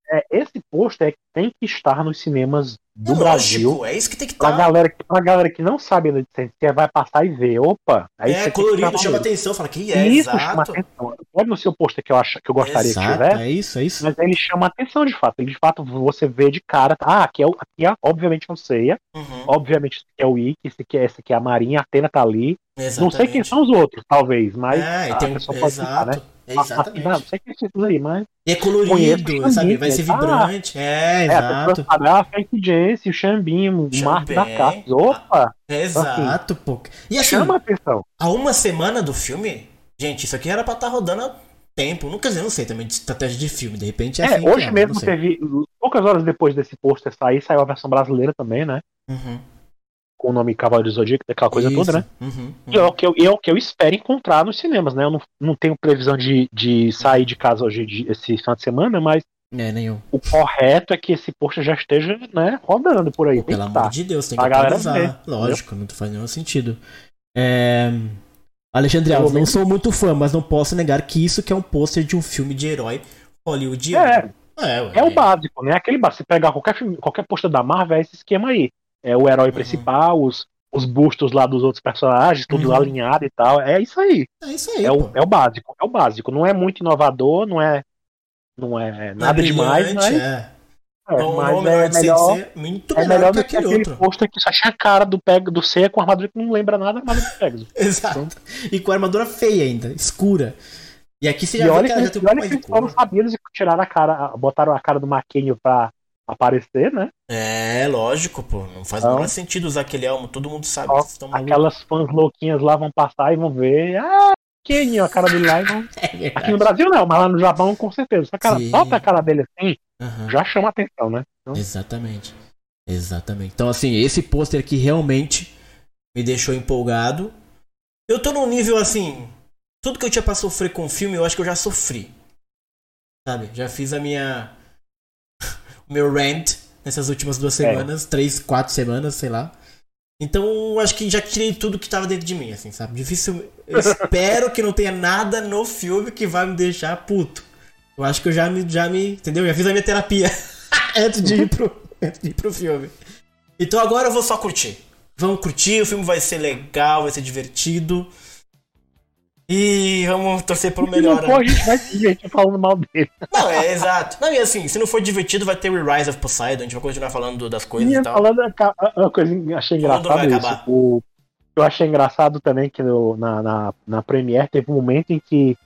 É, esse pôster é que tem que estar nos cinemas do É Brasil. é isso que tem que Pra estar. galera, que- pra galera que não sabe ainda de Sensei, vai passar e ver. Opa! Aí É que colorido, chama maluco. atenção. Fala que é, Isso chama exato. atenção. Pode não ser o pôster que eu, acho, que eu gostaria que Exato, tivesse, é isso, é isso. mas ele chama atenção de fato. Ele de fato você vê de cara, ah, aqui é, aqui é obviamente é o Seiya, Uhum, obviamente esse aqui é o Ikki, esse aqui é, esse aqui é a Marinha, a Atena tá ali. Não sei quem exatamente. são os outros, talvez, mas É, e a tem um, pode ficar, né? É Ah, assim, exatamente. não sei quem são esses aí, mas E é colorido, sabe? Vai ser né? Ah, vibrante. É, é, a exato. pessoa sabe, ah, Frank Jensen, o Xambim, o Marco da. Caps. Opa! É exato, pô. E assim, Chama atenção. há uma semana do filme, gente, isso aqui era pra estar rodando há tempo. Não quer dizer, não sei também de estratégia de filme. De repente é, É, assim que hoje é, mesmo teve. Poucas horas depois desse pôster sair, saiu a versão brasileira também, né? Uhum. Com o nome Cavaleiro do Zodíaco, aquela coisa Isso. toda, né? Uhum, E é o que eu, é o que eu espero encontrar nos cinemas, né? Eu não, não tenho previsão de, de sair de casa hoje de- esse final de semana, mas É, nenhum. o correto é que esse pôster já esteja, né, rodando por aí. Pô, pelo amor tá. de Deus, tem que atualizar. Lógico, não faz nenhum sentido. É... Alexandre Alves, não sou muito fã, mas não posso negar que isso que é um pôster de um filme de herói hollywoodiano. É, é, é o básico, né? Aquele básico. Se pegar qualquer filme, qualquer pôster da Marvel, é esse esquema aí. É o Uhum. herói principal, os, os bustos lá dos outros personagens, tudo Uhum. alinhado e tal. É isso aí. É isso aí, É o, é o básico. É o básico. Não é muito inovador, não é. Não é é nada demais, brilhante, mas, é. é, Não, mas não, melhor é melhor. ser muito É melhor, melhor que do que aquele aquele outro. pôster que só tinha a cara do, Peg, do Seiya com armadura que não lembra nada da armadura do Pegasus. Exato. E com armadura feia ainda, escura. E aqui você já E olha que que, ela já tem um e pouco mais de não cor. eles tiraram a cara, botaram a cara do Maquinho pra aparecer, né? É, lógico, pô. Não faz Então- menor sentido usar aquele elmo. Todo mundo sabe Ó, que estão malucos. Aquelas fãs louquinhas lá vão passar e vão ver. Ah, Kenny, a cara dele lá. E vão... É Aqui no Brasil não, mas lá no Japão com certeza. Essa cara, só pra cara dele assim, Aham. já chama atenção, né? Então, Exatamente. Exatamente. Então, assim, esse pôster aqui realmente me deixou empolgado. Eu tô num nível assim. Tudo que eu tinha pra sofrer com o filme, eu acho que eu já sofri. Sabe? Já fiz a minha. Meu rant nessas últimas duas É. semanas, três, quatro semanas, sei lá. Então, eu acho que já tirei tudo que tava dentro de mim, assim, sabe? Difícil. Eu espero que não tenha nada no filme que vai me deixar puto. Eu acho que eu já me. Já me entendeu? Já fiz a minha terapia antes de ir pro, antes de ir pro filme. Então agora eu vou só curtir. Vamos curtir, o filme vai ser legal, vai ser divertido. E vamos torcer pelo melhor. não for, a né? gente vai ter gente falando mal dele. Não, é exato. Não, e assim, se não for divertido, vai ter o Rise of Poseidon, a gente vai continuar falando das coisas E e tal. falando a- a- uma coisa que eu achei engraçado isso. O, eu achei engraçado também que no- na, na, na Premiere teve um momento em que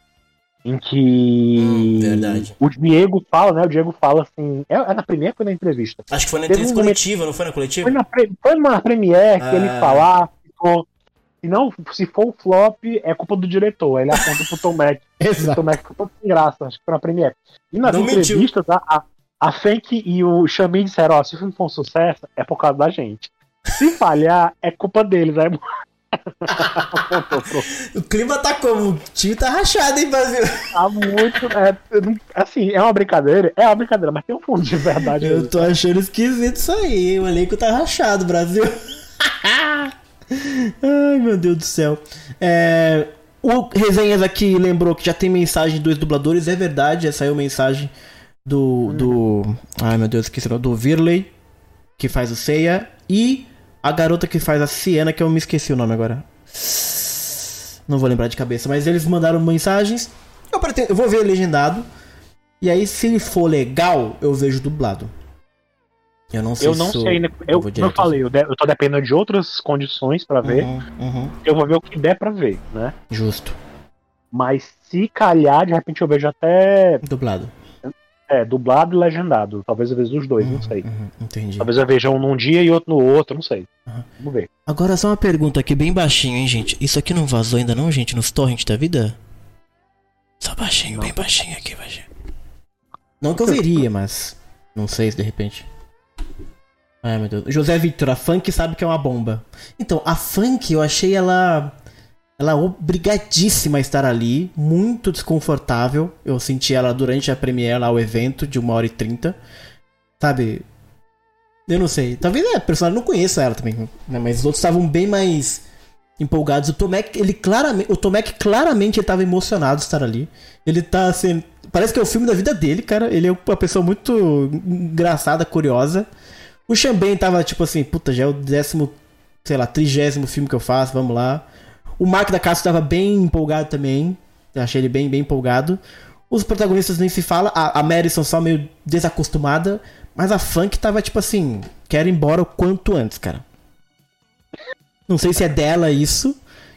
em que Hum, verdade. o Diego fala, né? O Diego fala assim. É, é na Premiere ou foi na entrevista? Acho que foi na Teve um entrevista momento- coletiva, não foi na coletiva? Foi na, foi na Premiere que Ah. ele falar, ficou. Se, não, se for o flop, é culpa do diretor. Ele aponta pro Tom Mac. O Exato. Tom Mac ficou todo sem graça, acho que foi na Premiere. E nas Não entrevistas, a, a, a Fenk e o Xamin disseram: ó, se o filme for um sucesso, é por causa da gente. Se falhar, é culpa deles. Aí apontou pro O clima tá como? O time tá rachado, hein, Brasil? Tá muito. é, assim, é uma brincadeira? É uma brincadeira, mas tem um fundo de verdade. Eu nisso. tô achando esquisito isso aí? O elenco tá rachado, Brasil. Ai, meu Deus do céu. É, o Resenhas aqui lembrou que já tem mensagem dos dubladores, é verdade, já saiu mensagem do. do ai, meu Deus, esqueci. Do Virley, que faz o Seiya, e a garota que faz a Siena, que eu me esqueci o nome agora. Não vou lembrar de cabeça, mas eles mandaram mensagens. Eu, pretendo, eu vou ver legendado. E aí, se for legal, eu vejo dublado. Eu não sei Eu não se sei ainda. Eu, eu direto. falei, eu, de- eu tô dependendo de outras condições pra ver. Uhum, uhum. Eu vou ver o que der pra ver, né? Justo. Mas se calhar, de repente eu vejo até Dublado. é, dublado e legendado. Talvez eu veja os dois, não sei. Uhum, entendi. Talvez eu veja um num dia e outro no outro, não sei. Uhum. Vamos ver. Agora só uma pergunta aqui bem baixinho, hein, gente? Isso aqui não vazou ainda não, gente, nos torrents da vida? Só baixinho, bem baixinho aqui, baixinho. Não que eu veria, mas não sei se de repente. Ai, meu Deus. José Victor, a Funk sabe que é uma bomba. Então, a Funk eu achei ela ela obrigadíssima a estar ali, muito desconfortável. Eu senti ela durante a premiere lá, o evento de 1 hora e 30. Sabe? Eu não sei. Talvez a personagem não conheça ela também, né? Mas os outros estavam bem mais empolgados. O Tomek, ele claramente, o Tomek claramente ele tava emocionado de estar ali. Ele tá assim, parece que é o filme da vida dele, cara. Ele é uma pessoa muito engraçada, curiosa. O Xambém tava tipo assim, puta, já é o décimo, sei lá, trigésimo filme que eu faço, vamos lá. O Mark da Casa tava bem empolgado também. Eu achei ele bem, bem empolgado. Os protagonistas nem se fala. A, a Madison só meio desacostumada. Mas a Funk tava tipo assim, quero ir embora o quanto antes, cara. Não sei se é dela isso.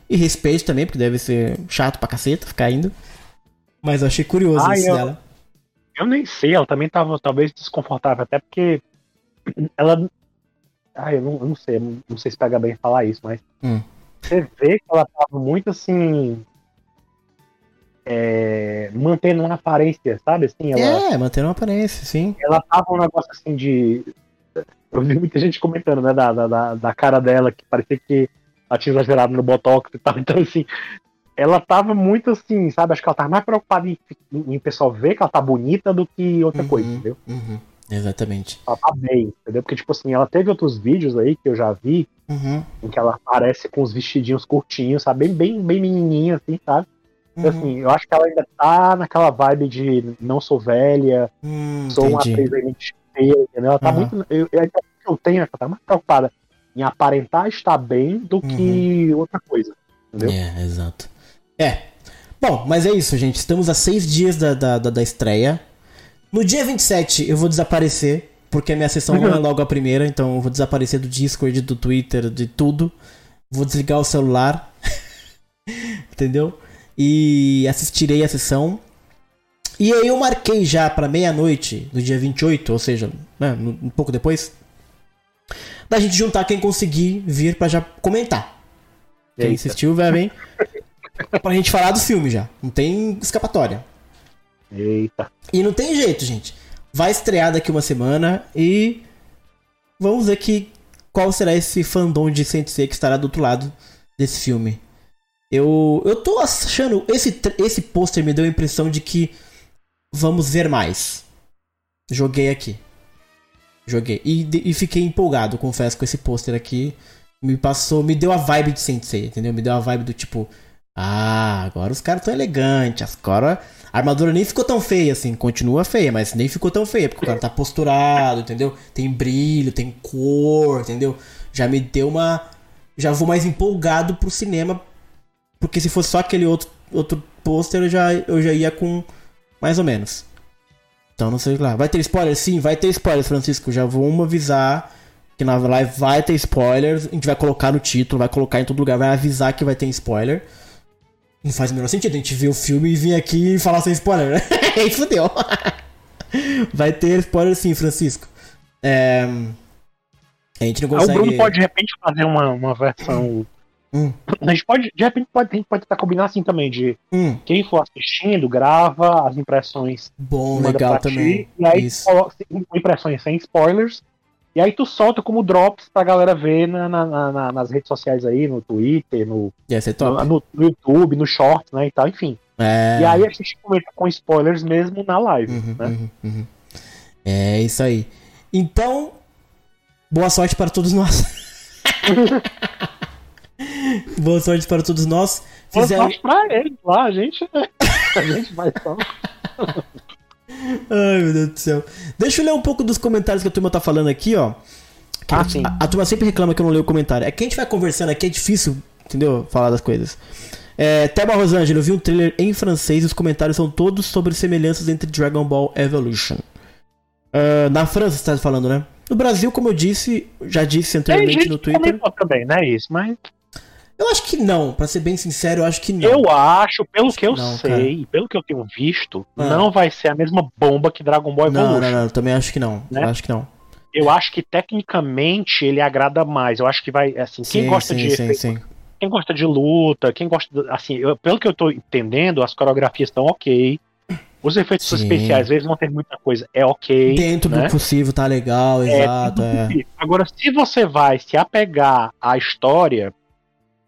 E respeito também, porque deve ser chato pra caceta ficar indo. Mas eu achei curioso Ah, isso eu- dela. Eu nem sei, ela também tava talvez desconfortável, até porque ela. Ah, eu não, eu não sei, não sei se pega bem falar isso, mas Hum. você vê que ela tava muito assim. é, mantendo uma aparência, sabe? Assim, ela, É, mantendo uma aparência, sim. ela tava um negócio assim de. Eu vi muita gente comentando, né, da, da- da, da cara dela, que parecia que ela tinha exagerado no Botox e tal. Então, assim, ela tava muito assim, sabe? Acho que ela tava mais preocupada em, em, em pessoal ver que ela tá bonita do que outra Uhum. coisa, entendeu? Uhum. Exatamente. Ela tá bem, entendeu? Porque, tipo assim, ela teve outros vídeos aí que eu já vi, Uhum. em que ela aparece com os vestidinhos curtinhos, sabe? Bem, bem, bem menininha, assim, sabe? Então, Uhum. assim, eu acho que ela ainda tá naquela vibe de não sou velha, Hum, sou uma entendi. atriz aí feia, entendeu? Ela tá Uhum. muito. Eu, eu, eu tenho ela tá mais preocupada em aparentar estar bem do que outra coisa. Entendeu? É, exato. É. Bom, mas é isso, gente. Estamos a seis dias da, da, da, da estreia. No dia 27 eu vou desaparecer, porque a minha sessão não é logo a primeira, então eu vou desaparecer do Discord, do Twitter, de tudo. Vou desligar o celular. Entendeu? E assistirei a sessão. E aí eu marquei já pra meia-noite do dia 28, ou seja, né, um pouco depois, da gente juntar quem conseguir vir pra já comentar. Quem Eita. assistiu vai bem. pra gente falar do filme já. Não tem escapatória. Eita. E não tem jeito, gente. Vai estrear daqui uma semana e vamos ver que qual será esse fandom de Sensei que estará do outro lado desse filme. Eu eu tô achando esse esse pôster me deu a impressão de que vamos ver mais. Joguei aqui. Joguei e, e fiquei empolgado, confesso, com esse pôster aqui. Me passou, me deu a vibe de Sensei, entendeu? Me deu a vibe do tipo, ah, agora os caras tão elegantes, agora a armadura nem ficou tão feia assim, continua feia, mas nem ficou tão feia, porque o cara tá posturado, entendeu? Tem brilho, tem cor, entendeu? Já me deu uma. Já vou mais empolgado pro cinema, porque se fosse só aquele outro, outro pôster, eu já, eu já ia com mais ou menos. Então não sei lá. Vai ter spoiler? Sim, vai ter spoiler, Francisco. Já vamos avisar que na live vai ter spoilers. A gente vai colocar no título, vai colocar em todo lugar, vai avisar que vai ter spoiler. Não faz o menor sentido a gente ver o filme e vir aqui e falar sem spoiler, né? Aí fudeu. Vai ter spoiler sim, Francisco. É... A gente não Ah, o consegue. Bruno pode de repente fazer uma, uma versão. Hum. A gente pode, de repente, pode, a gente pode tentar combinar assim também, de Hum, quem for assistindo, grava as impressões bom, legal ti, também. E aí Isso. impressões sem spoilers. E aí tu solta como drops pra galera ver na, na- na- na- nas redes sociais aí, no Twitter, no, no, no YouTube, no Shorts, né? E tal, enfim. É... E aí a gente comenta com spoilers mesmo na live, Uhum, né? uhum, uhum. É isso aí. Então, boa sorte para todos nós. boa sorte para todos nós. Boa Fizeram... sorte pra eles lá, a gente. A gente vai só. Ai, meu Deus do céu. Deixa eu ler um pouco dos comentários que a turma tá falando aqui, ó. Que Ah, a, sim. a- a turma sempre reclama que eu não leio o comentário. É que a gente vai conversando aqui, é difícil, entendeu? Falar das coisas. É, Teba Rosângela, eu vi um trailer em francês e os comentários são todos sobre semelhanças entre Dragon Ball Evolution. Ah, na França, você tá falando, né? No Brasil, como eu disse, já disse anteriormente gente no Twitter. comentou também, né? Isso, mas Eu acho que não, pra ser bem sincero, eu acho que não. eu acho, pelo que eu não, sei, e pelo que eu tenho visto, Ah. não vai ser a mesma bomba que Dragon Ball não, Evolution. não, não, eu também acho que não. Né? Eu acho que não. Eu acho que tecnicamente ele agrada mais. Eu acho que vai, assim, quem sim, gosta sim, de sim, sim. quem gosta de luta, quem gosta, de- assim, eu- pelo que eu tô entendendo, as coreografias estão ok. Os efeitos Sim. especiais, às vezes não tem muita coisa, é ok. Dentro né? do possível tá legal, É, exato, é. Agora, se você vai se apegar à história,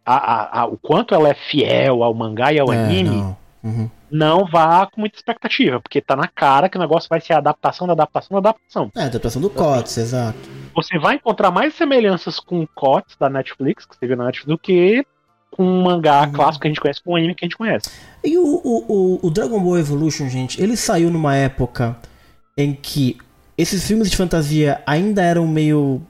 a, a- a- o quanto ela é fiel ao mangá e ao É, anime, não. Uhum. não vá com muita expectativa, porque tá na cara que o negócio vai ser adaptação da adaptação da adaptação. É, adaptação do COTS, exato. Você vai encontrar mais semelhanças com o COTS da Netflix, que você viu na Netflix, do que com um mangá Uhum. clássico que a gente conhece, com um anime que a gente conhece. E o, o, o Dragon Ball Evolution, gente, ele saiu numa época em que esses filmes de fantasia ainda eram meio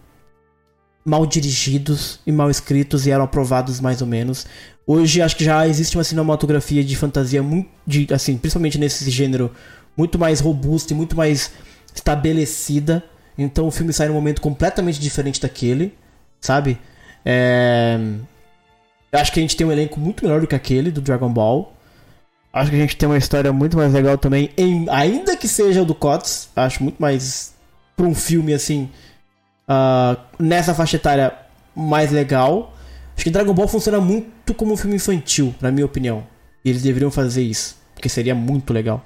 mal dirigidos e mal escritos e eram aprovados mais ou menos. Hoje acho que já existe uma cinematografia de fantasia muito, de, assim, principalmente nesse gênero, muito mais robusta e muito mais estabelecida. Então o filme sai num momento completamente diferente daquele, sabe? É... Acho que a gente tem um elenco muito melhor do que aquele do Dragon Ball. Acho que a gente tem uma história muito mais legal também, em- ainda que seja o do COTS. Acho muito mais pra um filme assim, ah, nessa faixa etária mais legal. Acho que Dragon Ball funciona muito como um filme infantil, na minha opinião. E eles deveriam fazer isso. Porque que seria muito legal.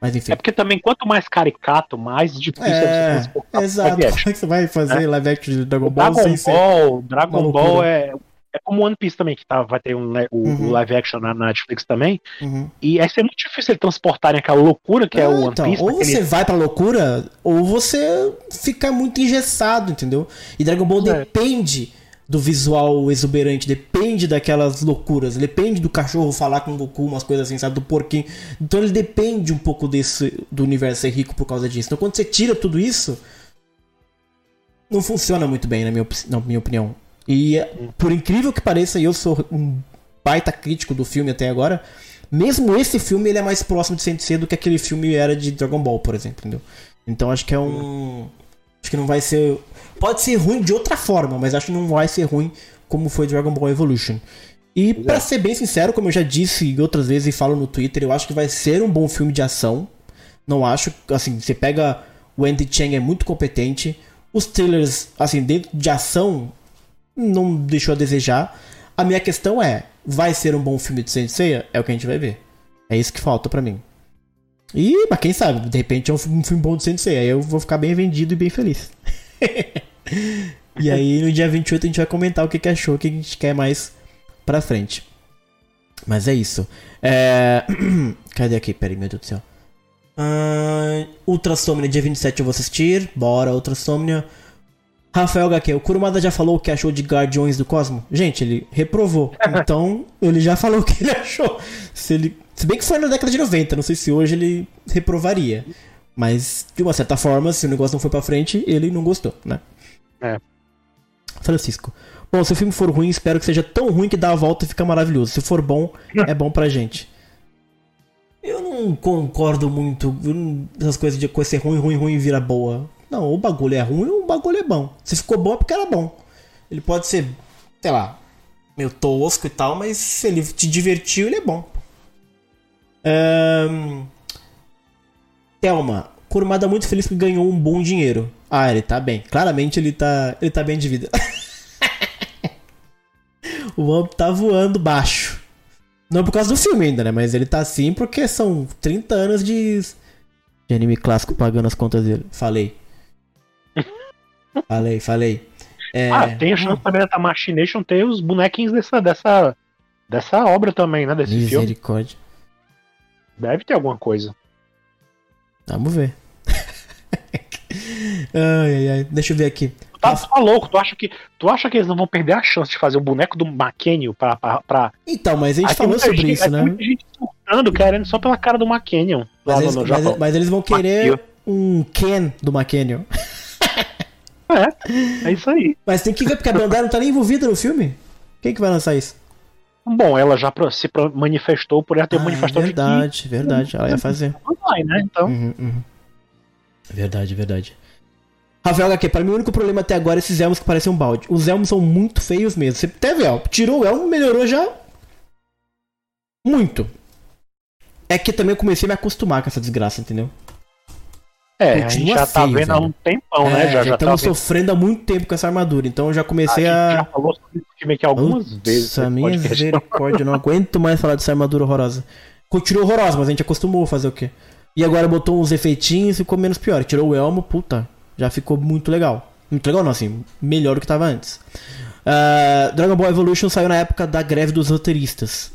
Mas enfim. É porque também, quanto mais caricato, mais difícil é, você transportar Exato. live Como é que você vai fazer É. live action de Dragon Ball Dragon sem ser. Ball, Dragon Ball é, é como One Piece também, que tá, vai ter um, né, o, Uhum. o live action na, Netflix também. Uhum. E aí é muito difícil eles transportarem aquela loucura que é Ah, o One então, Piece. ou naquele- você vai pra loucura, ou você fica muito engessado, entendeu? E Dragon Ball É. depende do visual exuberante, depende daquelas loucuras, depende do cachorro falar com o Goku, umas coisas assim, sabe? Do porquinho. Então ele depende um pouco desse do universo ser rico por causa disso. Então quando você tira tudo isso, não funciona muito bem, na minha, na minha opinião. E por incrível que pareça, e eu sou um baita crítico do filme até agora, mesmo esse filme ele é mais próximo de Sensei do que aquele filme era de Dragon Ball, por exemplo, entendeu? Então acho que é um acho que não vai ser pode ser ruim de outra forma, mas acho que não vai ser ruim como foi Dragon Ball Evolution. E pra ser bem sincero, como eu já disse outras vezes e falo no Twitter, eu acho que vai ser um bom filme de ação. Não acho, assim, você pega o Andy Chang é muito competente. Os trailers, assim, dentro de ação, não deixou a desejar. A minha questão é, vai ser um bom filme de Sensei? É o que a gente vai ver. É isso que falta pra mim. E, mas quem sabe, de repente é um filme um filme bom de Sensei. Aí eu vou ficar bem vendido e bem feliz. e aí no dia 28 a gente vai comentar o que, que achou, o que a gente quer mais pra frente. Mas é isso. É... Cadê aqui? Peraí, meu Deus do céu. Ah, Ultra Somnia, dia 27 eu vou assistir. Bora, Ultra Somnia. Rafael HQ, o Kurumada já falou o que achou de Guardiões do Cosmo? Gente, ele reprovou. Então, ele já falou o que ele achou. Se, ele... se bem que foi na década de 90, não sei se hoje ele reprovaria. Mas, de uma certa forma, se o negócio não foi pra frente, ele não gostou, né? É. Francisco. Bom, se o filme for ruim, espero que seja tão ruim que dá a volta e fica maravilhoso. Se for bom, é bom pra gente. Eu não concordo muito não- essas coisas de coisa ser ruim, ruim, ruim e vira boa. Não, o bagulho é ruim ou o bagulho é bom. Se ficou bom é porque era bom. Ele pode ser, sei lá, meio tosco e tal, mas se ele te divertiu, ele é bom. Ahn, Thelma, Kurumada muito feliz porque ganhou um bom dinheiro. Ah, ele tá bem. Claramente ele tá, ele tá bem de vida. o homem tá voando baixo. Não por causa do filme ainda, né? Mas ele tá assim porque são 30 anos de, de anime clássico pagando as contas dele. Falei. Falei, falei. É, Ah, tem a chance também da Tamachination ter os bonequinhos dessa, dessa, dessa obra também, né? Desse filme. Misericórdia. Deve ter alguma coisa. Vamos ver. ai, ai, ai. Deixa eu ver aqui. Tu tá, tu tá louco, tu acha, que, tu acha que eles não vão perder a chance de fazer o boneco do McKenny pra. pra, pra... Então, mas a gente Aí falou sobre gente- isso, né? muita gente surtando, querendo só pela cara do McKennion Mas eles, mas, mas eles vão querer Maquio. um Ken do McKennion. É isso aí. Mas tem que ver porque a Bandai não tá nem envolvida no filme. Quem que vai lançar isso? Bom, ela já se manifestou por ela ter Ah, manifestado verdade, verdade. Ela ia fazer. que vai, né? Então, Uhum, uhum. Verdade, verdade. Rafael HQ, para mim o único problema até agora é esses elmos que parecem um balde. Os elmos são muito feios mesmo. Você ó, tirou o elmo, melhorou já. Muito. É que também eu comecei a me acostumar com essa desgraça, entendeu? É, a gente Continua já tá feio, vendo há um tempão, É, né? Já, já tá estamos vendo. sofrendo há muito tempo com essa armadura, então eu já A comecei gente a. já falou sobre esse filme aqui algumas vezes. Nossa, minha misericórdia, eu não aguento mais falar dessa armadura horrorosa. Continua horrorosa, mas a gente acostumou a fazer o quê? E agora botou uns efeitinhos e ficou menos pior. Tirou o elmo, puta, já ficou muito legal. Muito legal não, assim, melhor do que tava antes. Ah, Dragon Ball Evolution saiu na época da greve dos roteiristas.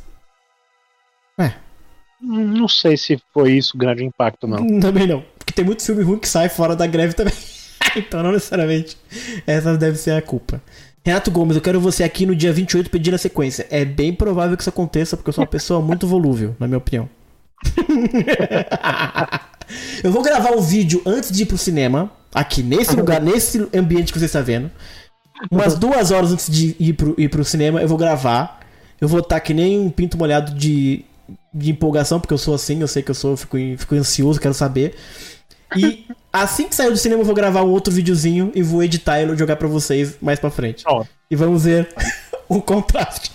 É, Não sei se foi isso o grande impacto, não. também não. Porque tem muito filme ruim que sai fora da greve também. então não necessariamente essa deve ser a culpa. Renato Gomes, eu quero você aqui no dia 28 pedindo a sequência. É bem provável que isso aconteça, porque eu sou uma pessoa muito volúvel, na minha opinião. eu vou gravar um vídeo antes de ir pro cinema, aqui nesse lugar, nesse ambiente que você está vendo. Umas duas horas antes de ir pro, ir pro cinema, eu vou gravar. Eu vou estar que nem um pinto molhado de, de empolgação, porque eu sou assim, eu sei que eu sou, eu fico, fico ansioso, quero saber. E assim que sair do cinema, eu vou gravar um outro videozinho e vou editar e jogar pra vocês mais pra frente. Ó, E vamos ver o contraste.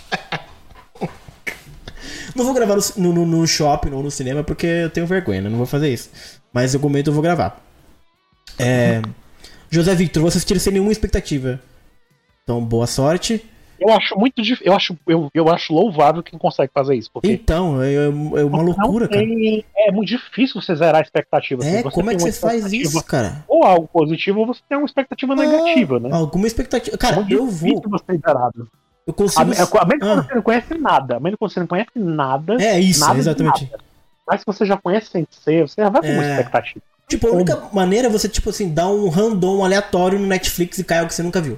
Não vou gravar no, no, no shopping ou no cinema porque eu tenho vergonha, né? Não vou fazer isso. Mas em algum momento eu vou gravar. É... José Victor, vou assistir sem nenhuma expectativa. Então, boa sorte. Eu acho muito difícil. Eu acho, eu, eu acho louvável quem consegue fazer isso. Porque Então, é, é uma loucura, cara. tem- É muito difícil você zerar a expectativa. assim. É, como é que uma você faz isso, cara? Ou algo positivo, ou você tem uma expectativa negativa, né? Alguma expectativa. Cara, muito eu vou. você zerado. Eu A, consigo. a menos que Ah. você não conhece nada. A menos que você não conhece nada. É isso, nada exatamente. nada. Mas se você já conhece Sensei, você já vai com uma É. expectativa. Tipo, a única maneira é você, tipo assim, dar um random aleatório no Netflix e cai algo que você nunca viu.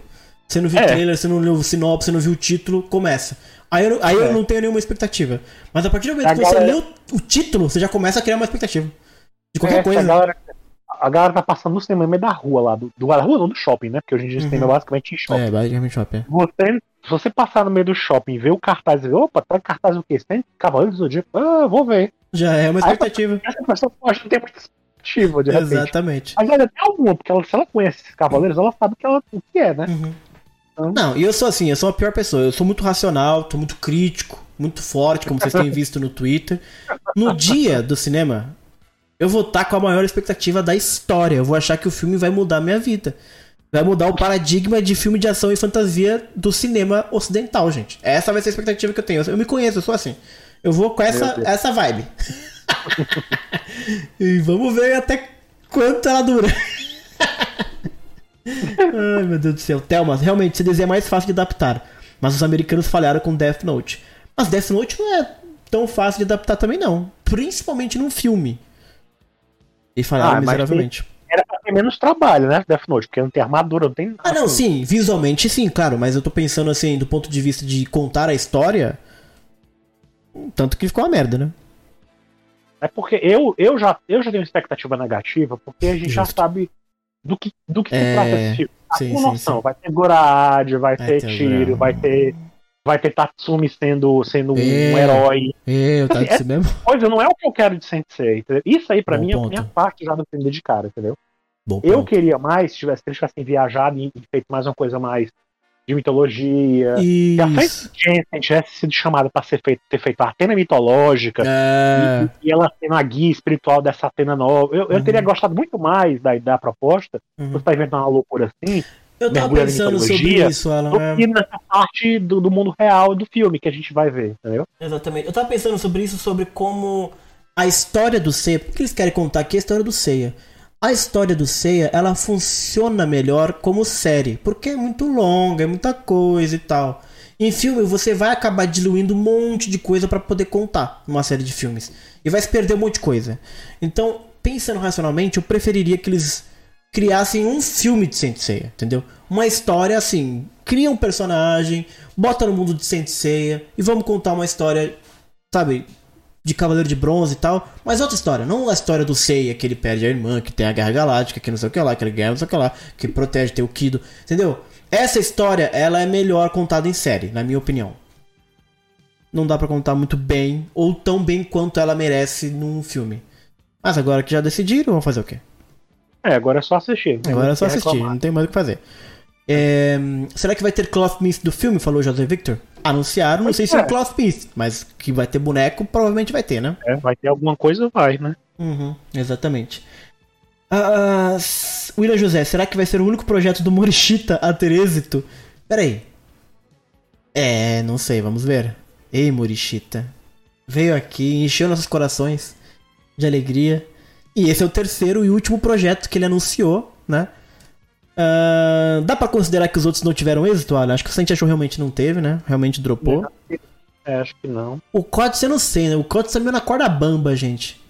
Você não viu o É. trailer, você não leu o sinopse, você não viu o título, começa. Aí, eu, aí eu É. não tenho nenhuma expectativa. Mas a partir do momento A que você galera- leu o título, você já começa a criar uma expectativa. De qualquer É, coisa. A galera, a galera tá passando no cinema meio da rua lá. Do, do, da rua não, do shopping, né? Porque hoje em dia o cinema é basicamente em shopping. É, basicamente shopping. Você, se você passar no meio do shopping e ver o cartaz e ver, opa, tá cartaz o quê? Você tem Cavaleiros do Zodíaco? Ah, vou ver. Já é uma Aí, expectativa. Essa pessoa pode não ter muita expectativa, de repente. Exatamente. Mas ela tem alguma, porque ela, se ela conhece esses cavaleiros, ela sabe que ela, o que é, né? Uhum. Não, e eu sou assim, eu sou a pior pessoa. Eu sou muito racional, sou muito crítico, muito forte, como vocês têm visto no Twitter. No dia do cinema, eu vou estar com a maior expectativa da história. Eu vou achar que o filme vai mudar a minha vida. Vai mudar o paradigma de filme de ação e fantasia do cinema ocidental, gente. Essa vai ser a expectativa que eu tenho. Eu me conheço, eu sou assim. Eu vou com essa, essa vibe. e vamos ver até quanto ela dura. Ai, meu Deus do céu. Thelma, realmente, desenho é mais fácil de adaptar. Mas os americanos falharam com Death Note. Mas Death Note não é tão fácil de adaptar também, não. Principalmente num filme. E falharam Ah, miseravelmente. Era pra ter menos trabalho, né? Death Note, porque não tem armadura, não tem. Ah, não, sim, visualmente sim, claro. Mas eu tô pensando assim, do ponto de vista de contar a história. Tanto que ficou uma merda, né? É porque eu, eu, já, eu já tenho expectativa negativa, porque a gente já Justo. sabe do que, do que É, se trata esse filme. Sim, com sim, noção, sim. vai ter Gorad, vai, Vai ter ter tiro, vai ter. Vai ter Tatsumi sendo, sendo É. um herói. Eu, tá Assim, disso mesmo? Coisa não é o que eu quero de Sensei. Entendeu? Isso aí, pra Bom mim, é a ponto. minha parte já do filme de cara, entendeu? Bom, Eu ponto. queria mais, se, tivesse, se tivessem viajado e feito mais uma coisa mais de mitologia. Se a. Jensen tivesse sido chamada pra ser feito, ter feito a Atena mitológica, É. e, e ela sendo a guia espiritual dessa Atena nova, eu, eu Uhum. teria gostado muito mais da, da proposta. Uhum. Você tá inventando uma loucura assim, Eu tava pensando sobre isso, Alan. do é. nessa parte do, do mundo real do filme que a gente vai ver, entendeu? Exatamente. Eu tava pensando sobre isso, sobre como a história do Seiya. Por que eles querem contar aqui a história do Seiya? A história do Seiya, ela funciona melhor como série, porque é muito longa, é muita coisa e tal. Em filme, você vai acabar diluindo um monte de coisa pra poder contar numa série de filmes. E vai se perder um monte de coisa. Então, pensando racionalmente, eu preferiria que eles criassem um filme de Saint Seiya, entendeu? Uma história assim, cria um personagem, bota no mundo de Saint Seiya e vamos contar uma história, sabe, de Cavaleiro de Bronze e tal, mas outra história, não a história do Seiya que ele perde a irmã, que tem a Guerra Galáctica, que não sei o que lá, que ele ganha não sei o que lá, que protege, tem o Kido, entendeu? Essa história, ela é melhor contada em série, na minha opinião. Não dá pra contar muito bem, ou tão bem quanto ela merece num filme. Mas agora que já decidiram, vamos fazer o quê? É, agora é só assistir. Agora é só assistir, reclamar. não tem mais o que fazer. É, será que vai ter Cloth Mist do filme? Falou José Victor. Anunciaram, não sei se é é. Cloth Mist, mas que vai ter boneco, provavelmente vai ter, né? É, vai ter alguma coisa, vai, né? Uhum, exatamente. Ah, William José, será que vai ser o único projeto do Morishita a ter êxito? Peraí. É, não sei, vamos ver. Ei, Morishita. Veio aqui, encheu nossos corações de alegria. E esse é o terceiro e último projeto que ele anunciou, né? Ah, dá pra considerar que os outros não tiveram êxito, Alan? Acho que o Santi achou realmente não teve, né? Realmente dropou. É, acho que não. O Cots eu não sei, né? O Cots tá meio na corda bamba, gente.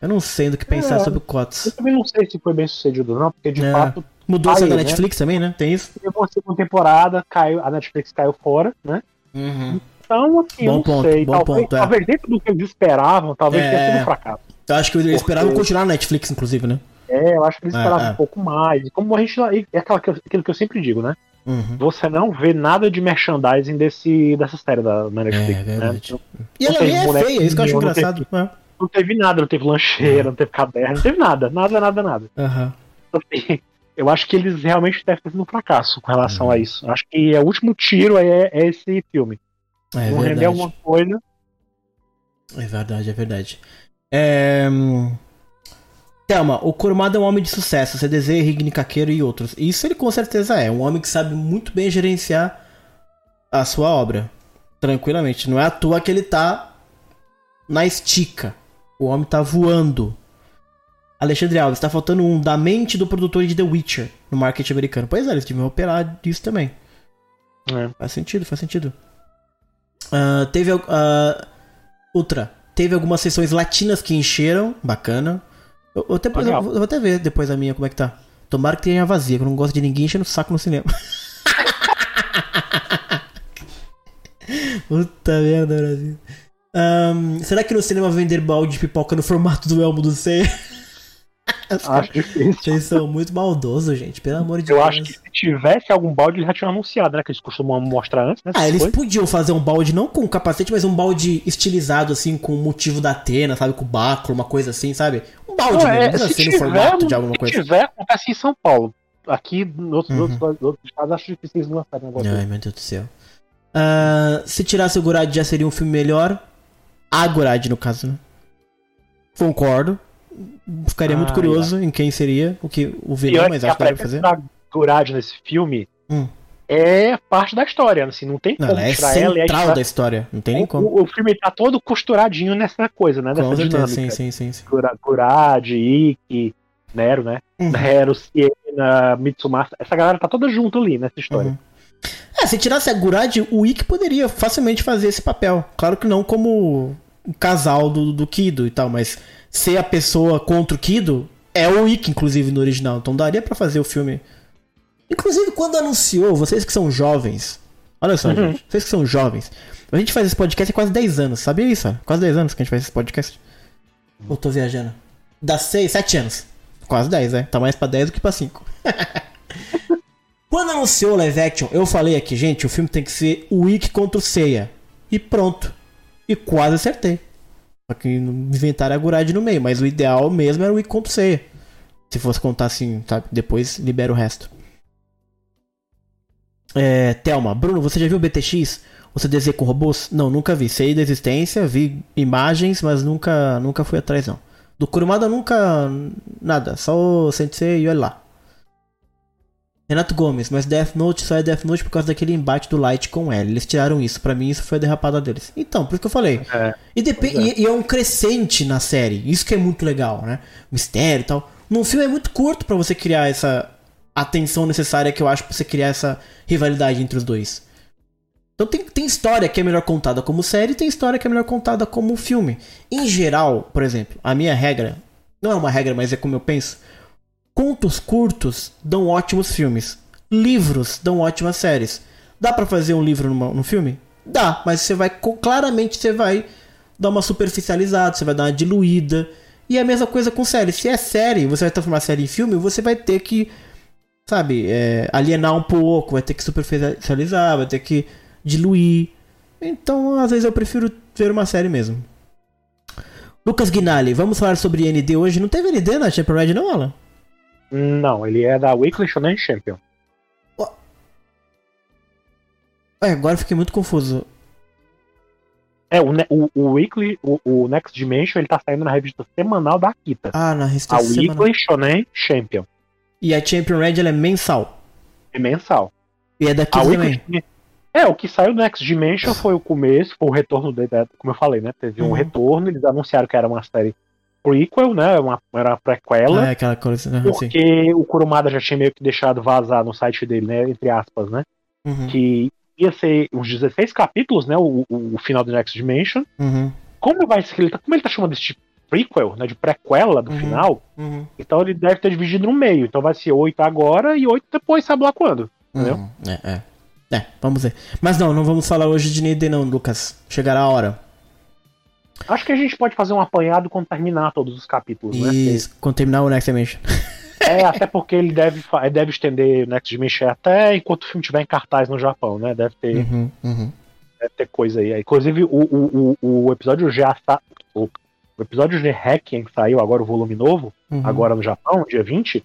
Eu não sei do que pensar É. sobre o Eu Cots. também não sei se foi bem sucedido, não, porque de É. fato Mudou a da né? Netflix também, né? Tem isso? teve uma segunda temporada, caiu, a Netflix caiu fora, né? Então, assim, Bom eu não ponto, sei. bom talvez, ponto, é. talvez dentro do que eles esperavam, talvez É. tenha sido um fracasso. Eu acho que eles Porque- esperavam continuar na Netflix, inclusive, né? É, eu acho que eles É, esperavam é. um pouco mais. Como a gente. É aquela que eu- aquilo que eu sempre digo, né? Uhum. Você não vê nada de merchandising desse, dessa série da Netflix. É, né? verdade. E Não ela teve nem é boneco feia, isso que eu acho nenhum, não engraçado. É. Não teve nada, não teve lancheira, não teve caderno, não teve nada. Nada, nada, nada. Assim, eu acho que eles realmente devem ter sido um fracasso com relação Uhum. a isso. Acho que é o último tiro é, é esse filme. É não render alguma coisa. É verdade, é verdade. É... Thelma, o Kurumada é um homem de sucesso, CDZ, Rigni Kakeiro e outros. Isso ele com certeza é. Um homem que sabe muito bem gerenciar a sua obra. Tranquilamente. Não é à toa que ele tá na estica. O homem tá voando. Alexandre Alves, tá faltando um da mente do produtor de The Witcher no marketing americano. Pois é, eles deviam operar disso também. É. Faz sentido, faz sentido. Uh, teve. Uh, Ultra. Teve algumas sessões latinas que encheram. Bacana. Eu, eu, até, eu, eu, vou até ver depois a minha como é que tá. Tomara que tenha vazia, que eu não gosto de ninguém enchendo o saco no cinema. Puta merda, Brasil. Um, será que no cinema vender balde de pipoca no formato do elmo do C? Acho difícil. Vocês são muito maldosos, gente. Pelo amor de eu Deus. Eu acho que se tivesse algum balde, eles já tinham anunciado, né? Que eles costumam mostrar antes, né? Ah, eles foi? podiam fazer um balde, não com capacete, mas um balde estilizado, assim, com o motivo da Atena, sabe? Com báculo, uma coisa assim, sabe? Um balde não, mesmo, é, não assim, tiver, no formato de alguma se coisa. Se tiver, acontece em São Paulo. Aqui, nos outros, uhum. outros, outros estados, acho difícil eles lançarem um negócio. Ai, meu Deus do céu. Uh, se tirasse o Gurad, já seria um filme melhor. A Gurad, no caso, né? Concordo. Ficaria ah, muito curioso em quem seria o que o vilão, mas acho que deve fazer. A Gurad nesse filme hum. é parte da história, assim, não tem não, como ela é tirar ela. É central da história, não tem nem como. O, o, filme tá todo costuradinho nessa coisa, né? Dessa dinâmica. Sim, sim, sim. sim. Gurad, Ikki, Nero, né? Uhum. Nero, Siena, Mitsumasa, essa galera tá toda junto ali nessa história. Uhum. É, se tirasse a Gurad, o Ikki poderia facilmente fazer esse papel. Claro que não como o casal do, do Kido e tal, mas ser a pessoa contra o Kido é o Ikki, inclusive, no original. Então daria para fazer o filme. Inclusive, quando anunciou, vocês que são jovens. Olha só, uhum. gente. Vocês que são jovens. A gente faz esse podcast há quase 10 anos. Sabia isso? Quase 10 anos que a gente faz esse podcast. Ou tô viajando? Dá 6, 7 anos. Quase 10, né? Tá mais pra 10 do que pra 5. Quando anunciou o live action, eu falei aqui, gente, o filme tem que ser o Ikki contra o Seiya. E pronto. E quase acertei. Só que inventaram a Gurad no meio, mas o ideal mesmo era o Seiya. Se fosse contar assim, sabe? Depois libera o resto. É, Thelma, Bruno, você já viu o BTX? O CDZ com robôs? Não, nunca vi. Sei da existência, vi imagens, mas nunca, nunca fui atrás não. Do Kurumada nunca nada, só o Sensei e olha lá. Renato Gomes, mas Death Note só é Death Note por causa daquele embate do Light com L. Eles tiraram isso. para mim, isso foi a derrapada deles. Então, por isso que eu falei. É, e, é. E, e, é um crescente na série. Isso que é muito legal, né? Mistério e tal. Num filme é muito curto para você criar essa atenção necessária que eu acho pra você criar essa rivalidade entre os dois. Então tem, tem história que é melhor contada como série e tem história que é melhor contada como filme. Em geral, por exemplo, a minha regra, não é uma regra, mas é como eu penso Contos curtos dão ótimos filmes. Livros dão ótimas séries. Dá para fazer um livro numa, num filme? Dá, mas você vai claramente você vai dar uma superficializada, você vai dar uma diluída. E é a mesma coisa com série. Se é série, você vai transformar série em filme, você vai ter que, sabe, é, alienar um pouco, vai ter que superficializar, vai ter que diluir. Então, às vezes eu prefiro ver uma série mesmo. Lucas Guinali, vamos falar sobre ND hoje. Não teve ND na Champion Red, não, Alan? Não, ele é da Weekly Shonen Champion. É, agora fiquei muito confuso. É, o, o, o Weekly, o, o, Next Dimension, ele tá saindo na revista semanal da Akita. Ah, na revista a semanal. A Weekly Shonen Champion. E a Champion Red, ela é mensal? É mensal. E é daqui a também? Weekly, é, o que saiu do Next Dimension foi o começo, foi o retorno dele, como eu falei, né? Teve um uhum. retorno, eles anunciaram que era uma série prequel, né? Uma, era uma prequela. É, aquela coisa, né? Porque assim. o Kurumada já tinha meio que deixado vazar no site dele, né? Entre aspas, né? Uhum. Que ia ser uns 16 capítulos, né? O, o, o final do Next Dimension. Uhum. Como vai ser? Ele tá, como ele tá chamando desse tipo prequel, né? De prequela do uhum. final. Uhum. Então ele deve ter dividido no meio. Então vai ser 8 agora e 8 depois, sabe lá quando. Entendeu? Uhum. É, é. É, vamos ver. Mas não, não vamos falar hoje de Nede não, Lucas. Chegará a hora. Acho que a gente pode fazer um apanhado quando terminar todos os capítulos, Isso, né? Isso, quando terminar o Next Dimension. É, até porque ele deve, deve estender o Next Dimension até enquanto o filme estiver em cartaz no Japão, né? Deve ter, uhum, uhum. Deve ter coisa aí. Inclusive, o, o, o, o episódio já está. O, o episódio de Hacking que saiu agora, o volume novo, uhum. agora no Japão, dia 20,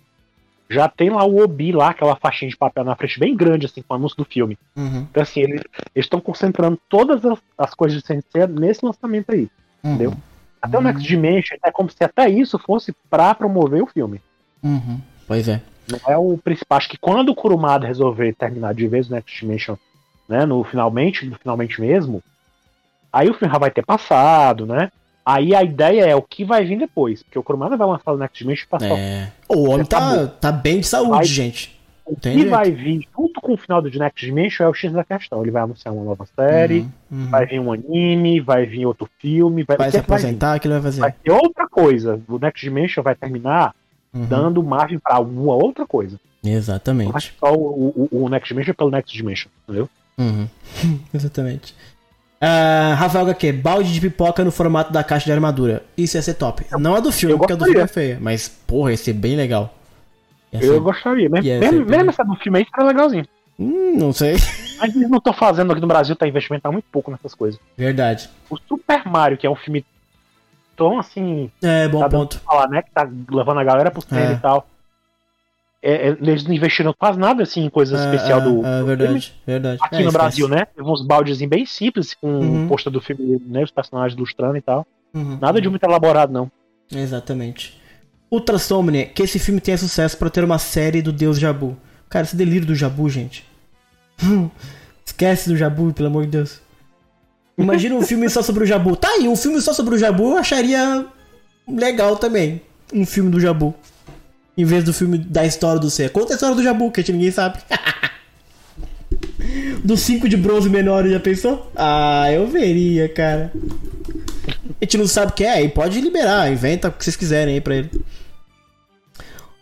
já tem lá o Obi lá, aquela faixinha de papel na frente bem grande, assim, com o anúncio do filme. Uhum. Então, assim, eles estão concentrando todas as, as coisas de Sensei nesse lançamento aí. Uhum. Entendeu? Até o Next Dimension é como se até isso fosse pra promover o filme. Uhum. Pois é. Não é o principal. Acho que quando o Kurumada resolver terminar de vez o Next Dimension né? No finalmente, no finalmente mesmo. Aí o filme já vai ter passado, né? Aí a ideia é o que vai vir depois. Porque o Kurumada vai lançar o Next Dimension e passar. É. O homem tá, tá bem de saúde, Vai- gente. O que vai vir junto com o final do Next Dimension é o X da questão. Ele vai anunciar uma nova série, Uhum, uhum. vai vir um anime, vai vir outro filme, vai, Vai se é aposentar, o que ele vai fazer? Vai ter outra coisa. O Next Dimension vai terminar Uhum. dando margem pra uma outra coisa. Exatamente. ser só o, o, o Next Dimension pelo Next Dimension, entendeu? Uhum. Exatamente. Ah, Rafael HQ, balde de pipoca no formato da caixa de armadura. Isso ia ser top. Não a do filme, porque a do filme é feia. Mas, porra, ia ser bem legal. Ia Eu gostaria. Mesmo, Ia mesmo, ser bem- mesmo essa do filme aí seria legalzinho. Hum, não sei. Mas eles não estão fazendo aqui no Brasil, tá investimento tá muito pouco nessas coisas. Verdade. O Super Mario, que é um filme tão assim, É, bom tá ponto. falar, né? Que tá levando a galera pro cinema É. e tal. É, é, eles não investiram quase nada assim em coisa especial É, do, é, é do filme. verdade, verdade. Aqui É, no. Brasil, né? Teve uns baldezinhos bem simples, com Uhum. o pôster do filme, né? Os personagens ilustrando e tal. Uhum. Nada de muito elaborado, não. Exatamente. Ultra Somnia, que esse filme tenha sucesso pra ter uma série do Deus Jabu. Cara, esse delírio do Jabu, gente. Esquece do Jabu, pelo amor de Deus. Imagina um filme só sobre o Jabu. Tá aí, um filme só sobre o Jabu eu acharia legal também. Um filme do Jabu. Em vez do filme da história do ser. Conta a história do Jabu, que a gente ninguém sabe. Dos cinco de bronze menores, já pensou? Ah, eu veria, cara. A gente não sabe o que é, e pode liberar, inventa o que vocês quiserem aí pra ele.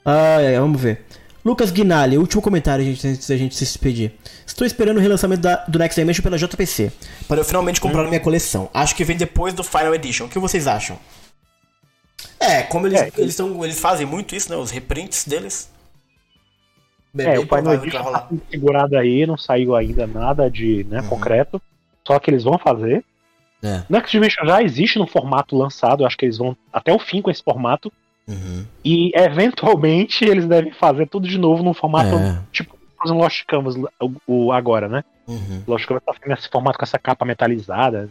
Ai, ai, vamos ver. Lucas Guinalli, último comentário, gente, antes da gente se despedir. Estou esperando o relançamento da- do Next Dimension pela JPC. Para eu finalmente comprar na minha coleção. Acho que vem depois do Final Edition. O que vocês acham? É, como eles, É, eles, eles fazem muito isso, né? Os reprints deles. Bem, É, o Final Edition tá segurado aí, não saiu ainda nada de né, Uhum. concreto. Só que eles vão fazer. É. Next Dimension já existe no formato lançado, acho que eles vão até o fim com esse formato. Uhum. E eventualmente eles devem fazer tudo de novo num formato É. tipo exemplo, Lost Canvas o, o agora, né? Uhum. Lost Canvas tá sendo nesse formato com essa capa metalizada,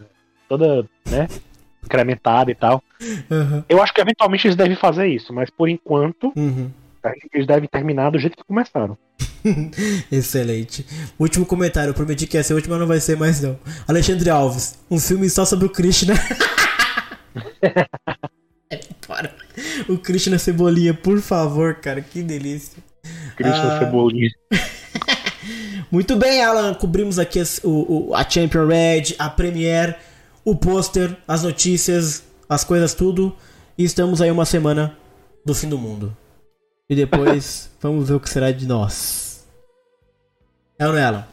toda, né? Incrementada e tal. Uhum. Eu acho que eventualmente eles devem fazer isso, mas por enquanto Uhum. Acho que eles devem terminar do jeito que começaram. Excelente. Último comentário, eu prometi que ia ser o último, mas não vai ser mais não. Alexandre Alves, um filme só sobre o Krishna. É, Para. O Krishna Cebolinha, por favor, cara, que delícia. Christian Ah. Cebolinha. Muito bem, Alan, cobrimos aqui as- o, o- a Champion Red, a Premiere, o pôster, as notícias, as coisas tudo. E estamos aí uma semana do fim do mundo. E depois vamos ver o que será de nós. É ou não é, Alan?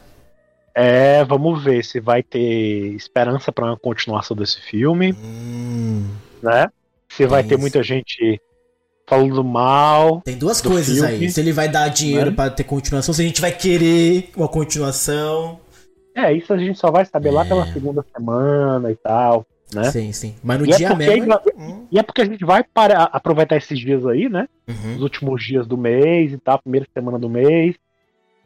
É, vamos ver se vai ter esperança pra uma continuação desse filme, Hum. né? Se vai É ter isso. muita gente falando mal. Tem duas coisas filme, aí. Se ele vai dar dinheiro né? pra ter continuação, se a gente vai querer uma continuação. É, isso a gente só vai saber lá É. pela segunda semana e tal, né? Sim, sim. Mas no E é dia porque mesmo. Hum, E é porque a gente vai para aproveitar esses dias aí, né? uhum. Os últimos dias do mês e tal, primeira semana do mês.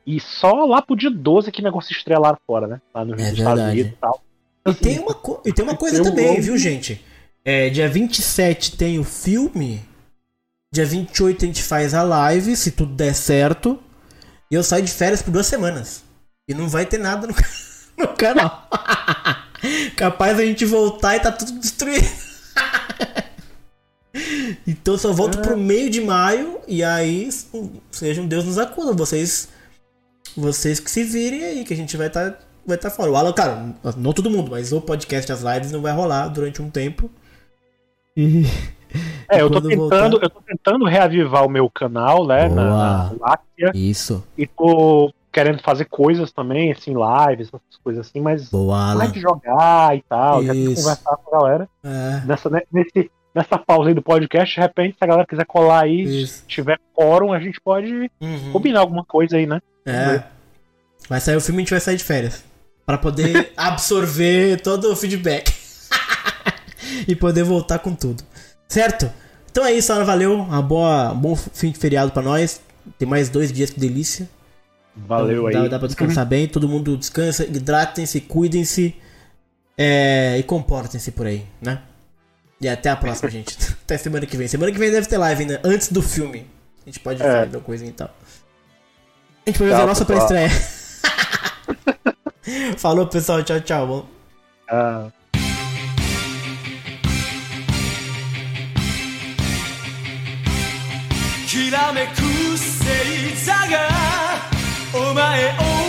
E só lá pro dia 12 que negócio estreia lá fora, né? Lá nos É Estados verdade. Unidos e tal. E tem uma, e tem uma coisa Tem também, viu, gente? É, dia 27 tem o filme. Dia 28 a gente faz a live, se tudo der certo. E eu saio de férias por duas semanas. E não vai ter nada no, no canal. Capaz a gente voltar e tá tudo destruído. então eu só volto pro meio de maio. E aí, seja um Deus nos acuda. Vocês. Vocês que se virem aí, que a gente vai estar vai tá fora. O Alan, cara, não todo mundo, mas o podcast, as lives não vai rolar durante um tempo. E. É, eu tô tentando, voltar- eu tô tentando reavivar o meu canal, né? Na, na Boa. Láctea, Isso. e tô querendo fazer coisas também, assim, lives, essas coisas assim, mas Boa, mais de jogar e tal, já tem que Isso. conversar com a galera. É, Nessa, né, nesse, nessa pausa aí do podcast, de repente, se a galera quiser colar aí, Isso. se tiver quórum, a gente pode uhum. combinar alguma coisa aí, né? É. Vai sair o filme e a gente vai sair de férias. Pra poder absorver todo o feedback. e poder voltar com tudo. Certo? Então é isso, Alan. Valeu. Uma boa, um bom fim de feriado pra nós. Tem mais dois dias, que delícia. Valeu Então, aí. Dá, dá pra descansar bem. Todo mundo descansa, hidratem-se, cuidem-se. é, e comportem-se por aí, né? E até a próxima, gente. Até semana que vem. Semana que vem deve ter live ainda, antes do filme. A gente pode É. fazer alguma coisa e tal. A gente pode fazer Tchau, a nossa pessoal. pré-estreia. Falou, pessoal. Tchau, tchau. Uh... きらめく星座が お前を